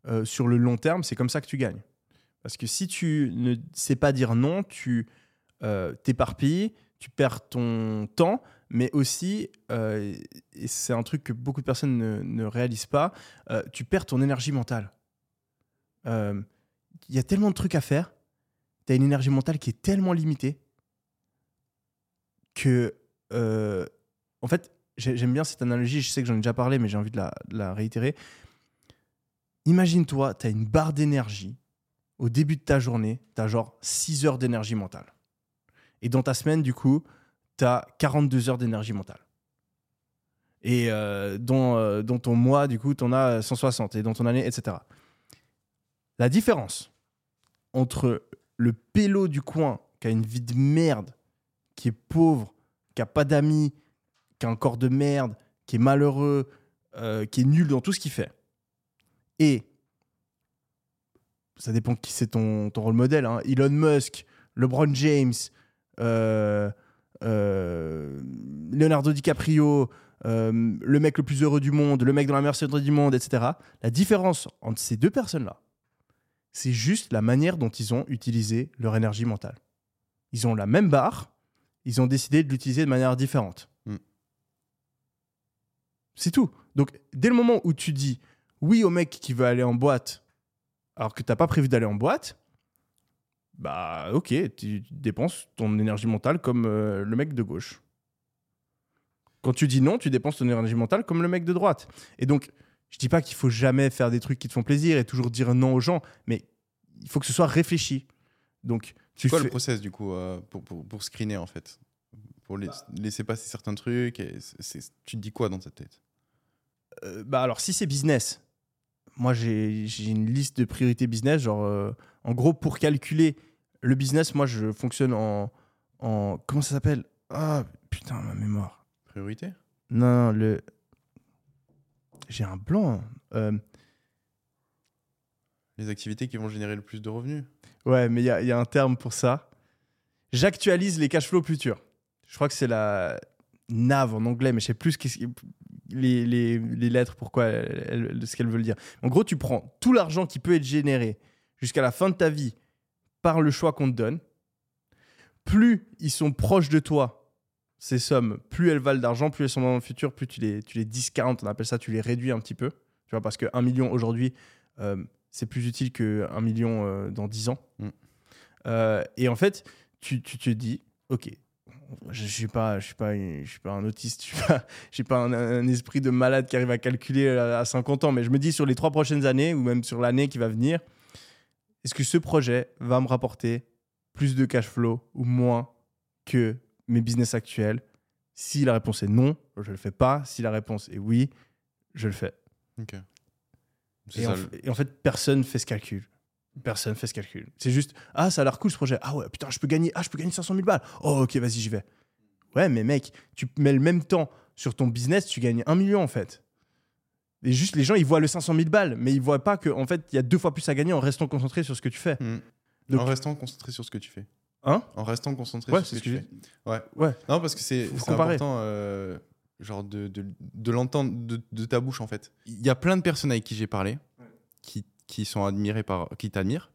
C: euh, sur le long terme, c'est comme ça que tu gagnes. Parce que si tu ne sais pas dire non, tu t'éparpilles, tu perds ton temps, mais aussi, et c'est un truc que beaucoup de personnes ne, ne réalisent pas, tu perds ton énergie mentale. Il y a tellement de trucs à faire, tu as une énergie mentale qui est tellement limitée que, euh, en fait, j'ai- j'aime bien cette analogie, je sais que j'en ai déjà parlé, mais j'ai envie de la, réitérer. Imagine-toi, tu as une barre d'énergie. Au début de ta journée, tu as genre 6 heures d'énergie mentale. Et dans ta semaine, du coup, tu as 42 heures d'énergie mentale. Et euh, euh, ton mois, du coup, tu en as 160. Et dans ton année, etc. La différence entre le pélo du coin qui a une vie de merde, qui est pauvre, qui a pas d'amis, qui a un corps de merde, qui est malheureux, euh, qui est nul dans tout ce qu'il fait, et ça dépend qui c'est ton, ton rôle modèle, hein, Elon Musk, LeBron James, euh, euh, Leonardo DiCaprio, le mec le plus heureux du monde, le mec dans la meilleure du monde, etc. La différence entre ces deux personnes-là, c'est juste la manière dont ils ont utilisé leur énergie mentale. Ils ont la même barre, ils ont décidé de l'utiliser de manière différente.
D: Mm.
C: C'est tout. Donc, dès le moment où tu dis oui au mec qui veut aller en boîte, alors que tu n'as pas prévu d'aller en boîte, bah ok, tu, dépenses ton énergie mentale comme euh, le mec de gauche. Quand tu dis non, tu dépenses ton énergie mentale comme le mec de droite. Et donc, je dis pas qu'il faut jamais faire des trucs qui te font plaisir et toujours dire non aux gens, mais il faut que ce soit réfléchi. Donc,
D: C'est quoi
C: fais-
D: le process du coup euh, pour, pour, pour screener en fait? Pour lais- laisser passer certains trucs et Tu te dis quoi dans ta tête?
C: Euh, bah alors si c'est business, moi j'ai j'ai une liste de priorités business. Genre, euh, en gros, pour calculer le business, moi je fonctionne en. en comment ça s'appelle? Ah putain, ma mémoire.
D: Priorité?
C: Non, le. J'ai un blanc. Euh,
D: Les activités qui vont générer le plus de revenus
C: ouais, mais il y, a- un terme pour ça. J'actualise les cash flows futurs. Je crois que c'est la NAV en anglais, mais je sais plus ce les, les- lettres, pourquoi ce qu'elles veulent dire. En gros, tu prends tout l'argent qui peut être généré jusqu'à la fin de ta vie par le choix qu'on te donne. Plus ils sont proches de toi, ces sommes, plus elles valent d'argent, plus elles sont dans le futur, plus tu les, tu les discounts, on appelle ça, tu les réduis un petit peu. Tu vois, parce que 1 million aujourd'hui, euh, c'est plus utile que 1 million euh, dans 10 ans.
D: Mm.
C: Euh, et en fait, tu, tu te dis, ok, je ne suis pas, je suis pas, une- je suis pas un autiste, <laughs> je suis pas, pas un, un esprit de malade qui arrive à calculer à, à 50 ans, mais je me dis sur les trois prochaines années ou même sur l'année qui va venir, est-ce que ce projet va me rapporter plus de cash flow ou moins que mes business actuels? Si la réponse est non, je le fais pas. Si la réponse est oui, je le fais. Et
D: ça,
C: en,
D: le-
C: f- et en fait, personne fait ce calcul. Personne fait ce calcul. C'est juste, ah, ça a l'air cool ce projet. Ah ouais, putain, je peux gagner, ah, je peux gagner 500 000 balles. Oh, ok, vas-y, j'y vais. Ouais, mais mec, tu mets le même temps sur ton business, tu gagnes un million en fait. Et juste, les gens, ils voient le 500 000 balles, mais ils voient pas qu'en fait, il y a deux fois plus à gagner en restant concentré sur ce que tu fais. Donc-
D: En restant concentré sur ce que tu fais.
C: Hein?
D: En restant concentré
C: Ouais,
D: sur ce que,
C: que
D: tu fais. Ouais.
C: Ouais.
D: Non, parce que c'est important, euh, genre de, de, de l'entendre de, de ta bouche en fait. Il y a plein de personnes avec qui j'ai parlé, qui, qui sont admirées par, qui t'admirent,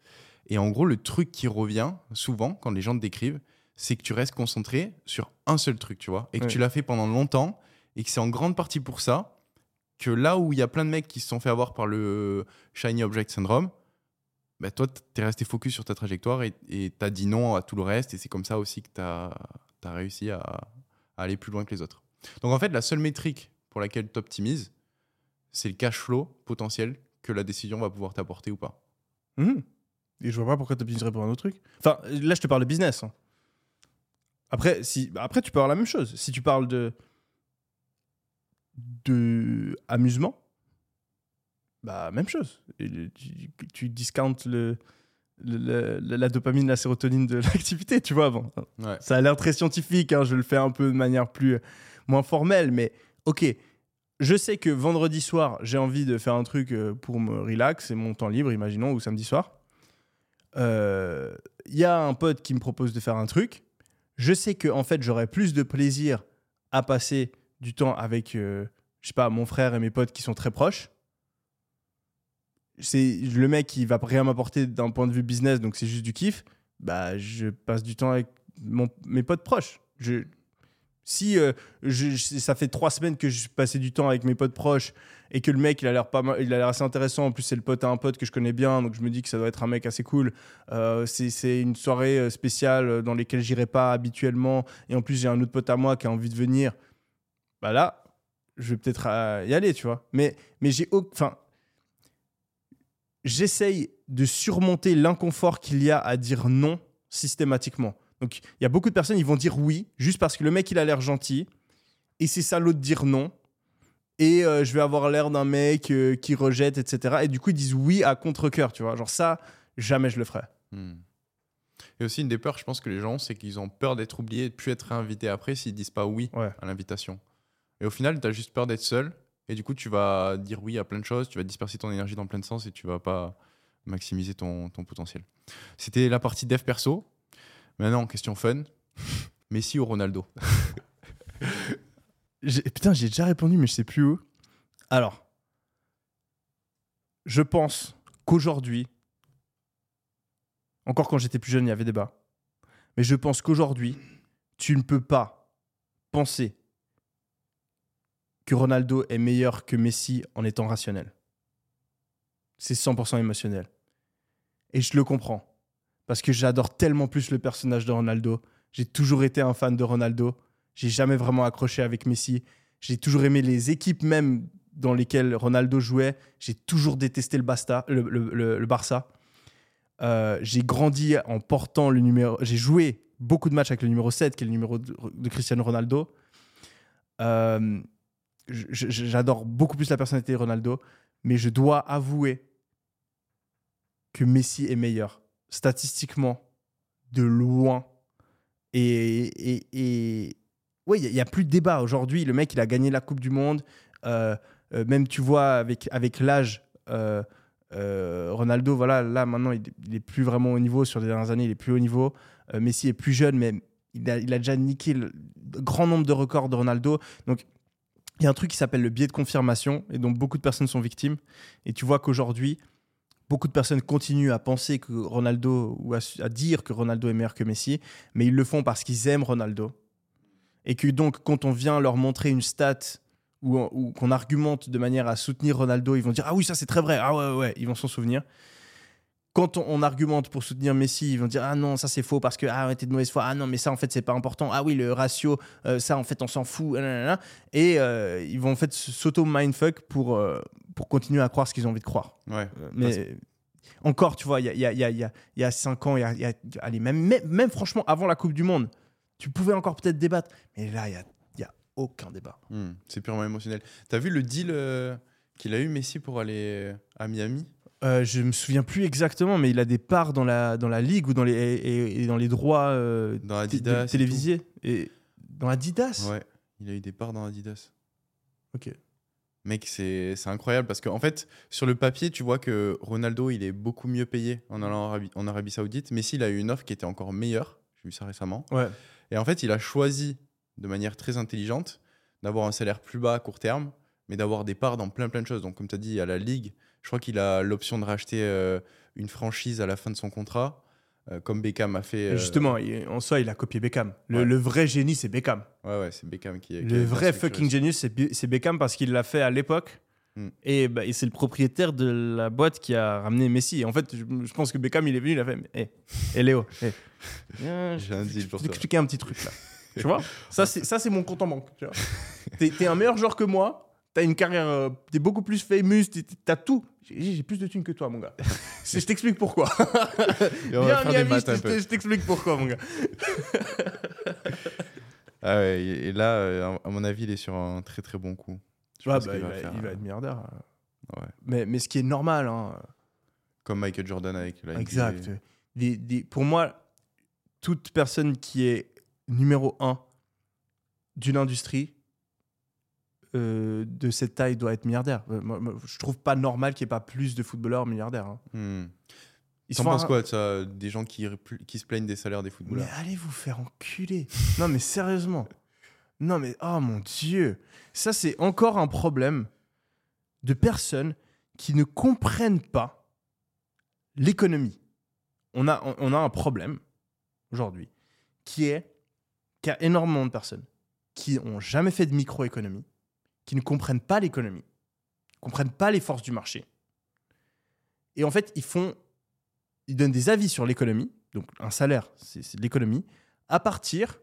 D: Et en gros, le truc qui revient souvent quand les gens te décrivent, c'est que tu restes concentré sur un seul truc, tu vois, et que
C: Ouais.
D: tu l'as fait pendant longtemps, et que c'est en grande partie pour ça que là où il y a plein de mecs qui se sont fait avoir par le Shiny Object Syndrome, bah toi, t'es resté focus sur ta trajectoire et et t'as dit non à tout le reste, et c'est comme ça aussi que t'as as réussi à, à aller plus loin que les autres. Donc en fait, la seule métrique pour laquelle tu optimises, c'est le cash flow potentiel que la décision va pouvoir t'apporter ou pas.
C: Mhm. Et je vois pas pourquoi tu optimiserais pour un autre truc. Enfin, là, je te parle de business. hein. Après, si, après, tu peux avoir la même chose. Si tu parles de, de amusement, bah, même chose. Et le- tu, tu discountes le, le- le- la dopamine, la sérotonine de <laughs> l'activité, tu vois. Bon,
D: Ouais.
C: ça a l'air très scientifique, hein, je le fais un peu de manière plus moins formelle, mais ok. Je sais que vendredi soir, j'ai envie de faire un truc euh, pour me relax, c'est mon temps libre, imaginons, ou samedi soir. Euh, Il y a un pote qui me propose de faire un truc. Je sais que en fait, j'aurai plus de plaisir à passer du temps avec, euh, je sais pas, mon frère et mes potes qui sont très proches. C'est le mec qui va rien m'apporter d'un point de vue business, donc c'est juste du kiff. Bah, je passe du temps avec mes potes proches. Je, si euh, ça fait trois semaines que je passais du temps avec mes potes proches et que le mec il a l'air pas mal, il a l'air assez intéressant. En plus, c'est le pote à un pote que je connais bien, donc je me dis que ça doit être un mec assez cool. Euh, c'est une soirée euh, spéciale dans laquelle j'irai pas habituellement. Et en plus, j'ai un autre pote à moi qui a envie de venir. Bah là, je vais peut-être euh, y aller, tu vois. Mais, mais j'ai. Enfin. J'essaye de surmonter l'inconfort qu'il y a à dire non systématiquement. Donc, il y a beaucoup de personnes, ils vont dire oui, juste parce que le mec, il a l'air gentil. Et c'est salaud de dire non. Et euh, je vais avoir l'air d'un mec euh, qui rejette, etc. Et du coup, ils disent oui à contre-coeur, tu vois. Genre ça, jamais je le ferai.
D: Hmm. Et aussi, une des peurs, je pense que les gens, c'est qu'ils ont peur d'être oubliés et de plus être réinvités après s'ils disent pas oui
C: Ouais.
D: à l'invitation. Et au final, tu as juste peur d'être seul. Et du coup, tu vas dire oui à plein de choses, tu vas disperser ton énergie dans plein de sens et tu vas pas maximiser ton, ton potentiel. C'était la partie dev perso. Maintenant, question fun. <laughs> Messi ou Ronaldo <laughs>
C: Putain, j'ai déjà répondu, mais je sais plus où. Alors, je pense qu'aujourd'hui, encore quand j'étais plus jeune, il y avait débat, mais je pense qu'aujourd'hui, tu ne peux pas penser que Ronaldo est meilleur que Messi en étant rationnel. C'est 100% émotionnel. Et je le comprends. Parce que j'adore tellement plus le personnage de Ronaldo. J'ai toujours été un fan de Ronaldo. J'ai jamais vraiment accroché avec Messi. J'ai toujours aimé les équipes même dans lesquelles Ronaldo jouait. J'ai toujours détesté le, Barça. Euh, j'ai grandi en portant le numéro. J'ai joué beaucoup de matchs avec le numéro 7, qui est le numéro de, Cristiano Ronaldo. Euh, J'adore beaucoup plus la personnalité de Ronaldo, mais je dois avouer que Messi est meilleur. Statistiquement, de loin. Et, ouais, il n'y a, plus de débat. Aujourd'hui, le mec, il a gagné la Coupe du Monde. Euh, euh, même, tu vois, avec, avec l'âge, euh, Ronaldo, voilà, là, maintenant, il, il est plus vraiment au niveau. Sur les dernières années, il est plus au niveau. Messi est plus jeune, mais il a, il a déjà niqué le grand nombre de records de Ronaldo. Donc, il y a un truc qui s'appelle le biais de confirmation, et dont beaucoup de personnes sont victimes. Et tu vois qu'aujourd'hui, beaucoup de personnes continuent à penser que Ronaldo, ou à, dire que Ronaldo est meilleur que Messi, mais ils le font parce qu'ils aiment Ronaldo. Et que donc, quand on vient leur montrer une stat ou, qu'on argumente de manière à soutenir Ronaldo, ils vont dire Ah oui, ça c'est très vrai, ah ouais, ouais, ils vont s'en souvenir. Quand on, argumente pour soutenir Messi, ils vont dire Ah non, ça c'est faux parce que ah t'es de mauvaise foi, ah non, mais ça en fait c'est pas important, ah oui, le ratio, euh, ça en fait on s'en fout, et euh, ils vont en fait s'auto-mindfuck pour, euh, pour continuer à croire ce qu'ils ont envie de croire.
D: Ouais.
C: Euh, Mais encore, tu vois, il y a, y, a, y, a, y a- cinq ans, il y a, allez, même, même, même franchement, avant la Coupe du Monde, tu pouvais encore peut-être débattre. Mais là, il n'y a, il y a aucun débat.
D: Hmm, c'est purement émotionnel. T'as vu le deal euh, qu'il a eu Messi pour aller à Miami?
C: Euh, je me souviens plus exactement, mais il a des parts dans la, dans la ligue ou dans les, et, et dans les droits euh,
D: Dans et
C: télévisés. Et dans Adidas?
D: Ouais, il a eu des parts dans Adidas.
C: Ok.
D: Mec, c'est incroyable parce qu'en fait, sur le papier, tu vois que Ronaldo, il est beaucoup mieux payé en allant en Arabie, en Arabie Saoudite. Messi, il a eu une offre qui était encore meilleure. J'ai vu ça récemment.
C: Ouais.
D: Et en fait, il a choisi de manière très intelligente d'avoir un salaire plus bas à court terme, mais d'avoir des parts dans plein plein de choses. Donc, comme tu as dit, il y a la Ligue. Je crois qu'il a l'option de racheter euh, une franchise à la fin de son contrat, euh, comme Beckham a fait. euh,
C: Justement, il- en soi, il a copié Beckham. Le,
D: Ouais.
C: le vrai génie, c'est Beckham.
D: Ouais, ouais, c'est Beckham qui. qui
C: Le vrai fucking genius, c'est Be- c'est Beckham parce qu'il l'a fait à l'époque.
D: Mm.
C: Et, bah, et c'est le propriétaire de la boîte qui a ramené Messi. Et en fait, je, je pense que Beckham, il est venu, il a fait Hé, hey, Léo, hey, <laughs> viens,
D: J'ai un
C: je-
D: deal
C: je
D: pour toi.
C: t'expliquer un petit truc là. <laughs> tu vois? Ça, c'est mon compte en banque. tu vois. <laughs> T'es un meilleur joueur que moi. T'as une carrière. euh, T'es beaucoup plus famous. T'as tout. J'ai plus de thunes que toi, mon gars. <laughs> Je t'explique pourquoi. <laughs>
D: Des
C: Miami, je t'explique pourquoi, mon gars. <laughs>
D: Ah ouais, et là, euh, à mon avis, il est sur un très très bon coup. Je pense
C: bah, il,
D: va
C: va,
D: faire,
C: il va
D: euh,
C: être milliardaire. euh.
D: ouais.
C: Mais, mais ce qui est normal. Hein.
D: Comme Michael Jordan avec la.
C: Exact. Des- des- pour moi, toute personne qui est numéro un d'une industrie euh, de cette taille doit être milliardaire. Euh, moi- moi, je trouve pas normal qu'il n'y ait pas plus de footballeurs milliardaires. hein.
D: Hmm.
C: Ils
D: T'en
C: sont
D: penses
C: un-
D: quoi de ça Des gens qui, qui se plaignent des salaires des
C: Mais
D: footballeurs
C: allez vous faire enculer. non, mais sérieusement. Non, mais oh mon Dieu. Ça, c'est encore un problème de personnes qui ne comprennent pas l'économie. On a, on a un problème aujourd'hui qui est qu'il y a énormément de personnes qui n'ont jamais fait de microéconomie, qui ne comprennent pas l'économie, ne comprennent pas les forces du marché. Et en fait, ils font ils donnent des avis sur l'économie, donc un salaire, c'est de l'économie, à partir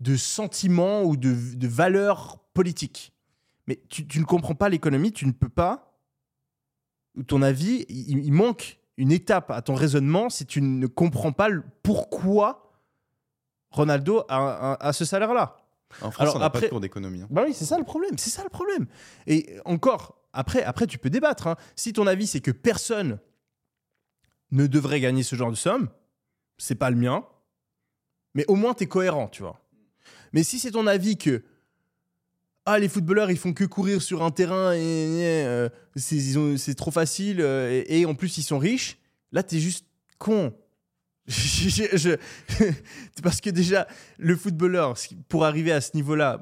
C: de sentiments ou de, valeurs politiques. Mais tu, ne comprends pas l'économie, tu ne peux pas. Ton avis, il, manque une étape à ton raisonnement si tu ne comprends pas pourquoi Ronaldo a ce salaire-là.
D: En France,
C: Alors,
D: on n'a pas
C: après-
D: de cours d'économie. hein.
C: Bah oui, c'est ça le problème. C'est ça le problème. Et encore, après, après tu peux débattre. hein. Si ton avis, c'est que personne ne devrait gagner ce genre de somme, c'est pas le mien. Mais au moins, tu es cohérent, tu vois. Mais si c'est ton avis que ah, les footballeurs, ils font que courir sur un terrain et, et, euh, c'est trop facile euh, et, et en plus, ils sont riches, là, tu es juste con. Je- Parce que déjà, le footballeur, pour arriver à ce niveau-là,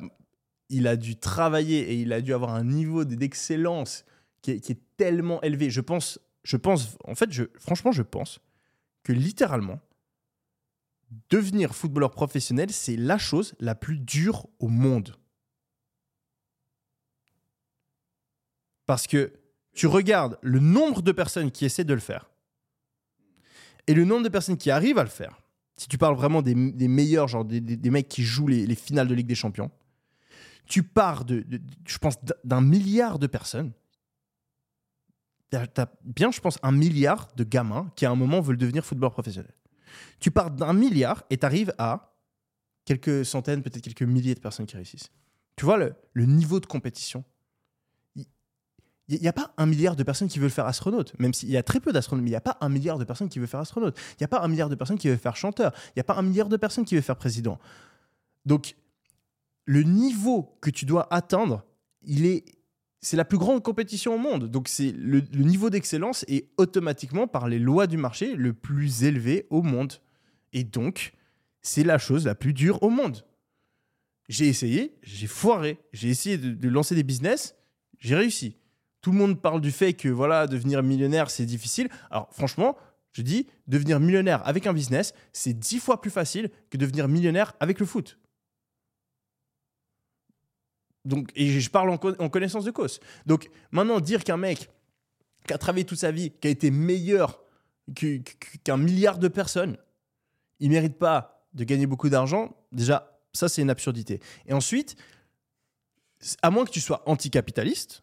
C: il a dû travailler et il a dû avoir un niveau d'excellence qui est, tellement élevé. Je pense, je pense, en fait, franchement, je pense que littéralement, devenir footballeur professionnel, c'est la chose la plus dure au monde. Parce que tu regardes le nombre de personnes qui essaient de le faire et le nombre de personnes qui arrivent à le faire. Si tu parles vraiment des, meilleurs, genre des, mecs qui jouent les, les finales de Ligue des Champions, tu pars je pense, d'un- milliard de personnes. As bien, je pense, un milliard de gamins qui à un moment veulent devenir footballeur professionnel. Tu pars d'un milliard et tu arrives à quelques centaines, peut-être quelques milliers de personnes qui réussissent. Tu vois le niveau de compétition il n'y a pas un milliard de personnes qui veulent faire astronaute, même s'il y a très peu d'astronautes, mais il n'y a pas un milliard de personnes qui veulent faire astronaute. Il n'y a pas un milliard de personnes qui veulent faire chanteur. Il n'y a pas un milliard de personnes qui veulent faire président. Donc, le niveau que tu dois atteindre, il est, c'est la plus grande compétition au monde. Donc, c'est le, niveau d'excellence est automatiquement, par les lois du marché, le plus élevé au monde. Et donc, c'est la chose la plus dure au monde. J'ai essayé, j'ai foiré. J'ai essayé de, de lancer des business, j'ai réussi. Tout le monde parle du fait que voilà, devenir millionnaire, c'est difficile. Alors franchement, je dis, devenir millionnaire avec un business, c'est dix fois plus facile que devenir millionnaire avec le foot. Donc, et je parle en, en connaissance de cause. Donc maintenant, dire qu'un mec qui a travaillé toute sa vie, qui a été meilleur qu'un milliard de personnes, il mérite pas de gagner beaucoup d'argent, déjà, ça c'est une absurdité. Et ensuite, à moins que tu sois anticapitaliste,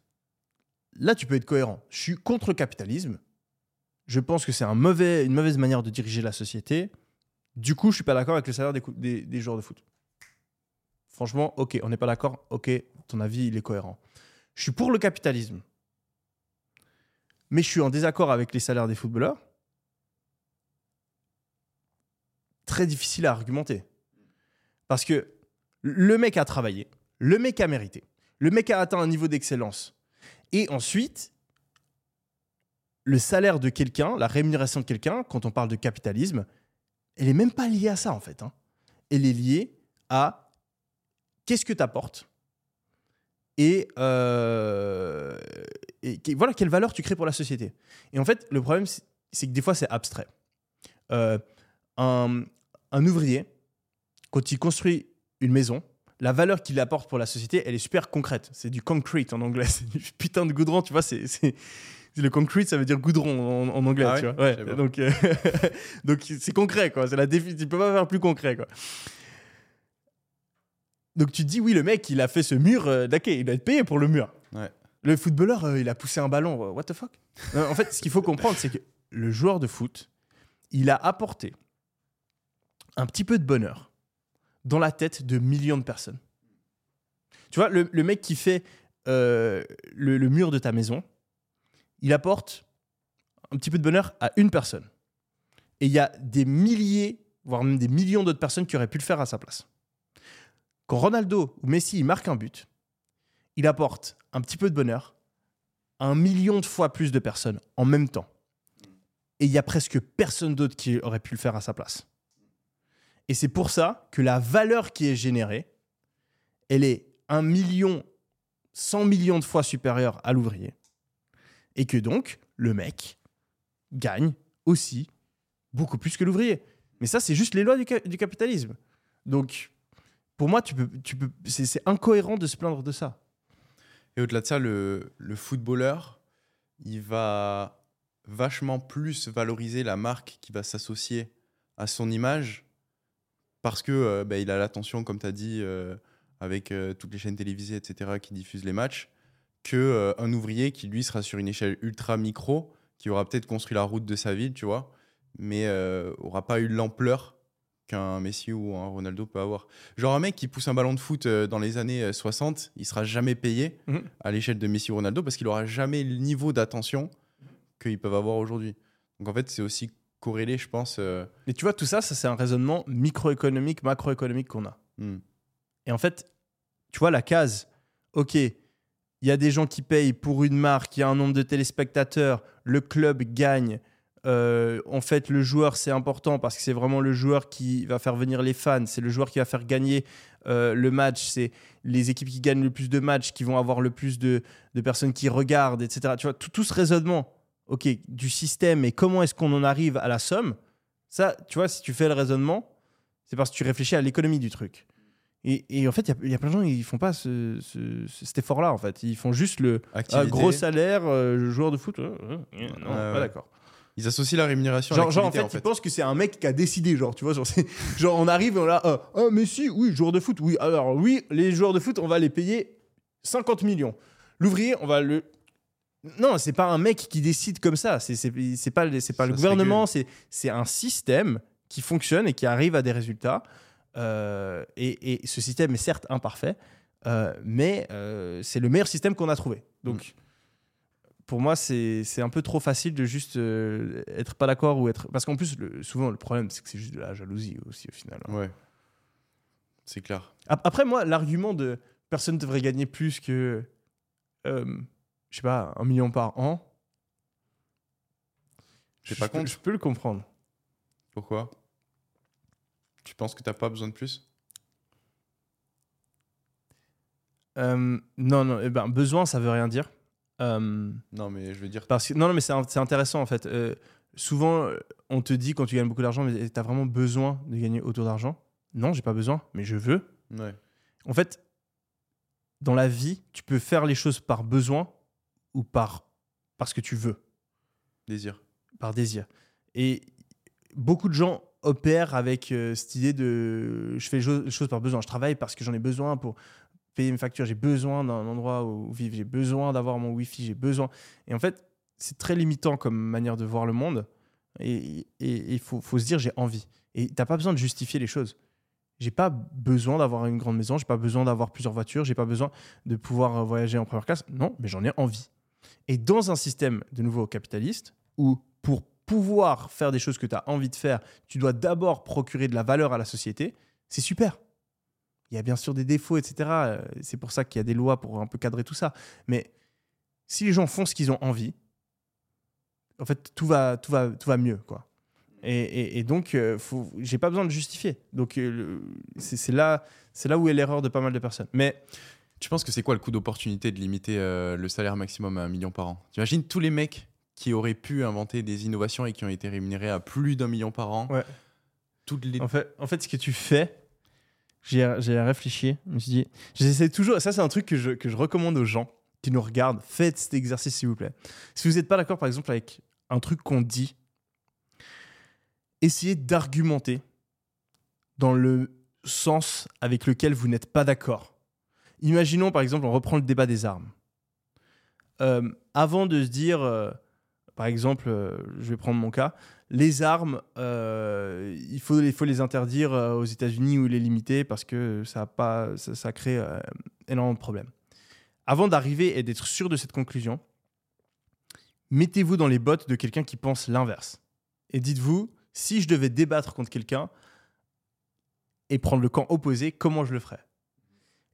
C: là tu peux être cohérent. Je suis contre le capitalisme. Je pense que c'est une mauvaise manière de diriger la société. Du coup, je suis pas d'accord avec le salaire des, des joueurs de foot. Franchement, ok, on n'est pas d'accord. Ok, ton avis, il est cohérent. Je suis pour le capitalisme. Mais je suis en désaccord avec les salaires des footballeurs. Très difficile à argumenter. Parce que le mec a travaillé, le mec a mérité, le mec a atteint un niveau d'excellence. Et ensuite, le salaire de quelqu'un, la rémunération de quelqu'un, quand on parle de capitalisme, elle est même pas liée à ça en fait. hein. Elle est liée à qu'est-ce que tu apportes et, euh, voilà quelle valeur tu crées pour la société. Et en fait, le problème, c'est que des fois, c'est abstrait. Euh, un ouvrier, quand il construit une maison, la valeur qu'il apporte pour la société, elle est super concrète. C'est du concrete en anglais, <laughs> c'est du putain de goudron, tu vois. C'est le concrete, ça veut dire goudron en, en anglais,
D: Ah ouais
C: tu vois. Ouais, donc euh, <laughs> donc c'est concret, quoi. C'est la défi. Tu peux pas faire plus concret, quoi. Donc tu te dis oui, le mec, il a fait ce mur, euh, d'accord, il doit être payé pour le mur.
D: Ouais.
C: Le footballeur, euh, il a poussé un ballon, euh, what the fuck? En fait, ce qu'il faut comprendre, c'est que le joueur de foot, il a apporté un petit peu de bonheur dans la tête de millions de personnes. Tu vois, le, mec qui fait euh, le, mur de ta maison, il apporte un petit peu de bonheur à une personne. Et il y a des milliers, voire même des millions d'autres personnes qui auraient pu le faire à sa place. Quand Ronaldo ou Messi marque un but, il apporte un petit peu de bonheur à un million de fois plus de personnes en même temps. Et il y a presque personne d'autre qui aurait pu le faire à sa place. Et c'est pour ça que la valeur qui est générée, elle est un million, 100 millions de fois supérieure à l'ouvrier. Et que donc, le mec gagne aussi beaucoup plus que l'ouvrier. Mais ça, c'est juste les lois du, ca- du capitalisme. Donc, pour moi, tu peux, tu peux, c'est incohérent de se plaindre de ça.
D: Et au-delà de ça, le footballeur, il va vachement plus valoriser la marque qui va s'associer à son image parce que euh, bah, il a l'attention, comme tu as dit, euh, avec euh, toutes les chaînes télévisées, etc., qui diffusent les matchs, que euh, un ouvrier qui, lui, sera sur une échelle ultra micro, qui aura peut-être construit la route de sa ville, tu vois, mais aura pas eu l'ampleur qu'un Messi ou un Ronaldo peut avoir. Genre un mec qui pousse un ballon de foot dans les années euh, 60, il sera jamais payé
C: Mhm.
D: à l'échelle de Messi ou Ronaldo parce qu'il aura jamais le niveau d'attention qu'ils peuvent avoir aujourd'hui. Donc en fait, c'est aussi corrélé, je pense. euh,
C: Mais tu vois, tout ça, ça c'est un raisonnement microéconomique, macroéconomique qu'on a.
D: hmm.
C: Et en fait, tu vois, la case, ok, il y a des gens qui payent pour une marque, il y a un nombre de téléspectateurs, le club gagne. Euh, en fait, le joueur, c'est important parce que c'est vraiment le joueur qui va faire venir les fans, c'est le joueur qui va faire gagner euh, le match, c'est les équipes qui gagnent le plus de matchs qui vont avoir le plus de, de personnes qui regardent, etc. Tu vois, tout, tout ce raisonnement, ok, du système et comment est-ce qu'on en arrive à la somme, ça, tu vois, si tu fais le raisonnement, c'est parce que tu réfléchis à l'économie du truc. Et, et en fait, il y a- il y, a plein de gens, ils font pas ce- ce- cet effort-là, en fait. Ils font juste le ah,
D: Activité.
C: gros salaire, euh, joueur de foot. euh, euh, euh, non, pas d'accord.
D: Ils associent la rémunération
C: Genre,
D: à
C: genre, en fait, ils pensent que c'est un mec qui a décidé, genre, tu vois. Genre, <laughs> on arrive et on a, ah, ah, mais si, oui, joueur de foot, oui. Alors, oui, les joueurs de foot, on va les payer 50 millions. L'ouvrier, on va le. Non, c'est pas un mec qui décide comme ça. C'est pas, pas le gouvernement, c'est un système qui fonctionne et qui arrive à des résultats. Euh, et, et ce système est certes imparfait, euh, mais euh, c'est le meilleur système qu'on a trouvé. Donc, pour moi, c'est un peu trop facile de juste être pas d'accord ou être. Parce qu'en plus, le- souvent, le problème, c'est que c'est juste de la jalousie aussi, au final.
D: Ouais. C'est clair.
C: Ap- Après, moi, l'argument de personne ne devrait gagner plus que, euh, je sais pas, un million par an. Je
D: pas
C: peux- Je peux le comprendre.
D: Pourquoi? Tu penses que t'as pas besoin de plus?
C: Euh, non, non, eh ben, besoin, ça veut rien dire. Euh,
D: Non, mais je veux dire.
C: parce que, non, non, mais c'est intéressant en fait. Euh, souvent, on te dit quand tu gagnes beaucoup d'argent, mais tu as vraiment besoin de gagner autant d'argent Non, j'ai pas besoin, mais je veux.
D: Ouais.
C: En fait, dans la vie, tu peux faire les choses par besoin ou par parce que tu veux,
D: Désir.
C: par désir. Et beaucoup de gens opèrent avec euh, cette idée de je fais les choses par besoin. Je travaille parce que j'en ai besoin pour payer mes factures. J'ai besoin d'un endroit où vivre. J'ai besoin d'avoir mon wifi. J'ai besoin. Et en fait, c'est très limitant comme manière de voir le monde. Et il faut, faut se dire j'ai envie. Et t'as pas besoin de justifier les choses. J'ai pas besoin d'avoir une grande maison, j'ai pas besoin d'avoir plusieurs voitures, j'ai pas besoin de pouvoir euh, voyager en première classe. Non, mais j'en ai envie. Et dans un système de nouveau capitaliste, où pour pouvoir faire des choses que tu as envie de faire, tu dois d'abord procurer de la valeur à la société, c'est super. Il y a bien sûr des défauts, etc. Euh, C'est pour ça qu'il y a des lois pour un peu cadrer tout ça. Mais si les gens font ce qu'ils ont envie, en fait, tout va, tout va, tout va mieux, quoi. Et, et- et donc, euh, j'ai pas besoin de justifier. Donc, euh, c'est là, là où est l'erreur de pas mal de personnes. Mais
D: Tu penses que c'est quoi le coût d'opportunité de limiter euh, le salaire maximum à un million par an? T'imagines tous les mecs qui auraient pu inventer des innovations et qui ont été rémunérés à plus d'un million par an?
C: Ouais.
D: Toutes les...
C: En fait, en fait, ce que tu fais, j'ai j'ai réfléchi. Je me suis dit, j'essaie toujours. Ça, c'est un truc que je, que je recommande aux gens qui nous regardent. Faites cet exercice, s'il vous plaît. Si vous n'êtes pas d'accord, par exemple, avec un truc qu'on dit, essayez d'argumenter dans le sens avec lequel vous n'êtes pas d'accord. Imaginons, par exemple, on reprend le débat des armes. Euh, avant de se dire, euh, par exemple, euh, je vais prendre mon cas, les armes, il, faut, les interdire aux États-Unis ou les limiter parce que ça, pas, ça, crée énormément de problèmes. Avant d'arriver et d'être sûr de cette conclusion, mettez-vous dans les bottes de quelqu'un qui pense l'inverse. Et dites-vous, si je devais débattre contre quelqu'un et prendre le camp opposé, comment je le ferais?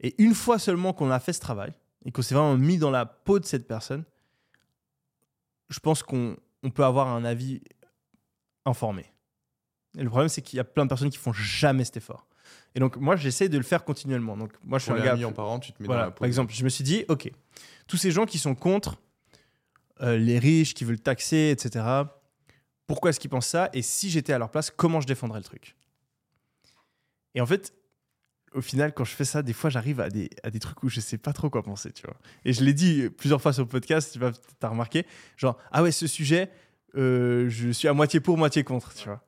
C: Et une fois seulement qu'on a fait ce travail et qu'on s'est vraiment mis dans la peau de cette personne, je pense qu'on on peut avoir un avis informé. Et le problème, c'est qu'il y a plein de personnes qui font jamais cet effort. Et donc, moi, j'essaie de le faire continuellement. Donc, moi, je suis
D: Pour
C: un gars.
D: million par an, tu te mets
C: Voilà,
D: dans la peau.
C: par exemple, je me suis dit, ok, tous ces gens qui sont contre euh, les riches, qui veulent taxer, etc., pourquoi est-ce qu'ils pensent ça? Et si j'étais à leur place, comment je défendrais le truc? Et en fait, au final, quand je fais ça, des fois, j'arrive à des, à des trucs où je sais pas trop quoi penser, tu vois. Et je l'ai dit plusieurs fois sur le podcast, tu vas as remarqué, genre, ah ouais, ce sujet, euh, je suis à moitié pour, moitié contre, tu vois.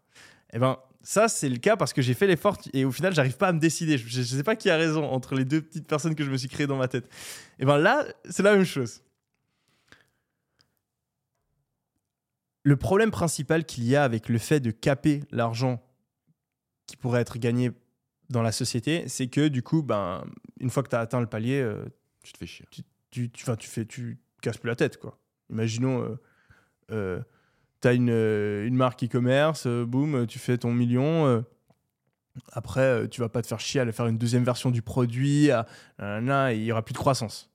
C: Et ben, ça, c'est le cas parce que j'ai fait l'effort et au final, j'arrive pas à me décider. Je, je sais pas qui a raison entre les deux petites personnes que je me suis créées dans ma tête. Et ben là, c'est la même chose. Le problème principal qu'il y a avec le fait de caper l'argent qui pourrait être gagné dans la société, c'est que du coup, ben, une fois que tu as atteint le palier, euh,
D: Tu te fais chier.
C: tu, tu, tu fais, tu casses plus la tête, quoi. Imaginons, euh, euh, tu as une, euh, une marque e-commerce, boum, tu fais ton million. après, tu vas pas te faire chier à aller faire une deuxième version du produit, à, nanana, et il y aura plus de croissance.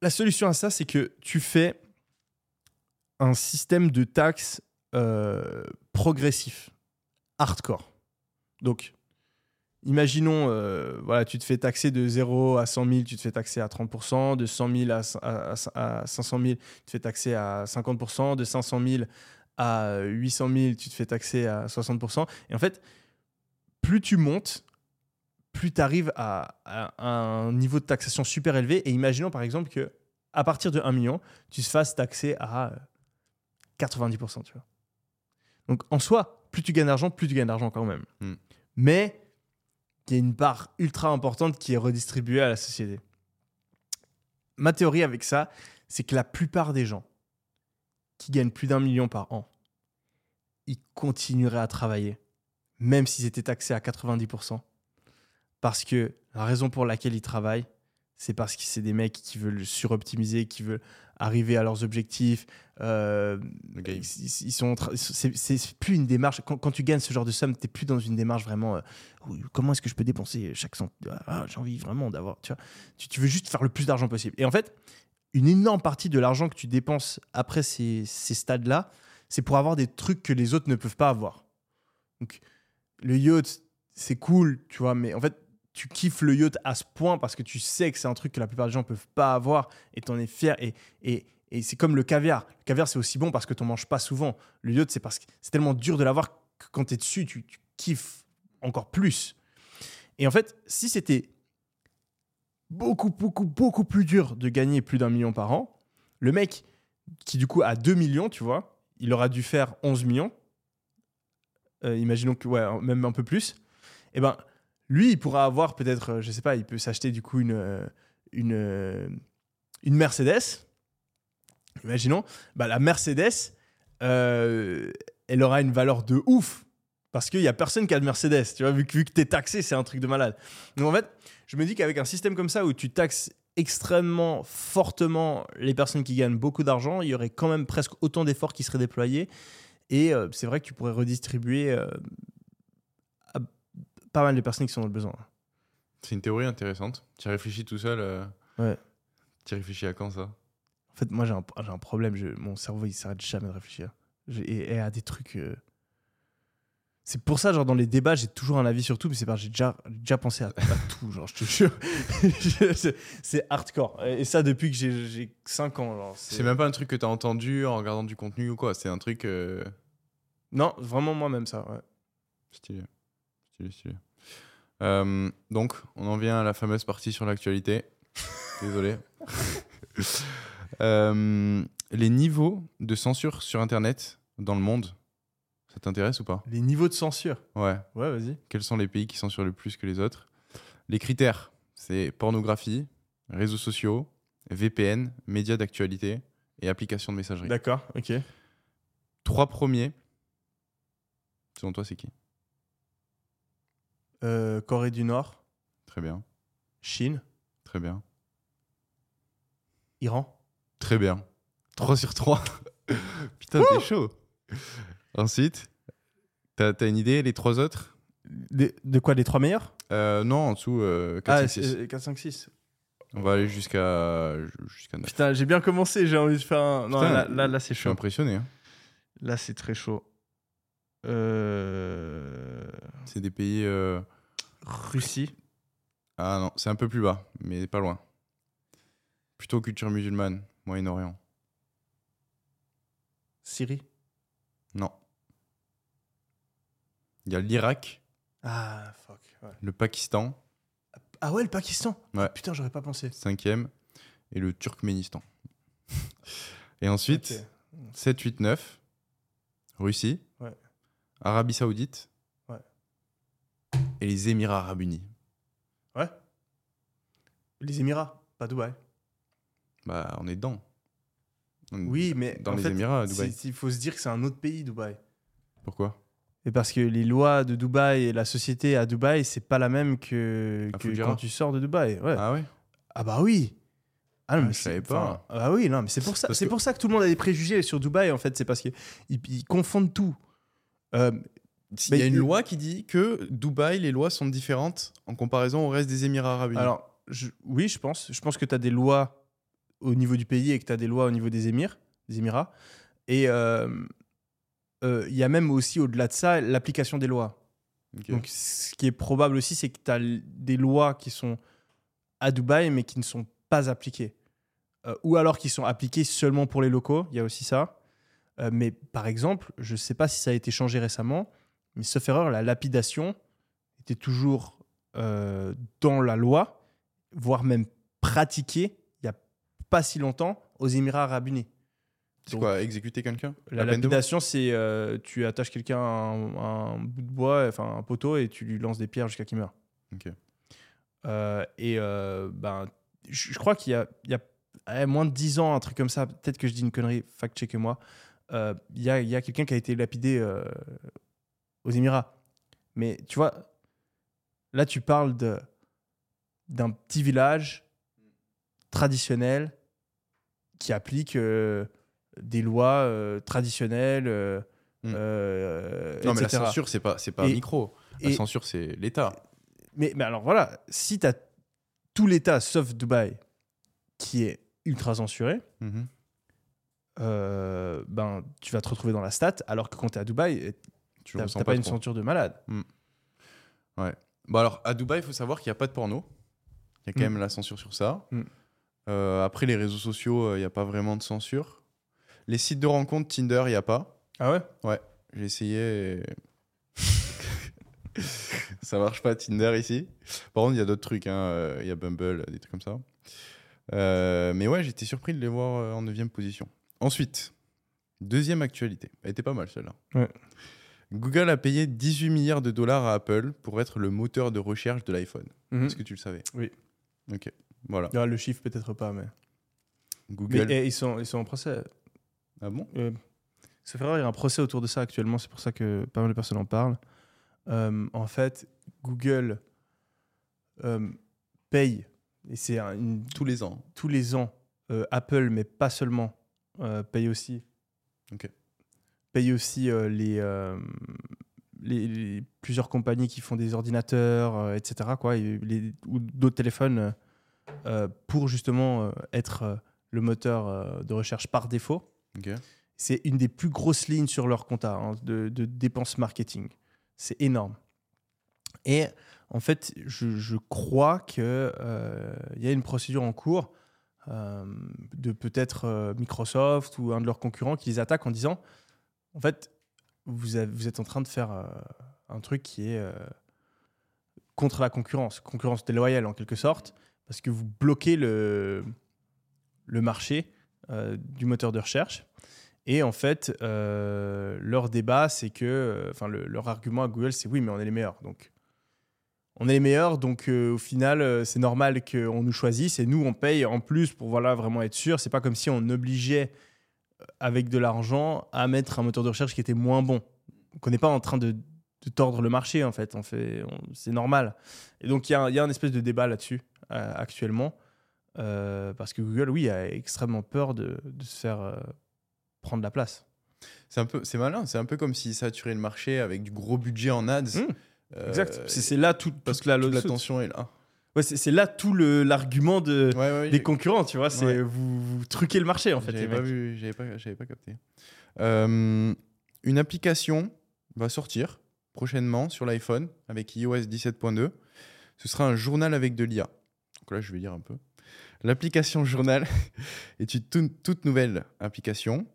C: La solution à ça, c'est que tu fais un système de taxes progressif, hardcore. Donc, imaginons, euh, voilà, tu te fais taxer de 0 à 100 000, tu te fais taxer à 30%, de 100 000 à, à- à 500 000, tu te fais taxer à 50%, de 500 000 à 800 000, tu te fais taxer à 60%. Et en fait, plus tu montes, plus tu arrives à, un niveau de taxation super élevé. Et imaginons par exemple que à partir de 1 million, tu te fasses taxer à euh, 90%. Tu vois. Donc en soi, plus tu gagnes d'argent, plus tu gagnes d'argent quand même.
D: Hmm.
C: Mais y une part ultra importante qui est redistribuée à la société. Ma théorie avec ça, c'est que la plupart des gens qui gagnent plus d'un million par an, ils continueraient à travailler, même s'ils étaient taxés à 90%. Parce que la raison pour laquelle ils travaillent, c'est parce que c'est des mecs qui veulent suroptimiser, qui veulent arriver à leurs objectifs. euh, ils, ils sont c'est plus une démarche. Quand, quand tu gagnes ce genre de somme, tu plus dans une démarche vraiment. euh, comment est-ce que je peux dépenser chaque cent ah, J'ai envie vraiment d'avoir. Tu, vois, tu, tu veux juste faire le plus d'argent possible. Et en fait, une énorme partie de l'argent que tu dépenses après ces, ces stades-là, c'est pour avoir des trucs que les autres ne peuvent pas avoir. Donc, le yacht, c'est cool, tu vois, mais en fait, tu kiffes le yacht à ce point parce que tu sais que c'est un truc que la plupart des gens peuvent pas avoir et t'en es fier. Et, et, et c'est comme le caviar. Le caviar, c'est aussi bon parce que t'en manges pas souvent. Le yacht, c'est parce que c'est tellement dur de l'avoir que quand t'es dessus, tu, tu kiffes encore plus. Et en fait, si c'était beaucoup, beaucoup, beaucoup plus dur de gagner plus d'un million par an, le mec qui du coup a 2 millions, tu vois, il aura dû faire 11 millions. Euh, imaginons que, ouais, même un peu plus. Et ben, lui, il pourra avoir peut-être, euh, je sais pas, il peut s'acheter du coup une, euh, une, euh, une Mercedes. Imaginons, bah, la Mercedes, elle aura une valeur de ouf. Parce qu'il n'y a personne qui a de Mercedes. Tu vois, vu que, que tu es taxé, c'est un truc de malade. Donc en fait, je me dis qu'avec un système comme ça où tu taxes extrêmement fortement les personnes qui gagnent beaucoup d'argent, il y aurait quand même presque autant d'efforts qui seraient déployés. Et c'est vrai que tu pourrais redistribuer pas mal de personnes qui sont dans le besoin.
D: C'est une théorie intéressante. Tu as réfléchi tout seul euh,
C: Ouais.
D: Tu as réfléchi à quand ça?
C: En fait, moi, j'ai un, problème. Je- mon cerveau, il s'arrête jamais de réfléchir. Et, et à des trucs. euh, C'est pour ça, genre, dans les débats, j'ai toujours un avis sur tout, mais c'est parce que j'ai déjà, déjà pensé à, à <laughs> tout, genre, je te jure. <laughs> C'est hardcore. Et ça, depuis que j'ai- j'ai 5 ans. genre,
D: C'est même pas un truc que t'as entendu en regardant du contenu ou quoi. C'est un truc euh,
C: Non, vraiment moi-même, ça. ouais.
D: stylé. Stylé, stylé. Euh, donc, on en vient à la fameuse partie sur l'actualité. Désolé. <laughs> Euh, les niveaux de censure sur Internet dans le monde, ça t'intéresse ou pas?
C: Les niveaux de censure?
D: Ouais.
C: Ouais, vas-y.
D: Quels sont les pays qui censurent le plus que les autres? Les critères, c'est pornographie, réseaux sociaux, VPN, médias d'actualité et applications de messagerie.
C: D'accord, ok.
D: Trois premiers, selon toi, c'est qui?
C: Euh, Corée du Nord,
D: Très bien,
C: Chine,
D: très bien,
C: Iran.
D: très bien. 3 sur 3. <laughs> Putain, t'es chaud. Ensuite, t'as as une idée, les trois autres?
C: De, de quoi, les trois meilleurs?
D: Euh, Non, en dessous, euh, 4,
C: Ah,
D: 5, 6.
C: 4, 5, 6.
D: On va aller jusqu'à jusqu'à 9.
C: Putain, j'ai bien commencé, j'ai envie de faire un. Non,
D: Putain,
C: là, là, là, c'est
D: Je suis
C: chaud.
D: impressionné. hein.
C: Là, c'est très chaud. Euh...
D: C'est des pays... euh,
C: Russie.
D: Ah non, c'est un peu plus bas, mais pas loin. Plutôt culture musulmane, Moyen-Orient.
C: Syrie.
D: Non. Il y a l'Irak,
C: Ah, fuck. ouais.
D: le Pakistan,
C: Ah ouais, le Pakistan.
D: Ouais.
C: Ah, putain, j'aurais pas pensé.
D: cinquième, et le Turkménistan. <laughs> et ensuite,
C: Ok.
D: 7, 8, 9, Russie,
C: Ouais.
D: Arabie Saoudite. Et les Émirats Arabes Unis.
C: Ouais. Les Émirats, pas Dubaï.
D: Bah, on est dedans. On-
C: Oui, mais
D: Dans
C: en
D: les
C: fait,
D: Émirats, Dubaï.
C: Il faut se dire que c'est un autre pays, Dubaï.
D: Pourquoi?
C: Et parce que les lois de Dubaï et la société à Dubaï, c'est pas la même que,
D: Fujairah.
C: quand tu sors de Dubaï. Ouais.
D: Ah ouais?
C: Ah bah oui. Ah non,
D: Ah,
C: mais
D: je savais pas.
C: enfin, Ah oui, non, mais c'est pour ça. C'est
D: que-
C: pour ça que tout le monde a des préjugés sur Dubaï. En fait, c'est parce qu'ils ils confondent tout. Euh,
D: Il y a une loi qui dit que Dubaï, les lois sont différentes en comparaison au reste des Émirats Arabes Unis.
C: alors, je- oui, je pense. Je pense que tu as des lois au niveau du pays et que tu as des lois au niveau des émirs, des Émirats. Et euh, euh, il y a même aussi, au-delà de ça, l'application des lois. Donc, ce qui est probable aussi, c'est que tu as des lois qui sont à Dubaï, mais qui ne sont pas appliquées. Euh, ou alors qui sont appliquées seulement pour les locaux. Il y a aussi ça. Mais par exemple, je ne sais pas si ça a été changé récemment, mais sauf erreur, la lapidation était toujours euh, dans la loi, voire même pratiquée il n'y a pas si longtemps aux Émirats Arabes Unis.
D: c'est quoi, exécuter quelqu'un
C: La lapidation, c'est euh, tu attaches quelqu'un à un, bout de bois, enfin un poteau, et tu lui lances des pierres jusqu'à qu'il meure.
D: Ok.
C: Euh, et ben, je crois qu'il y a, il y a eh, moins de 10 ans, un truc comme ça, peut-être que je dis une connerie, fact-checkez-moi, il y a, quelqu'un qui a été lapidé aux Émirats. Mais tu vois, là tu parles de, d'un petit village traditionnel qui applique euh, des lois euh, traditionnelles, euh,
D: Hmm. Non, mais la
C: etc.
D: censure, c'est pas, c'est pas
C: Et-
D: un micro. La
C: et-
D: censure, c'est l'État.
C: Mais, mais alors voilà, si tu as tout l'État sauf Dubaï qui est ultra censuré,
D: Mhm.
C: ben, tu vas te retrouver dans la stat, alors que quand tu es à Dubaï,
D: Tu ressens
C: pas,
D: pas
C: une
D: trop.
C: censure de malade.
D: Bon, alors, à Dubaï, il faut savoir qu'il n'y a pas de porno. Il y a quand
C: Mm.
D: même la censure sur ça.
C: Mm.
D: Euh, après, les réseaux sociaux, euh, il n'y a pas vraiment de censure. Les sites de rencontres, Tinder, il n'y a pas.
C: Ah ouais?
D: J'ai essayé. et- <laughs> ça marche pas Tinder ici. Par contre, il y a d'autres trucs. hein, euh, Il y a Bumble, des trucs comme ça. Euh, mais ouais, j'étais surpris de les voir en 9 position. Ensuite, deuxième actualité. Elle était pas mal celle-là.
C: Ouais.
D: Google a payé 18 milliards de dollars à Apple pour être le moteur de recherche de l'iPhone.
C: Mhm.
D: Est-ce que tu le savais?
C: Oui.
D: Ok. Voilà.
C: Ah, Le chiffre peut-être pas, mais.
D: Google.
C: Mais eh, ils, sont, ils sont en procès.
D: Ah bon?
C: Euh, sauf erreur, il y a un procès autour de ça actuellement, c'est pour ça que pas mal de personnes en parlent. Euh, en fait, Google euh, paye, et c'est une,
D: Tous les ans.
C: tous les ans, euh, Apple, mais pas seulement, paye aussi.
D: Ok.
C: Paye aussi euh, les, euh, les, les- plusieurs compagnies qui font des ordinateurs, euh, etc. Quoi, et les- ou d'autres téléphones pour justement être le moteur de recherche par défaut. C'est une des plus grosses lignes sur leur compta hein, de, de dépenses marketing. C'est énorme. Et en fait, je, je crois qu'il y a une procédure en cours euh, de peut-être euh, Microsoft ou un de leurs concurrents qui les attaque en disant en fait, vous, êtes en train de faire euh, un truc qui est euh, contre la concurrence, concurrence déloyale en quelque sorte, parce que vous bloquez le, marché euh, du moteur de recherche. Et en fait, leur débat, c'est que, enfin, le- leur argument à Google, c'est oui, mais on est les meilleurs. Donc, on est les meilleurs, donc au final, c'est normal qu'on nous choisisse et nous, on paye en plus pour voilà, vraiment être sûr. C'est pas comme si on obligeait, avec de l'argent, à mettre un moteur de recherche qui était moins bon. On n'est pas en train de, de tordre le marché, en fait. On fait, c'est normal. Et donc, il y, a un- il y a un espèce de débat là-dessus, euh, actuellement. Euh, parce que Google, oui, a extrêmement peur de, de se faire euh, prendre la place.
D: C'est un peu, c'est malin. C'est un peu comme s'ils saturaient le marché avec du gros budget en ads.
C: Mm.
D: Euh,
C: exact. C'est là tout,
D: parce que toute l'attention est là.
C: Ouais, c'est là tout le- l'argument de,
D: Ouais, ouais,
C: des concurrents, tu vois. C'est vous, vous truquez le marché, en fait.
D: J'avais pas vu, j'avais pas, j'avais pas capté. Euh, une application va sortir prochainement sur l'iPhone avec iOS 17.2. Ce sera un journal avec de l'IA. Donc là, je vais lire un peu. L'application journal <laughs> est une tout- toute nouvelle application.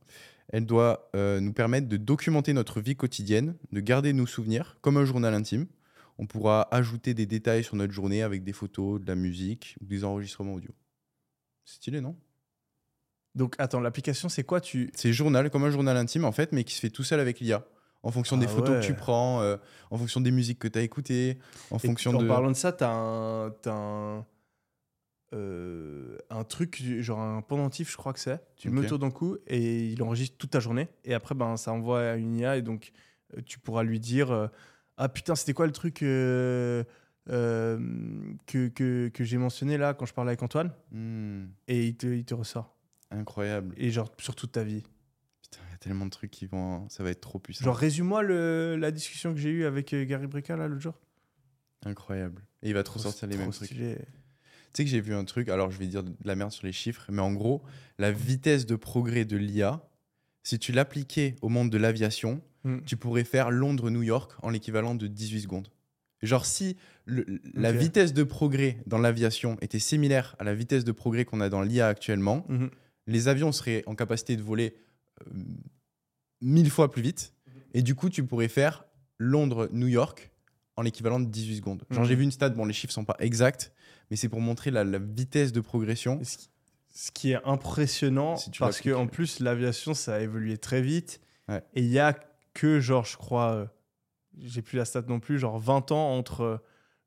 D: Elle doit euh, nous permettre de documenter notre vie quotidienne, de garder nos souvenirs comme un journal intime. On pourra ajouter des détails sur notre journée avec des photos, de la musique ou des enregistrements audio. C'est stylé, non?
C: Donc, attends, l'application, c'est quoi? Tu...
D: C'est journal, comme un journal intime en fait, mais qui se fait tout seul avec l'IA. En fonction des
C: Ah
D: photos
C: ouais.
D: que tu prends, euh, en fonction des musiques que tu as écoutées, en
C: Et
D: fonction
C: en
D: de.
C: parlant de ça, t'as un, t'as un, euh, un truc, genre un pendentif, je crois que c'est. Tu
D: Ok.
C: autour d'un cou et il enregistre toute ta journée. Et après, ben, ça envoie à une IA et donc euh, tu pourras lui dire Ah putain, c'était quoi le truc euh, euh, que, que, que j'ai mentionné là quand je parlais avec Antoine
D: Hmm,
C: Et il te, il te ressort.
D: incroyable.
C: Et genre, sur toute ta vie.
D: Putain, il y a tellement de trucs qui vont. Ça va être trop puissant.
C: Genre, résume-moi la discussion que j'ai eue avec euh, Gary Brica là l'autre jour.
D: Incroyable. Et il va trop sortir les
C: Trop
D: mêmes trucs. Tu sais que j'ai vu un truc, alors je vais dire de la merde sur les chiffres, mais en gros, la vitesse de progrès de l'IA, si tu l'appliquais au monde de l'aviation,
C: Mm.
D: tu pourrais faire Londres-New York en l'équivalent de 18 secondes. Genre, si le- la vitesse de progrès dans l'aviation était similaire à la vitesse de progrès qu'on a dans l'IA actuellement,
C: Mhm.
D: les avions seraient en capacité de voler euh, mille fois plus vite. Et du coup, tu pourrais faire Londres-New York en l'équivalent de 18 secondes. Genre, j'ai vu une stat, bon, les chiffres sont pas exacts, mais c'est pour montrer la, la vitesse de progression.
C: Ce qui- Ce qui est impressionnant,
D: Si
C: parce que en plus l'aviation ça a évolué très vite
D: Ouais.
C: et il y a que genre je crois, euh, j'ai plus la stat non plus, genre 20 ans entre euh,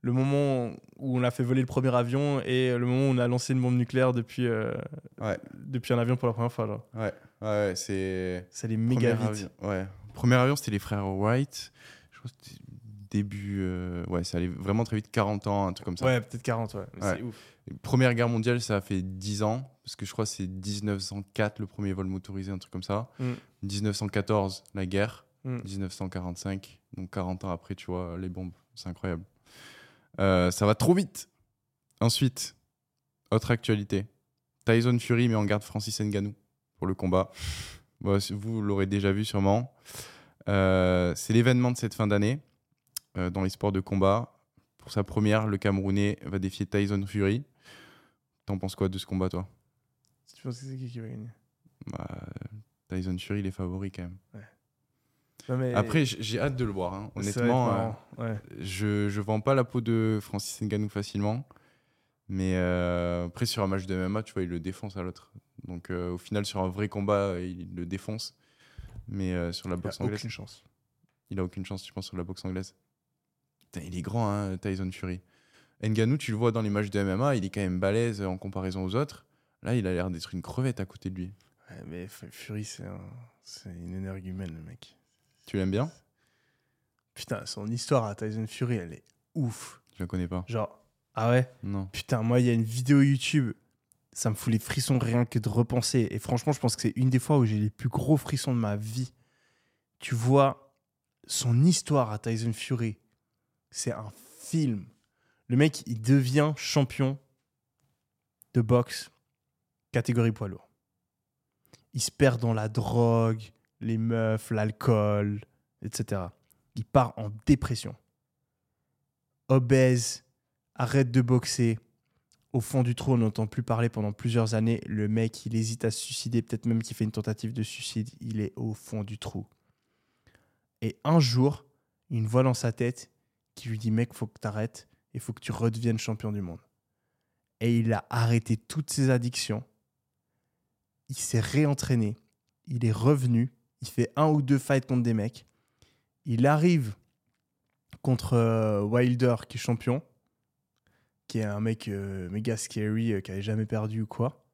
C: le moment où on a fait voler le premier avion et le moment où on a lancé une bombe nucléaire depuis, euh,
D: Ouais.
C: depuis un avion pour la première fois. Genre.
D: Ouais, ouais, c'est.
C: Ça allait méga vite.
D: Ouais. Premier avion, c'était les frères Wright. Je crois que c'était début. euh, Ouais, ça allait vraiment très vite, 40 ans, un truc comme ça.
C: Ouais, peut-être 40, ouais. Mais
D: Ouais.
C: C'est ouf.
D: Première guerre mondiale, ça a fait 10 ans, parce que je crois que c'est 1904 le premier vol motorisé, un truc comme ça.
C: Mm.
D: 1914, la guerre.
C: Mm.
D: 1945, donc 40 ans après, tu vois, les bombes. C'est incroyable. Euh, ça va trop vite. Ensuite, autre actualité. Tyson Fury met en garde Francis Ngannou pour le combat. <laughs> Bon, vous l'aurez déjà vu sûrement. Euh, c'est l'événement de cette fin d'année euh, dans les sports de combat. Pour sa première, le Camerounais va défier Tyson Fury. T'en penses quoi de ce combat, toi?
C: Tu penses que c'est qui qui va gagner?
D: Bah, Tyson Fury, il est favori quand même.
C: Non, mais
D: Après, j'ai hâte de le voir. hein. Honnêtement, euh.
C: Ouais.
D: je je vends pas la peau de Francis Ngannou facilement. Mais euh, après, sur un match de MMA, tu vois, il le défonce à l'autre. Donc, euh, au final, sur un vrai combat, il le défonce. Mais sur la
C: Il a
D: boxe anglaise,
C: aucune chance.
D: il a aucune chance, tu penses, sur la boxe anglaise? Putain, il est grand, hein, Tyson Fury. Ngannou, tu le vois dans les matchs de MMA, il est quand même balèze en comparaison aux autres. Là, il a l'air d'être une crevette à côté de lui.
C: Ouais, mais Fury, c'est un... une énergumène, le mec.
D: Tu l'aimes bien?
C: Putain, son histoire à Tyson Fury, elle est ouf.
D: Je la connais pas.
C: Genre, ah ouais?
D: Non.
C: Putain, moi, il y a une vidéo YouTube, ça me fout les frissons rien que de repenser. Et franchement, je pense que c'est une des fois où j'ai les plus gros frissons de ma vie. Tu vois son histoire à Tyson Fury. C'est un film. Le mec, il devient champion de boxe catégorie poids lourd. Il se perd dans la drogue, les meufs, l'alcool, etc. Il part en dépression. Obèse, arrête de boxer. Au fond du trou, on n'entend plus parler pendant plusieurs années. Le mec, il hésite à se suicider, peut-être même qu'il fait une tentative de suicide. Il est au fond du trou. Et un jour, une voix dans sa tête qui lui dit Mec, faut que tu et faut que tu redeviennes champion du monde. Et il a arrêté toutes ses addictions. Il s'est réentraîné. Il est revenu. Il fait un ou deux fights contre des mecs. Il arrive contre euh, Wilder, qui est champion, qui est un mec euh, méga scary, euh, qui avait jamais perdu ou quoi.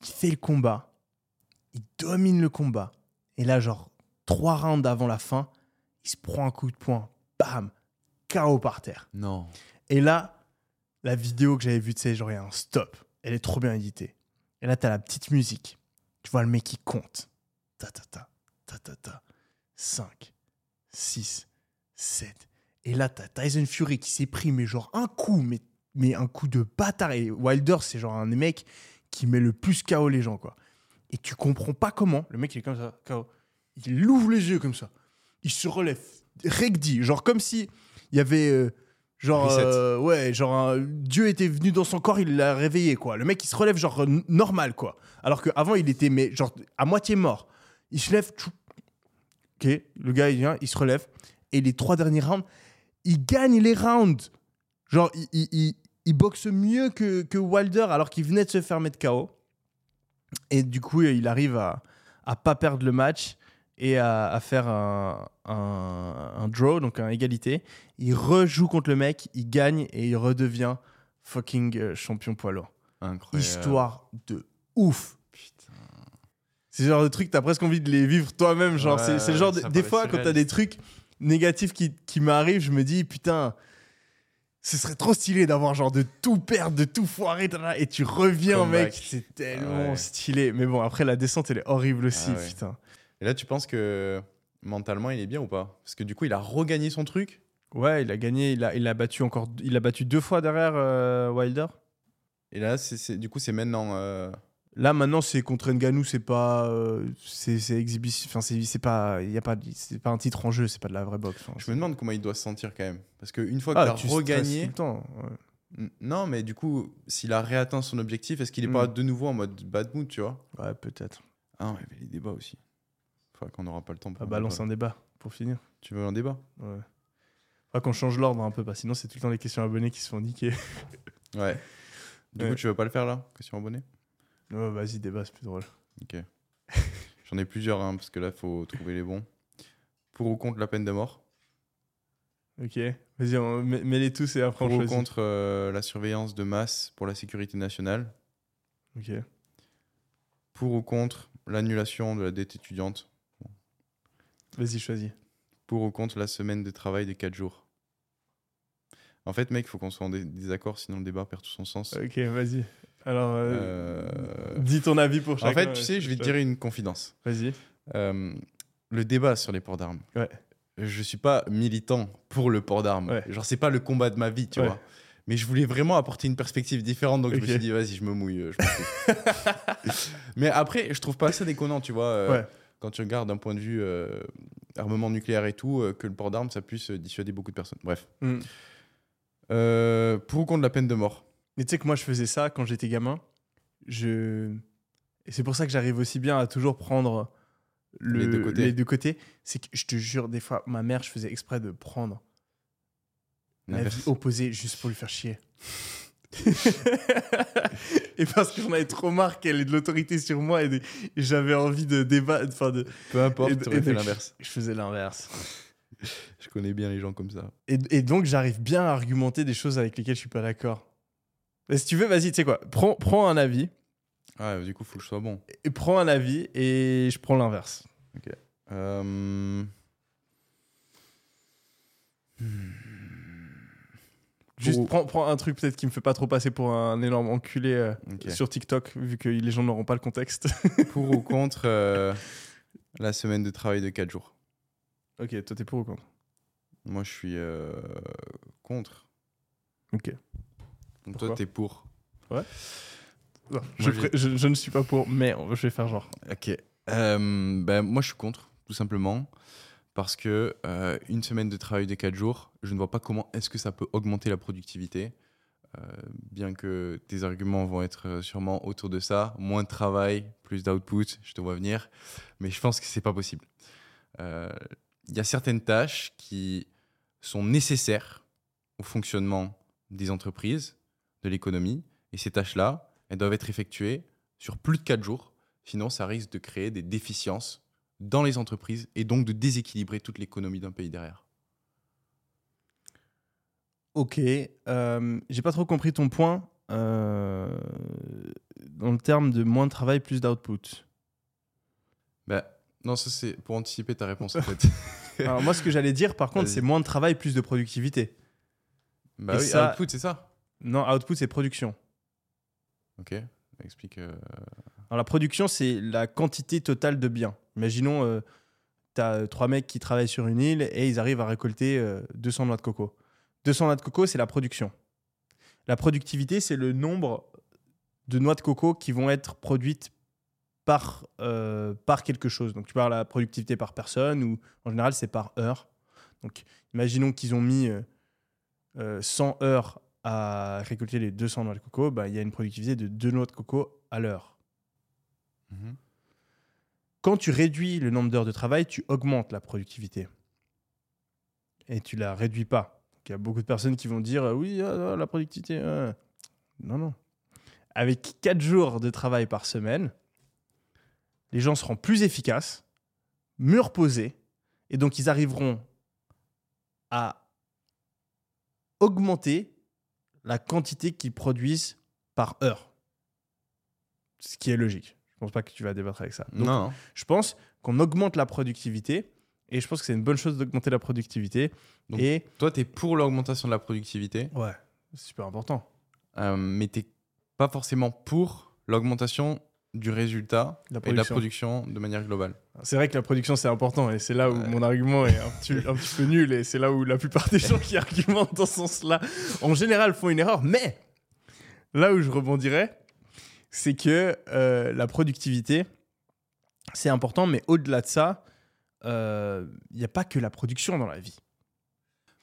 C: Il fait le combat. Il domine le combat. Et là, genre, trois rounds avant la fin, il se prend un coup de poing. Bam KO par terre.
D: Non.
C: Et là, la vidéo que j'avais vue, tu sais, genre, il y a un stop. Elle est trop bien éditée. Et là, t'as la petite musique. Tu vois le mec qui compte. Ta ta ta, ta ta ta. 5, 6, 7. Et là, t'as Tyson Fury qui s'est pris, mais genre un coup, mais, mais un coup de bâtard. Et Wilder, c'est genre un des mecs qui met le plus KO les gens, quoi. Et tu comprends pas comment. Le mec, il est comme ça, KO. Il ouvre les yeux comme ça. Il se relève. Regdi. Genre comme si il y avait. euh, genre. Euh, ouais, genre un- Dieu était venu dans son corps, il l'a réveillé, quoi. Le mec, il se relève, genre euh, normal, quoi. Alors qu'avant, il était, mais genre à moitié mort. Il se lève. tchou. Ok, le gars, il vient, il se relève. Et les trois derniers rounds, il gagne les rounds. Genre, il, il- il- il boxe mieux que, que Wilder alors qu'il venait de se faire mettre KO. Et du coup, il arrive à, à pas perdre le match et à, à faire un, un, un draw, donc un égalité. Il rejoue contre le mec, il gagne et il redevient fucking euh, champion poids lourd.
D: Incroyable.
C: Histoire de ouf.
D: Putain.
C: C'est genre de truc, t'as presque envie de les vivre toi-même. Genre,
D: Ouais,
C: c'est le genre de- des fois, quand t'as des trucs négatifs qui, qui m'arrivent, je me dis, putain, ce serait trop stylé d'avoir genre de tout perdre, de tout foirer, et tu reviens, mec. C'est tellement
D: Ouais.
C: stylé. Mais bon, après, la descente, elle est horrible aussi,
D: Ah ouais.
C: putain.
D: Et là, tu penses que mentalement, il est bien ou pas? Parce que du coup, il a regagné son truc.
C: Ouais, il a gagné, il a, il a battu encore, il a battu deux fois derrière euh, Wilder.
D: Et là, c'est du coup, c'est maintenant. euh,
C: Là maintenant c'est contre Ngannou, c'est pas, euh, c'est exhibition, enfin c'est pas, il y a pas, c'est pas un titre en jeu, c'est pas de la vraie boxe.
D: Je me demande comment il doit se sentir quand même. Parce qu'une fois
C: Ah,
D: qu'il a
C: stresses
D: regagné.
C: temps. ouais.
D: Non, mais du coup, s'il a réatteint son objectif, est-ce qu'il est
C: Hmm.
D: pas de nouveau en mode bad mood, tu vois?
C: Ouais, peut-être.
D: Ah, il y avait les débats aussi. Qu'on n'aura pas le temps pour
C: Ah, balance
D: débat.
C: un débat pour finir.
D: Tu veux un débat?
C: Ouais. Faudra qu'on change l'ordre un peu, parce que sinon c'est tout le temps les questions abonnés qui se font niquer. <laughs>
D: Ouais. Du
C: Ouais.
D: coup, tu veux pas le faire là? Question abonnée?
C: Ouais, vas-y, débat, c'est plus drôle.
D: Ok. <laughs> J'en ai plusieurs, hein, parce que là, faut trouver les bons. Pour ou contre la peine de mort?
C: Ok, vas-y, mets-les tous et après
D: Pour ou contre euh, la surveillance de masse pour la sécurité nationale?
C: Ok.
D: Pour ou contre l'annulation de la dette étudiante?
C: Vas-y, choisis.
D: Pour ou contre la semaine de travail de 4 jours En fait, mec, il faut qu'on soit en dé- désaccord, sinon le débat perd tout son sens.
C: Ok, vas-y. Alors, euh,
D: Euh,
C: dis ton avis pour
D: En
C: chacun.
D: fait, tu sais, je vais te dire une confidence.
C: Vas-y.
D: Euh, le débat sur les ports d'armes.
C: Ouais.
D: Je suis pas militant pour le port d'armes.
C: Ouais.
D: Genre, c'est pas le combat de ma vie, tu
C: Ouais.
D: vois. Mais je voulais vraiment apporter une perspective différente, donc je
C: Ok.
D: me suis dit, vas-y, je me mouille. je. <laughs> Mais après, je trouve pas ça déconnant, tu vois.
C: Ouais.
D: Quand tu regardes d'un point de vue euh, armement nucléaire et tout, euh, que le port d'armes, ça puisse euh, dissuader beaucoup de personnes. Bref. Euh, pour ou contre la peine de mort?
C: Mais tu sais que moi, je faisais ça quand j'étais gamin. Je... Et c'est pour ça que j'arrive aussi bien à toujours prendre le-
D: Les deux côtés.
C: les deux côtés. C'est que je te jure, des fois, ma mère, je faisais exprès de prendre la vie opposée juste pour lui faire chier. <laughs> <laughs> et parce que j'en avais trop marre qu'elle ait de l'autorité sur moi et, de- et j'avais envie de débattre. Enfin, de...
D: Peu importe,
C: et-
D: tu
C: et
D: aurais fait
C: donc,
D: l'inverse.
C: Je faisais l'inverse.
D: Je connais bien les gens comme ça.
C: Et, donc, j'arrive bien à argumenter des choses avec lesquelles je suis pas d'accord. Si tu veux, vas-y, tu sais quoi, prends, prends un avis,
D: Ah, du coup, faut que je sois bon.
C: et prends un avis et je prends l'inverse.
D: Euh,
C: Juste prends, prends un truc peut-être qui me fait pas trop passer pour un énorme enculé euh, sur TikTok, vu que les gens n'auront pas le contexte. <laughs>
D: Pour ou contre euh, <laughs> la semaine de travail de 4 jours
C: ok, toi t'es pour ou contre?
D: Moi, je suis euh, contre.
C: Ok.
D: Donc
C: Pourquoi?
D: toi, t'es pour.
C: Non,
D: Moi,
C: je, je- je ne suis pas pour, mais je vais faire genre.
D: Ok. Ben, moi, je suis contre, tout simplement. Parce que euh, une semaine de travail de 4 jours, je ne vois pas comment est-ce que ça peut augmenter la productivité. Euh, bien que tes arguments vont être euh, sûrement autour de ça, moins de travail, plus d'output, je te vois venir, mais je pense que c'est pas possible. Il y a certaines tâches qui sont nécessaires au fonctionnement des entreprises, de l'économie, et ces tâches-là, elles doivent être effectuées sur plus de 4 jours, sinon ça risque de créer des déficiences dans les entreprises et donc de déséquilibrer toute l'économie d'un pays derrière.
C: Ok, euh, j'ai pas trop compris ton point euh, dans le terme de moins de travail, plus d'output.
D: Bah, non, ça c'est pour anticiper ta réponse en <laughs> fait.
C: Alors moi, ce que j'allais dire, par contre, c'est moins de travail, plus de productivité.
D: bah
C: Et
D: oui,
C: ça-
D: output, c'est ça?
C: Non, output, c'est production.
D: Ok, explique. euh,
C: Alors la production, c'est la quantité totale de biens. Imaginons, tu as trois mecs qui travaillent sur une île et ils arrivent à récolter euh, 200 noix de coco. 200 noix de coco, c'est la production. La productivité, c'est le nombre de noix de coco qui vont être produites par, euh, par quelque chose. Donc tu parles la productivité par personne ou en général, c'est par heure. Donc imaginons qu'ils ont mis euh, euh, 100 heures à récolter les 200 noix de coco, bah, il y a une productivité de 2 noix de coco à l'heure.
D: mhm.
C: Quand tu réduis le nombre d'heures de travail, tu augmentes la productivité. Et tu la réduis pas. Il y a beaucoup de personnes qui vont dire oui, ah, ah, la productivité. ah. Non, non. Avec 4 jours de travail par semaine, les gens seront plus efficaces, mieux reposés, et donc ils arriveront à augmenter la quantité qu'ils produisent par heure. Ce qui est logique. Je pense pas que tu vas débattre avec ça. Donc,
D: non,
C: je pense qu'on augmente la productivité et je pense que c'est une bonne chose d'augmenter la productivité.
D: Donc-
C: et
D: Toi, tu es pour l'augmentation de la productivité,
C: ouais, c'est super important.
D: euh, mais tu pas forcément pour l'augmentation du résultat
C: La
D: et de la
C: production.
D: production de manière globale.
C: C'est vrai que la production c'est important et c'est là où
D: Ouais.
C: mon argument est un petit, un petit peu nul et c'est là où la plupart des gens qui <laughs> argumentent dans ce sens-là en général font une erreur. Mais là où je rebondirais, c'est que euh, la productivité c'est important, mais au-delà de ça, euh, il n'y a pas que la production dans la vie.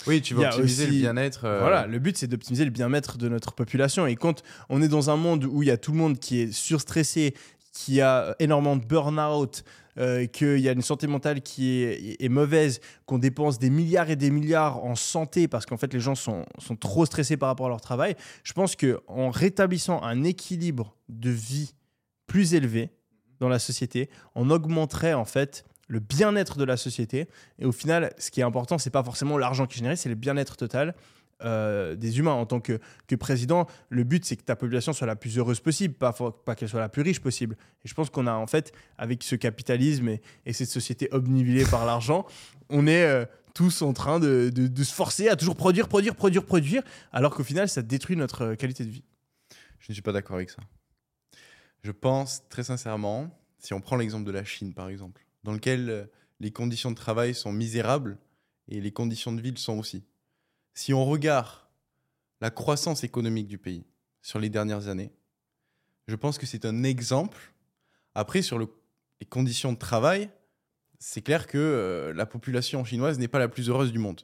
D: Oui, tu veux optimiser
C: aussi-
D: le bien-être. euh,
C: Voilà, le but c'est d'optimiser le bien-être de notre population. Et quand on est dans un monde où il y a tout le monde qui est surstressé, qui a énormément de burn-out, euh, qu'il y a une santé mentale qui est, mauvaise, qu'on dépense des milliards et des milliards en santé parce qu'en fait les gens sont, sont trop stressés par rapport à leur travail, je pense qu'en rétablissant un équilibre de vie plus élevé dans la société, on augmenterait en fait le bien-être de la société. Et au final, ce qui est important, c'est pas forcément l'argent qui est généré, c'est le bien-être total euh, des humains. En tant que, que président, le but, c'est que ta population soit la plus heureuse possible, pas, pas qu'elle soit la plus riche possible. Et je pense qu'on a, en fait, avec ce capitalisme et, et cette société obnubilée par l'argent, on est euh, tous en train de, de- de se forcer à toujours produire, produire, produire, produire, alors qu'au final, ça détruit notre euh, qualité de vie.
D: Je ne suis pas d'accord avec ça. Je pense très sincèrement, si on prend l'exemple de la Chine par exemple, dans lequel les conditions de travail sont misérables et les conditions de vie le sont aussi. Si on regarde la croissance économique du pays sur les dernières années, je pense que c'est un exemple. Après, sur le- les conditions de travail, c'est clair que euh, la population chinoise n'est pas la plus heureuse du monde.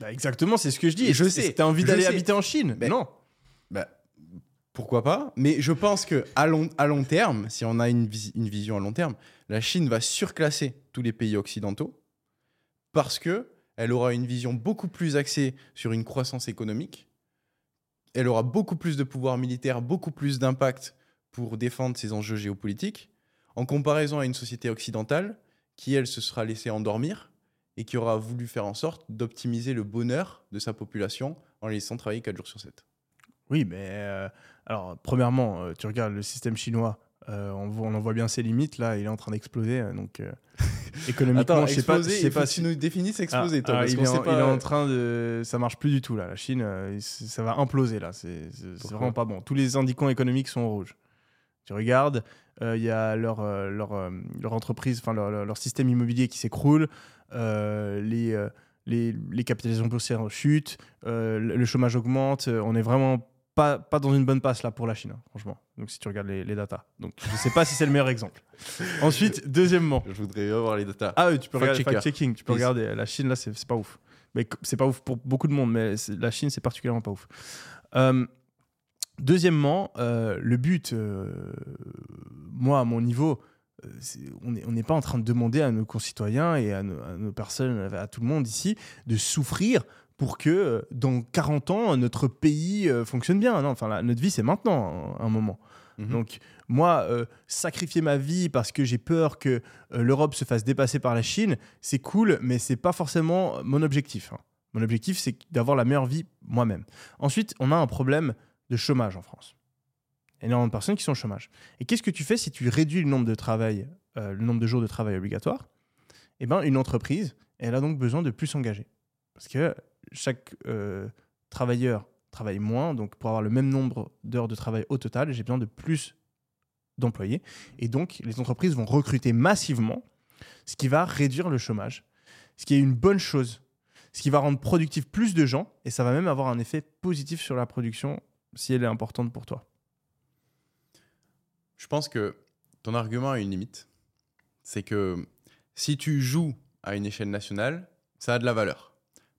C: Bah, exactement, c'est ce que je dis.
D: Je sais,
C: T'as envie d'aller habiter en Chine?
D: Mais-
C: Non.
D: Bah, pourquoi pas? Mais je pense que à long, à long terme, si on a une, vis- une vision à long terme, la Chine va surclasser tous les pays occidentaux parce que elle aura une vision beaucoup plus axée sur une croissance économique. Elle aura beaucoup plus de pouvoir militaire, beaucoup plus d'impact pour défendre ses enjeux géopolitiques, en comparaison à une société occidentale qui, elle, se sera laissée endormir et qui aura voulu faire en sorte d'optimiser le bonheur de sa population en laissant travailler 4 jours sur 7.
C: Oui, mais euh, alors, premièrement, euh, tu regardes le système chinois, euh, on, voit- on en voit bien ses limites, là, il est en train d'exploser. euh, donc, euh, <laughs> économiquement,
D: Attends,
C: je sais pas, je sais pas
D: que tu nous définisses exploser,
C: Ah,
D: toi,
C: ah,
D: parce
C: il, est en,
D: pas...
C: il est en train de. Ça marche plus du tout, là. La Chine, euh, ça va imploser, là. C'est vraiment pas bon. Tous les indicants économiques sont au rouge. Tu regardes, il y a leur, leur, leur entreprise, enfin, leur, leur- système immobilier qui s'écroule, les. les, les capitalisations boursières chutent, le chômage augmente, on est vraiment pas, pas dans une bonne passe là pour la Chine, hein, franchement. Donc si tu regardes les, les datas. Donc je sais pas si c'est le meilleur exemple. <laughs> Ensuite, deuxièmement.
D: Je voudrais avoir les datas.
C: Ah oui, tu peux
D: Fact
C: regarder fact-checking. Tu peux
D: Please.
C: regarder. La Chine, là, c'est pas ouf. Mais c'est pas ouf pour beaucoup de monde, mais la Chine, c'est particulièrement pas ouf. Euh, deuxièmement, euh, le but, euh, moi, à mon niveau, euh, on n'est on n'est pas en train de demander à nos concitoyens et à nos, à nos personnes, à tout le monde ici, de souffrir pour que euh, dans 40 ans, notre pays euh, fonctionne bien. Non, enfin, notre vie, c'est maintenant, un moment.
D: Mhm.
C: Donc, moi, euh, sacrifier ma vie parce que j'ai peur que euh, l'Europe se fasse dépasser par la Chine, c'est cool, mais c'est pas forcément mon objectif. hein. Mon objectif, c'est d'avoir la meilleure vie moi-même. Ensuite, on a un problème de chômage en France. Énormément de personnes qui sont au chômage. Et qu'est-ce que tu fais si tu réduis le nombre de travail, euh, le nombre de jours de travail obligatoire Eh ben, une entreprise, elle a donc besoin de plus s'engager. Parce que chaque euh, travailleur travaille moins, donc pour avoir le même nombre d'heures de travail au total, j'ai besoin de plus d'employés. Et donc, les entreprises vont recruter massivement, ce qui va réduire le chômage, ce qui est une bonne chose, ce qui va rendre productif plus de gens, et ça va même avoir un effet positif sur la production si elle est importante pour toi.
D: Je pense que ton argument a une limite. C'est que si tu joues à une échelle nationale, ça a de la valeur.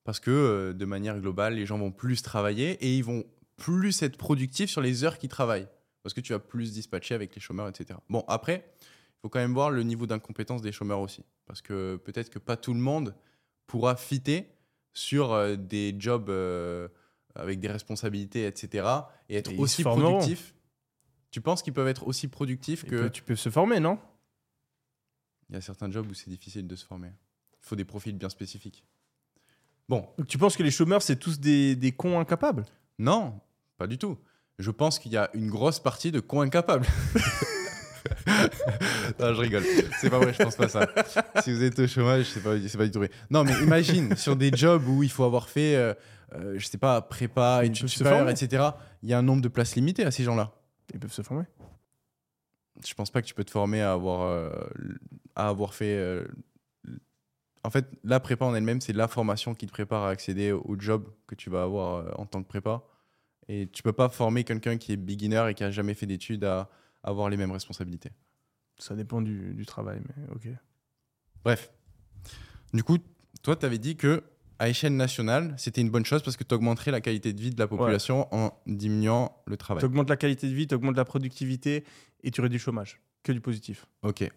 D: Parce que euh, de manière globale, les gens vont plus travailler et ils vont plus être productifs sur les heures qu'ils travaillent. Parce que tu vas plus dispatcher avec les chômeurs, etc. Bon, après, il faut quand même voir le niveau d'incompétence des chômeurs aussi. Parce que peut-être que pas tout le monde pourra fitter sur euh, des jobs euh, avec des responsabilités, etc. et être
C: Et
D: aussi productifs. Tu penses qu'ils peuvent être aussi productifs
C: Et
D: que
C: tu peux se former, non?
D: Il y a certains jobs où c'est difficile de se former. Il faut des profils bien spécifiques. Bon,
C: tu penses que les chômeurs, c'est tous des, des cons incapables?
D: Non, pas du tout. Je pense qu'il y a une grosse partie de cons incapables. <laughs> non, je rigole. C'est pas vrai, je pense pas ça. Si vous êtes au chômage, c'est pas, pas du tout vrai. Non, mais imagine, sur des jobs où il faut avoir fait, euh, euh, je sais pas, prépa, études supérieures, etc., il y a un nombre de places limité à ces gens-là.
C: Ils peuvent se former.
D: je pense pas que tu peux te former à avoir, euh, à avoir fait. En fait, la prépa en elle-même, c'est la formation qui te prépare à accéder au job que tu vas avoir euh, en tant que prépa. Et tu peux pas former quelqu'un qui est beginner et qui a jamais fait d'études à avoir les mêmes responsabilités.
C: Ça dépend du, du travail, mais ok.
D: Bref. Du coup, toi, tu avais dit que à échelle nationale, c'était une bonne chose parce que tu augmenterais la qualité de vie de la population en diminuant le travail.
C: Tu augmentes la qualité de vie, tu augmentes la productivité et tu réduis le chômage. Que du positif.
D: Ok.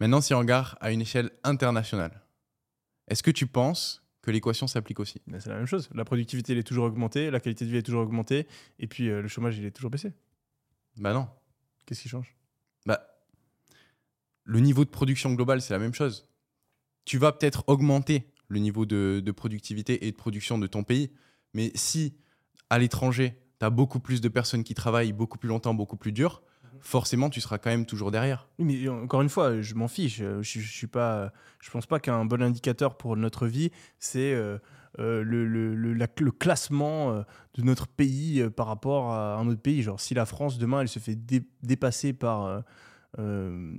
D: Maintenant, si on regarde à une échelle internationale, est-ce que tu penses que l'équation s'applique aussi?
C: Mais C'est la même chose. La productivité, elle est toujours augmentée, la qualité de vie est toujours augmentée, et puis euh, le chômage, il est toujours baissé.
D: Bah non.
C: Qu'est-ce qui change?
D: Bah, le niveau de production globale, c'est la même chose. Tu vas peut-être augmenter le niveau de, de productivité et de production de ton pays, mais si à l'étranger, tu as beaucoup plus de personnes qui travaillent beaucoup plus longtemps, beaucoup plus dur, forcément, tu seras quand même toujours derrière.
C: Oui, mais encore une fois, je m'en fiche. Je, je, je suis pas, je pense pas qu'un bon indicateur pour notre vie, c'est euh, euh, le, le, le- la- le classement euh, de notre pays euh, par rapport à un autre pays. Genre, si la France demain, elle se fait dé- dépasser par euh, euh,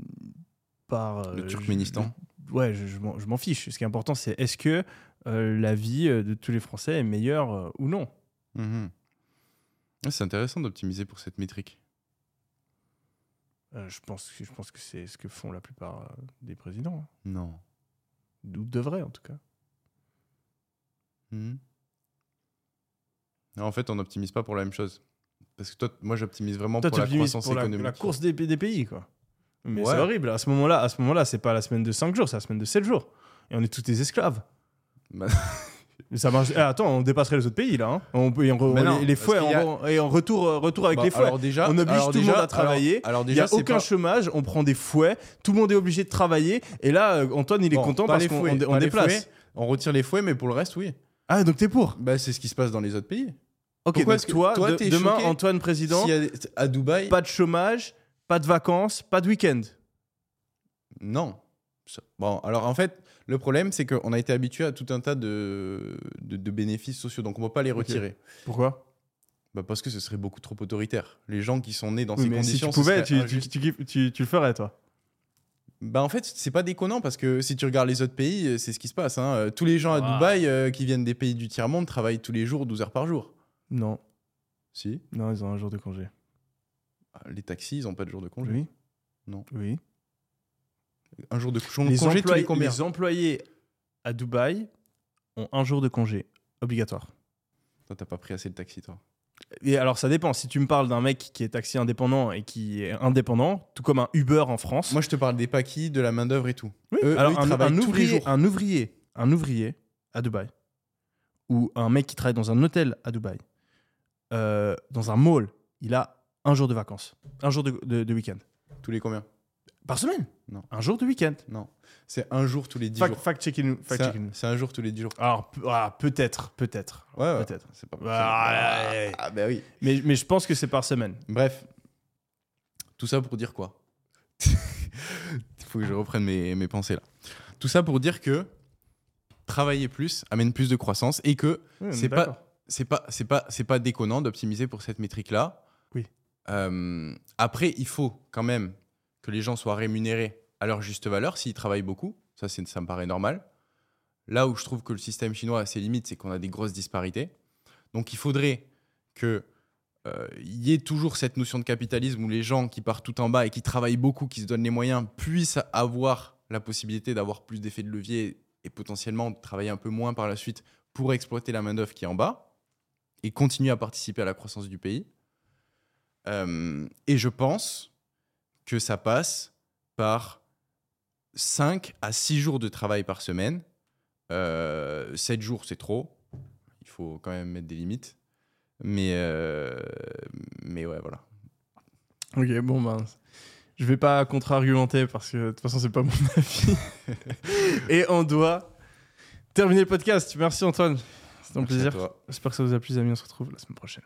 C: par euh,
D: Le Turkménistan.
C: je- ouais, je, m'en- fiche. Ce qui est important, c'est est-ce que euh, la vie euh, de tous les Français est meilleure euh, ou non.
D: Ah, C'est intéressant d'optimiser pour cette métrique.
C: Euh, Je pense, que- je pense que c'est ce que font la plupart euh, des présidents, hein.
D: Non.
C: ou devraient en tout cas.
D: Non, en fait, on n'optimise pas pour la même chose. Parce que toi, moi, j'optimise vraiment
C: Toi,
D: pour la croissance
C: pour la,
D: économique.
C: la course des, des pays, quoi. Mais
D: Ouais.
C: c'est horrible. À ce moment-là, à ce moment-là, c'est pas la semaine de 5 jours, c'est la semaine de 7 jours. Et on est tous des esclaves.
D: Bah- <laughs>
C: Mais ça marche. Eh, attends, on dépasserait les autres pays là. hein. On peut, et on re-
D: Mais
C: on-
D: non,
C: les,
D: parce
C: fouets,
D: qu'il y a-
C: on- et en retour, euh, retour avec
D: Bah,
C: les fouets.
D: alors déjà,
C: On oblige
D: alors
C: tout le
D: déjà-
C: monde à travailler.
D: Alors, alors
C: Il n'y
D: déjà,
C: a aucun
D: pas-
C: chômage, on prend des fouets, tout le monde est obligé de travailler. Et là, euh, Antoine, il est
D: Bon,
C: content
D: pas
C: parce
D: les
C: qu'on
D: fouets,
C: on dé- on
D: pas les
C: déplace.
D: fouets. On retire les fouets, mais pour le reste, oui.
C: Ah, donc t'es pour
D: Bah, c'est ce qui se passe dans les autres pays.
C: Ok,
D: Pourquoi
C: donc
D: est-ce que
C: toi,
D: toi,
C: de-
D: t'es
C: demain,
D: choqué
C: Antoine président,
D: S'il y a à Dubaï,
C: pas de chômage, pas de vacances, pas de week-end?
D: non. Ça- Bon, alors en fait, le problème, c'est qu'on a été habitué à tout un tas de, de, de bénéfices sociaux, donc on ne peut pas les retirer.
C: Pourquoi?
D: Bah, parce que ce serait beaucoup trop autoritaire. Les gens qui sont nés dans
C: Oui,
D: ces
C: mais si tu
D: conditions,
C: pouvais, tu, tu,
D: injuste.
C: tu- tu- tu le ferais, toi.
D: Bah en fait, c'est pas déconnant parce que si tu regardes les autres pays, euh, c'est ce qui se passe. hein. Tous les gens à. Dubaï euh, qui viennent des pays du tiers-monde travaillent tous les jours 12 heures par jour.
C: Non.
D: Si.
C: Non, ils ont un jour de congé.
D: Ah, Les taxis, ils ont pas de jour de congé.
C: Oui.
D: Non.
C: Oui.
D: Un jour de congé,
C: Les,
D: congé tous
C: employés-
D: les
C: employés à Dubaï ont un jour de congé obligatoire.
D: Toi, t'as pas pris assez le taxi, toi.
C: Et alors, ça dépend. Si tu me parles d'un mec qui est taxi indépendant et qui est indépendant, tout comme un Uber en France.
D: Moi, je te parle des paquis, de la main-d'œuvre et tout.
C: Oui.
D: eux-
C: alors,
D: eux,
C: un, ouvrier, un ouvrier, un ouvrier à Dubaï, ou un mec qui travaille dans un hôtel à Dubaï, euh, dans un mall, il a un jour de vacances, un jour de, de- de week-end.
D: Tous les combien?
C: Par semaine
D: Non.
C: Un jour de week-end.
D: Non. C'est un jour tous les 10
C: Fact,
D: jours.
C: fact checking.
D: C'est
C: Fact
D: un,
C: checking.
D: c'est un jour tous les 10 jours.
C: Alors, ah, peut-être, peut-être.
D: Ouais, ouais.
C: Peut-être.
D: C'est pas
C: Ah, ouais, ouais.
D: Ah, bah oui.
C: Mais, mais je pense que c'est par semaine.
D: Bref. Tout ça pour dire quoi? Il <laughs> faut que je reprenne mes, mes pensées là. Tout ça pour dire que travailler plus amène plus de croissance et que
C: Oui,
D: C'est pas- c'est pas c'est pas c'est pas déconnant d'optimiser pour cette métrique là.
C: Oui.
D: après, il faut quand même que les gens soient rémunérés à leur juste valeur s'ils travaillent beaucoup. Ça, ça me paraît normal. Là où je trouve que le système chinois a ses limites, c'est qu'on a des grosses disparités. Donc, il faudrait que euh, il y ait toujours cette notion de capitalisme où les gens qui partent tout en bas et qui travaillent beaucoup, qui se donnent les moyens, puissent avoir la possibilité d'avoir plus d'effets de levier et potentiellement de travailler un peu moins par la suite pour exploiter la main-d'œuvre qui est en bas et continuer à participer à la croissance du pays. Euh, et je pense que ça passe par 5 à 6 jours de travail par semaine. Euh, 7 jours, c'est trop. Il faut quand même mettre des limites. Mais, euh, mais ouais, voilà.
C: Ok, bon, ben. Je vais pas contre-argumenter parce que de toute façon, c'est pas mon <laughs> avis. Et on doit terminer le podcast. Merci Antoine. C'était un
D: Merci
C: plaisir. J'espère que ça vous a plu, les amis. On se retrouve la semaine prochaine.